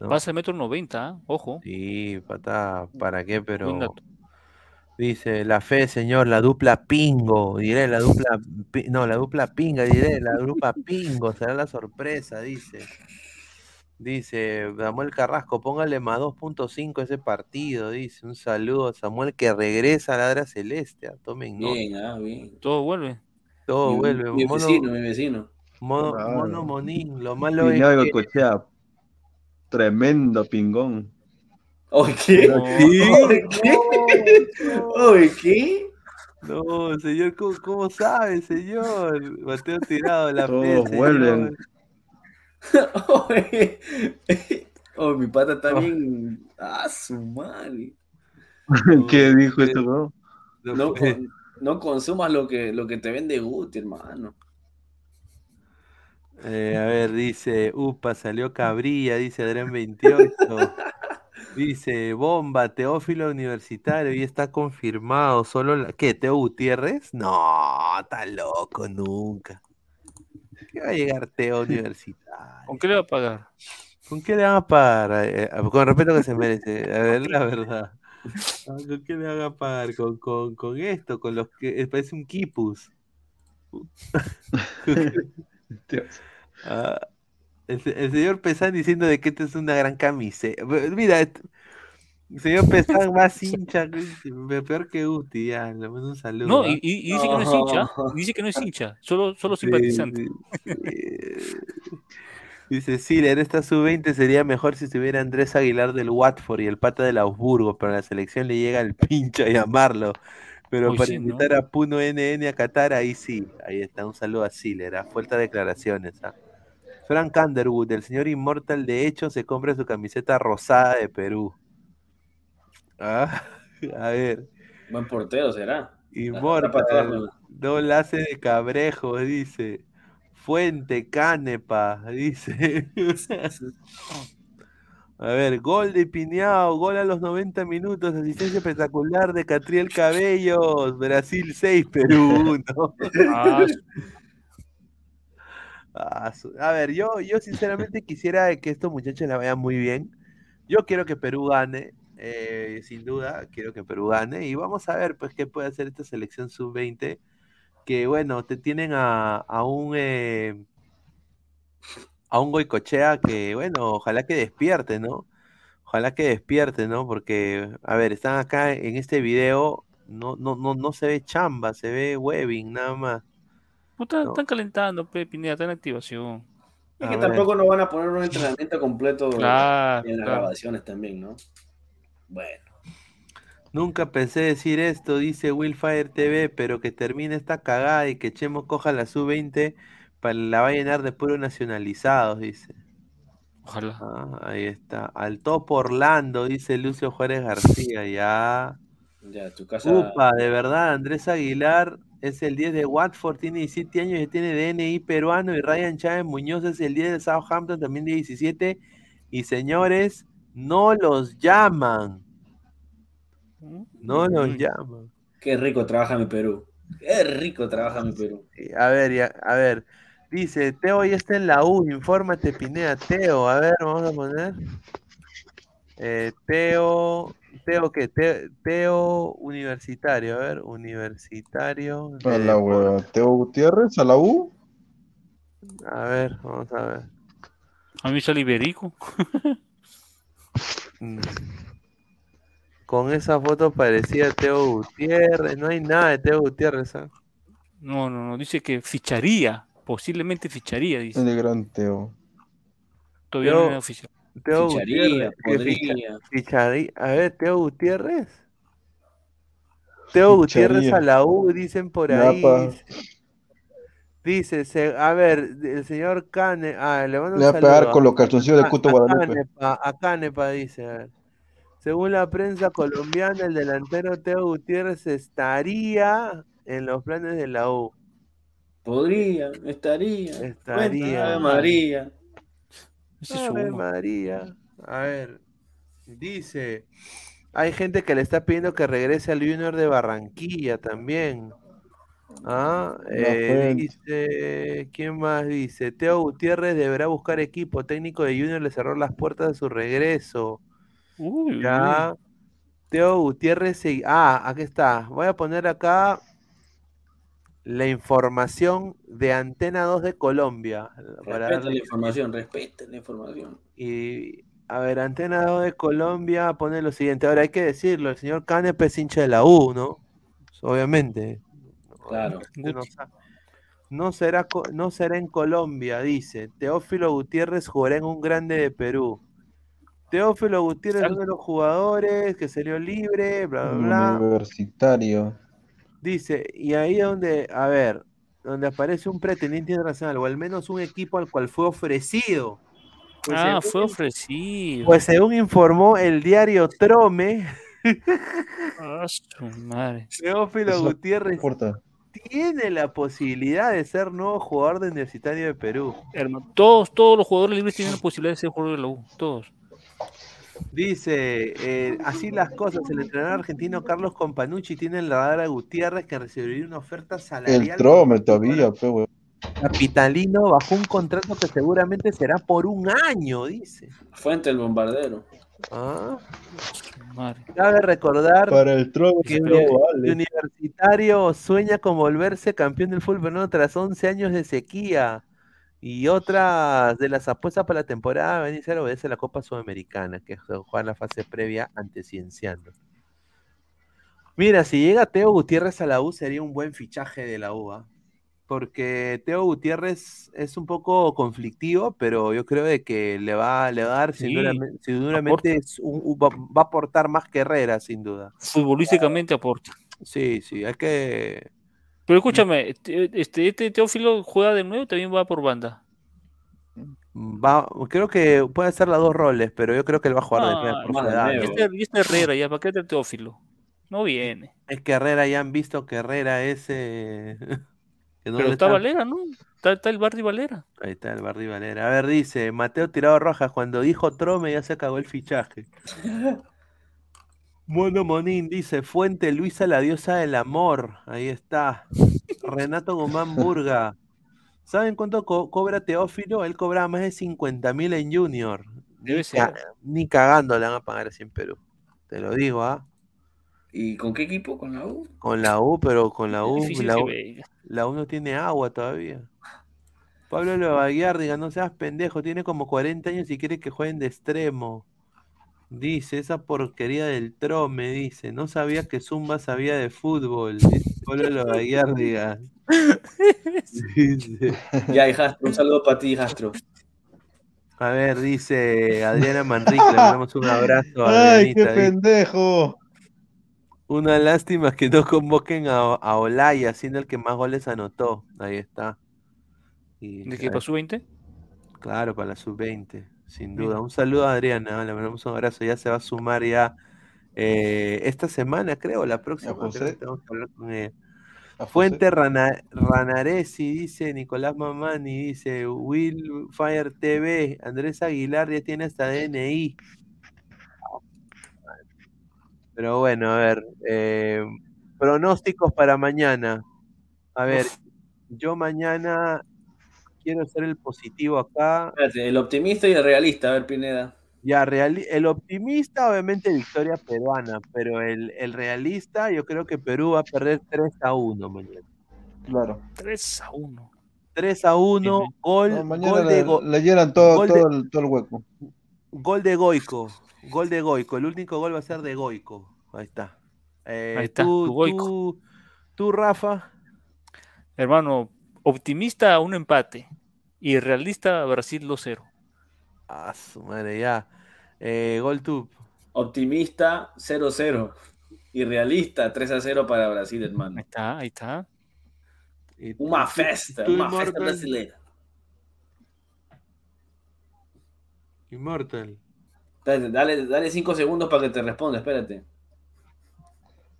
¿No? Pasa el metro noventa, ¿ah? ojo. Sí, pata, ¿para qué? Pero dice la fe, señor, la dupla pingo, diré la dupla, pi- no, la dupla pinga, diré la dupla pingo, será la sorpresa, dice. Dice Samuel Carrasco, póngale más 2.5 a ese partido, dice. Un saludo a Samuel que regresa a Ladra Celeste, ah, tomen nota. Bien, ah, bien. Todo vuelve. Todo Mi- vuelve. Mi mono, vecino, mi vecino. mono, mono Monín, lo malo es que... Tremendo pingón. ¿Oye qué? Sí, ¿Oye qué? ¿Oye qué? No, señor, ¿cómo, cómo sabe, señor? Mateo tirado la Todos vuelven. Oye, oh, mi pata está bien. Ah, su madre. ¿Qué dijo esto, no? No, con- no consumas lo que, lo que te vende Guti, hermano. Eh, a ver, dice, upa, salió Cabrilla, dice Adrián 28. Dice, bomba, Teófilo Universitario, y está confirmado. Solo la... ¿Qué? ¿Teo Gutiérrez? No, está loco, nunca. ¿Qué va a llegar Teo Universitario? ¿Con qué le va a pagar? ¿Con qué le van a pagar? Eh, eh, con respeto que se merece, a ver, la verdad. Ah, ¿Con qué le van a pagar? Con, con, con esto, con los que eh, parece un quipus. Ah, el, se- el señor Pesán diciendo de que esta es una gran camiseta. Mira, el señor Pesán más hincha, peor que Uti, ya, le mando un saludo. No, y, dice que no es hincha. y Dice que no es hincha, solo, solo Sí, simpatizante. sí, sí. Dice, sí, en esta sub-20 sería mejor si estuviera Andrés Aguilar del Watford y el pata del Augsburgo, pero a la selección le llega el pincho a llamarlo. Pero para sí, ¿no? invitar a Puno NN a Qatar, ahí sí. Ahí está, un saludo a Siler, a fuertes declaraciones. ¿ah? Frank Underwood, el señor Inmortal, de hecho, se compra su camiseta rosada de Perú. Ah, a ver. Buen portero será. Immortal. No la hace de cabrejo, dice. Fuente Canepa, dice. A ver, gol de Piñao, gol a los 90 minutos, asistencia espectacular de Catriel Cabellos, Brasil 6, Perú 1. Ah, Ah, a ver, yo, yo sinceramente quisiera que estos muchachos la vayan muy bien. Yo quiero que Perú gane, eh, sin duda, quiero que Perú gane. Y vamos a ver, pues, qué puede hacer esta selección sub-20. Que bueno, te tienen a, a un eh, a un Goicochea que, bueno, ojalá que despierte, ¿no? Ojalá que despierte, ¿no? Porque, a ver, están acá en este video, no, no, no, no se ve chamba, se ve webbing nada más. Puta, No. están calentando, pe, Pineda, está en activación. Es A que ver. tampoco nos van a poner un entrenamiento completo Claro, en las claro. grabaciones también, ¿no? Bueno. Nunca pensé decir esto, dice Willfire TV, pero que termine esta cagada y que Chemo coja la sub-20 para la va a llenar de puros nacionalizados, dice. Ojalá. Ah, ahí está. Al top Orlando, dice Lucio Juárez García, ya. Ya, tu casa. Upa, de verdad, Andrés Aguilar es el 10 de Watford, tiene 17 años y tiene DNI peruano y Ryan Chávez Muñoz es el 10 de Southampton, también de 17. Y señores, no los llaman. No los llaman. Qué rico trabaja mi Perú. Qué rico trabaja mi Perú. A ver, ya- a ver. Dice, Teo ya está en la U, infórmate, Pineda. Teo, a ver, vamos a poner. Eh, Teo, Teo, ¿qué? Teo, Teo universitario, a ver, universitario. A la hueva. Teo Gutiérrez, a la U. A ver, vamos a ver. A mí sale Iberico. Mm. Con esa foto parecía Teo Gutiérrez, no hay nada de Teo Gutiérrez. ¿ah? No, no, no. Dice que ficharía. Posiblemente ficharía, dice. El gran Teo. Todavía Teo- no oficial. Teo Ficharía, Gutiérrez, podría. ficha- ficharía. A ver, Teo Gutiérrez. Teo Gutiérrez Ficharía. a la U, dicen por ahí. Dice, se- a ver, el señor Cane, ah, le mando un Le va a pegar con los calzoncillos de A- Cuto a Guadalupe. Canepa, a Canepa dice, a ver. Según la prensa colombiana, el delantero Teo Gutiérrez estaría en los planes de la U. Podría, estaría. Estaría. Cuenta, Ave María. Ave. María. A ver, dice, hay gente que le está pidiendo que regrese al Junior de Barranquilla también. Ah, eh, dice, ¿quién más dice? Teo Gutiérrez deberá buscar equipo técnico de Junior, le cerró las puertas de su regreso. Uy, Ya. Teo Gutiérrez, se- ah, aquí está. Voy a poner acá la información de Antena 2 de Colombia. para Respeta darle- la información, respeta la información. y a ver, Antena 2 de Colombia pone lo siguiente. Ahora hay que decirlo, el señor Canepa es hincha de la U, ¿no? Obviamente. Claro. No, será, co- no será en Colombia, dice. Teófilo Gutiérrez jugará en un grande de Perú. Teófilo Gutiérrez es uno de los jugadores que salió libre, bla, bla, bla. Universitario. Dice, y ahí donde, a ver, donde aparece un pretendiente internacional, o al menos un equipo al cual fue ofrecido. Pues Ah, según- fue ofrecido. Pues según informó el diario Trome, Ah, madre. Teófilo Eso Gutiérrez importa. tiene la posibilidad de ser nuevo jugador de Universitario de Perú. Hermano, todos, todos los jugadores libres tienen la posibilidad de ser jugador de la U. Todos. Dice, eh, así las cosas, el entrenador argentino Carlos Companucci tiene en la radar a Gutiérrez que recibiría una oferta salarial. El Trome todavía, pe, huevón. Capitalino bajo un contrato que seguramente será por un año, dice. Fuente el bombardero. Ah. Cabe recordar Para el Trome que no vale. Universitario sueña con volverse campeón del fútbol peruano tras 11 años de sequía. Y otras de las apuestas para la temporada van a ser obedece a la Copa Sudamericana, que es jugar la fase previa ante Cienciano. Mira, si llega Teo Gutiérrez a la U sería un buen fichaje de la U, ¿ah? porque Teo Gutiérrez es un poco conflictivo, pero yo creo de que le va, le va a dar Sí, seguramente, seguramente es un- un- va, va a aportar más que Herrera, sin duda. Futbolísticamente aporta. Sí, sí, hay que. Pero escúchame, este, este, este Teófilo juega de nuevo, también va por banda. Va, creo que puede hacer las dos roles, pero yo creo que él va a jugar de Ah. Y este, este Herrera, ya, ¿para qué te Teófilo? No viene. Es que Herrera ya han visto que Herrera es. eh, que no Pero está está- Valera, ¿no? Está, está el Bardi Valera. Ahí está el Bardi Valera. A ver, dice Mateo Tirado Rojas, cuando dijo Trome ya se acabó el fichaje. Mono Monín dice, Fuente Luisa, la diosa del amor. Ahí está. Renato Guzmán Burga. ¿Saben cuánto co- cobra Teófilo? Él cobraba más de 50 mil en Junior. Debe Ni, ser. ca- ni cagando le van a pagar así en Perú. Te lo digo, ¿ah? ¿Y con qué equipo? ¿Con la U? Con la U, pero con la U, la U, la U no tiene agua todavía. Pablo Lovaguiar, diga, no seas pendejo, tiene como 40 años y quiere que jueguen de extremo. Dice, esa porquería del trome, dice, no sabía que Zumba sabía de fútbol. Dice Lovaguiar, diga. Dice, Ya, hijastro, un saludo para ti, hijastro. a ver, dice Adriana Manrique, le mandamos un abrazo a ¡Ay, qué Adrianita, dice, pendejo! Una lástima que no convoquen a, a Olaya, siendo el que más goles anotó. Ahí está. Y, ¿De qué pasó 20? Claro, para la sub-20, sin duda. Un saludo a Adriana, le mandamos un abrazo. Ya se va a sumar ya eh, esta semana, creo, la próxima. creo tenemos que hablar con ella. José. Fuente Rana- Ranaresi, dice Nicolás Mamani, dice Will Fire TV, Andrés Aguilar ya tiene hasta DNI. Pero bueno, a ver, eh, pronósticos para mañana. A ver, yo mañana quiero ser el positivo acá. Espérate, el optimista y el realista, a ver, Pineda. Ya, reali- el optimista, obviamente, victoria peruana, pero el, el realista, yo creo que Perú va a perder 3 a 1 mañana. Claro. 3 a 1. 3 a 1, gol, No, mañana gol de le, Go- le llenan todo, gol de- todo, el, todo el hueco. Gol de Goico. Gol de Goico. El único gol va a ser de Goico. Ahí está. Eh, Ahí está, tú, tu Goico. tú- tú, Rafa. Hermano, optimista un empate. Y realista Brasil 2-0. Ah, su madre, ya. Eh, gol tú. Optimista 0-0. Y realista 3-0 para Brasil, hermano. Ahí está, ahí está. Tú- festa, uma festa brasileira. Immortal. Espérate, dale, dale cinco segundos para que te responda, espérate.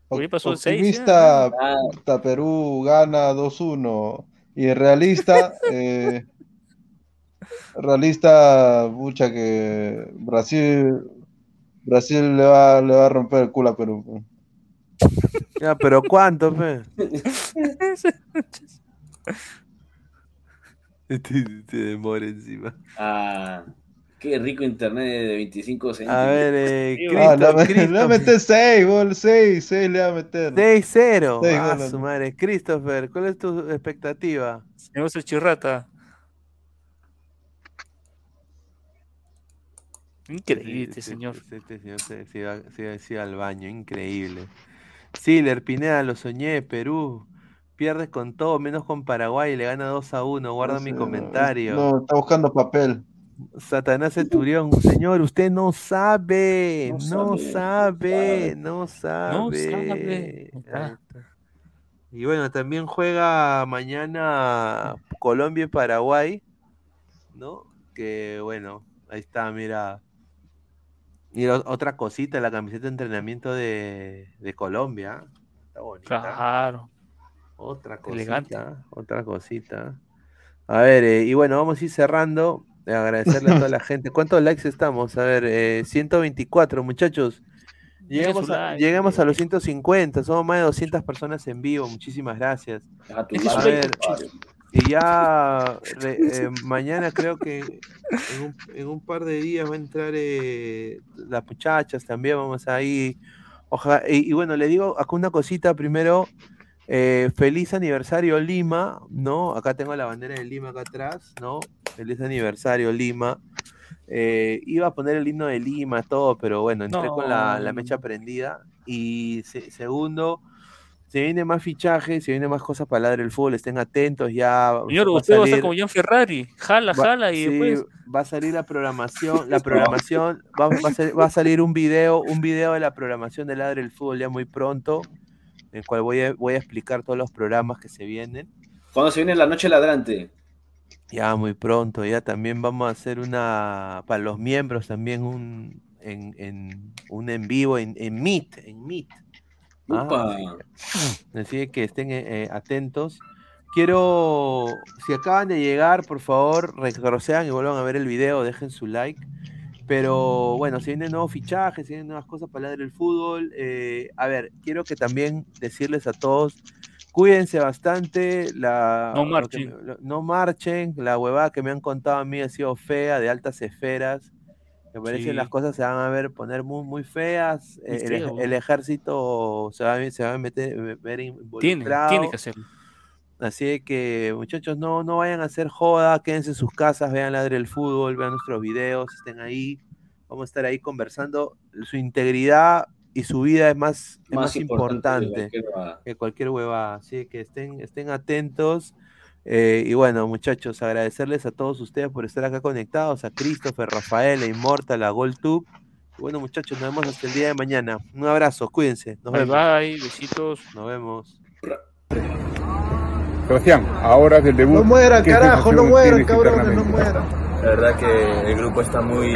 Hoy pasó el 6. Optimista, puta, Perú gana 2-1. Y realista, eh, realista, pucha, que Brasil, Brasil le va, le va a romper el culo a Perú. Ya, pero ¿cuánto, fe? Se demora encima. Ah, qué rico internet de 25 céntimos. A ver, eh, Ah, le va a Cristo, met- le va a Cristo. meter 6, gol 6, 6 le va a meter. 6-0. Seis Ah, su madre. Christopher, ¿cuál es tu expectativa? Señor Chirrata. Increíble este Sí, señor. Este señor se, se iba, se iba- se iba al baño, increíble. Siler, Pineda, lo soñé, Perú. Pierdes con todo, menos con Paraguay, le gana 2 a 1. Guarda mi No sé, comentario. No, está buscando papel. Satanás Centurión, señor, usted no sabe, No no, sabe, sabe, no sabe. sabe. Ah. está. Y bueno, también juega mañana Colombia y Paraguay, ¿no? Que bueno, ahí está, mira. Mira, otra cosita, la camiseta de entrenamiento de, de Colombia. Está bonita. Claro. Otra cosita, Elegante. otra cosita. A ver, eh, y bueno, vamos a ir cerrando. Eh, Agradecerle a toda la gente. ¿Cuántos likes estamos? A ver, eh, 124, muchachos. Llegamos a, like, llegamos a los 150. Somos más de 200 personas en vivo. Muchísimas gracias. Deja tu A ver. Y ya eh, mañana creo que en un, en un par de días va a entrar eh, las muchachas también, vamos ahí. Ojalá, y, y bueno, le digo acá una cosita primero. eh, feliz aniversario Lima, ¿no? Acá tengo la bandera de Lima acá atrás, ¿no? Feliz aniversario Lima. Iba a poner el himno de Lima, todo, pero bueno, entré con la, mecha prendida. Y se- segundo, se viene más fichajes, se viene más cosas para ladrar el fútbol, estén atentos ya. Señor, va a usted va a estar como Gian Ferrari. Jala, va- jala y sí, después. va a salir la programación, la programación, va, va a ser- va a salir un video, un video de la programación de Ladre el Fútbol ya muy pronto, en el cual voy a, voy a explicar todos los programas que se vienen. ¿Cuándo se viene la noche ladrante? Ya muy pronto, ya también vamos a hacer una, para los miembros también un, en, en- un en vivo en, en Meet, en Meet. Ah, Upa. así que- así que estén eh, eh, atentos. Quiero, si acaban de llegar, por favor, retrocedan y vuelvan a ver el video, dejen su like. Pero bueno, si vienen nuevos fichajes, si vienen nuevas cosas para ladrar el fútbol. eh, a ver, quiero que también decirles a todos, cuídense bastante. La, No lo que marchen. lo- no marchen. La huevada que me han contado a mí ha sido fea, de altas esferas. Me parece que Sí. las cosas se van a ver poner muy, muy feas. Eh, el, el ejército se va, a- se va a meter, ver Tiene, involucrado. tiene que hacerlo. Así que, muchachos, no, no vayan a hacer joda, quédense en sus casas, vean Ladre el Fútbol, vean nuestros videos, estén ahí. Vamos a estar ahí conversando. Su integridad y su vida es más, es Más más importante que importante cualquier huevada. que cualquier huevada. Así que estén, estén atentos. Eh, y bueno, muchachos, agradecerles a todos ustedes por estar acá conectados, a Christopher, Rafael, a Immortal, a GoldTube. Y bueno, muchachos, nos vemos hasta el día de mañana. Un abrazo, cuídense. Nos Bye vemos. bye, besitos. Nos vemos. Sebastián, ahora del debut. No mueran, ¿qué carajo, no mueran, cabrones, no mueran. La verdad que el grupo está muy,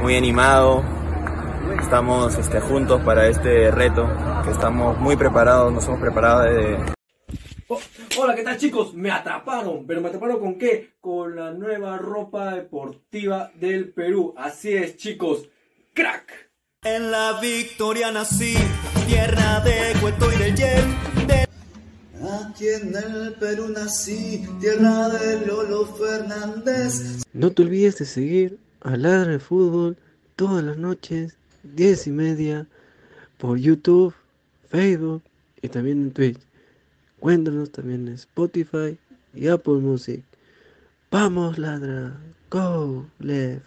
muy animado. Estamos este, juntos para este reto, que estamos muy preparados, nos hemos preparado desde, Oh, hola, ¿qué tal chicos? Me atraparon, pero me atraparon con qué? Con la nueva ropa deportiva del Perú. Así es, chicos. ¡Crack! En la victoria nací, tierra de Cueto y del Yen. de- Aquí en el Perú nací, tierra de Lolo Fernández. No te olvides de seguir a Ladra el Fútbol todas las noches, 10 y media, por YouTube, Facebook y también en Twitch. Cuéntanos también en Spotify y Apple Music. Vamos, Ladra. Go, left.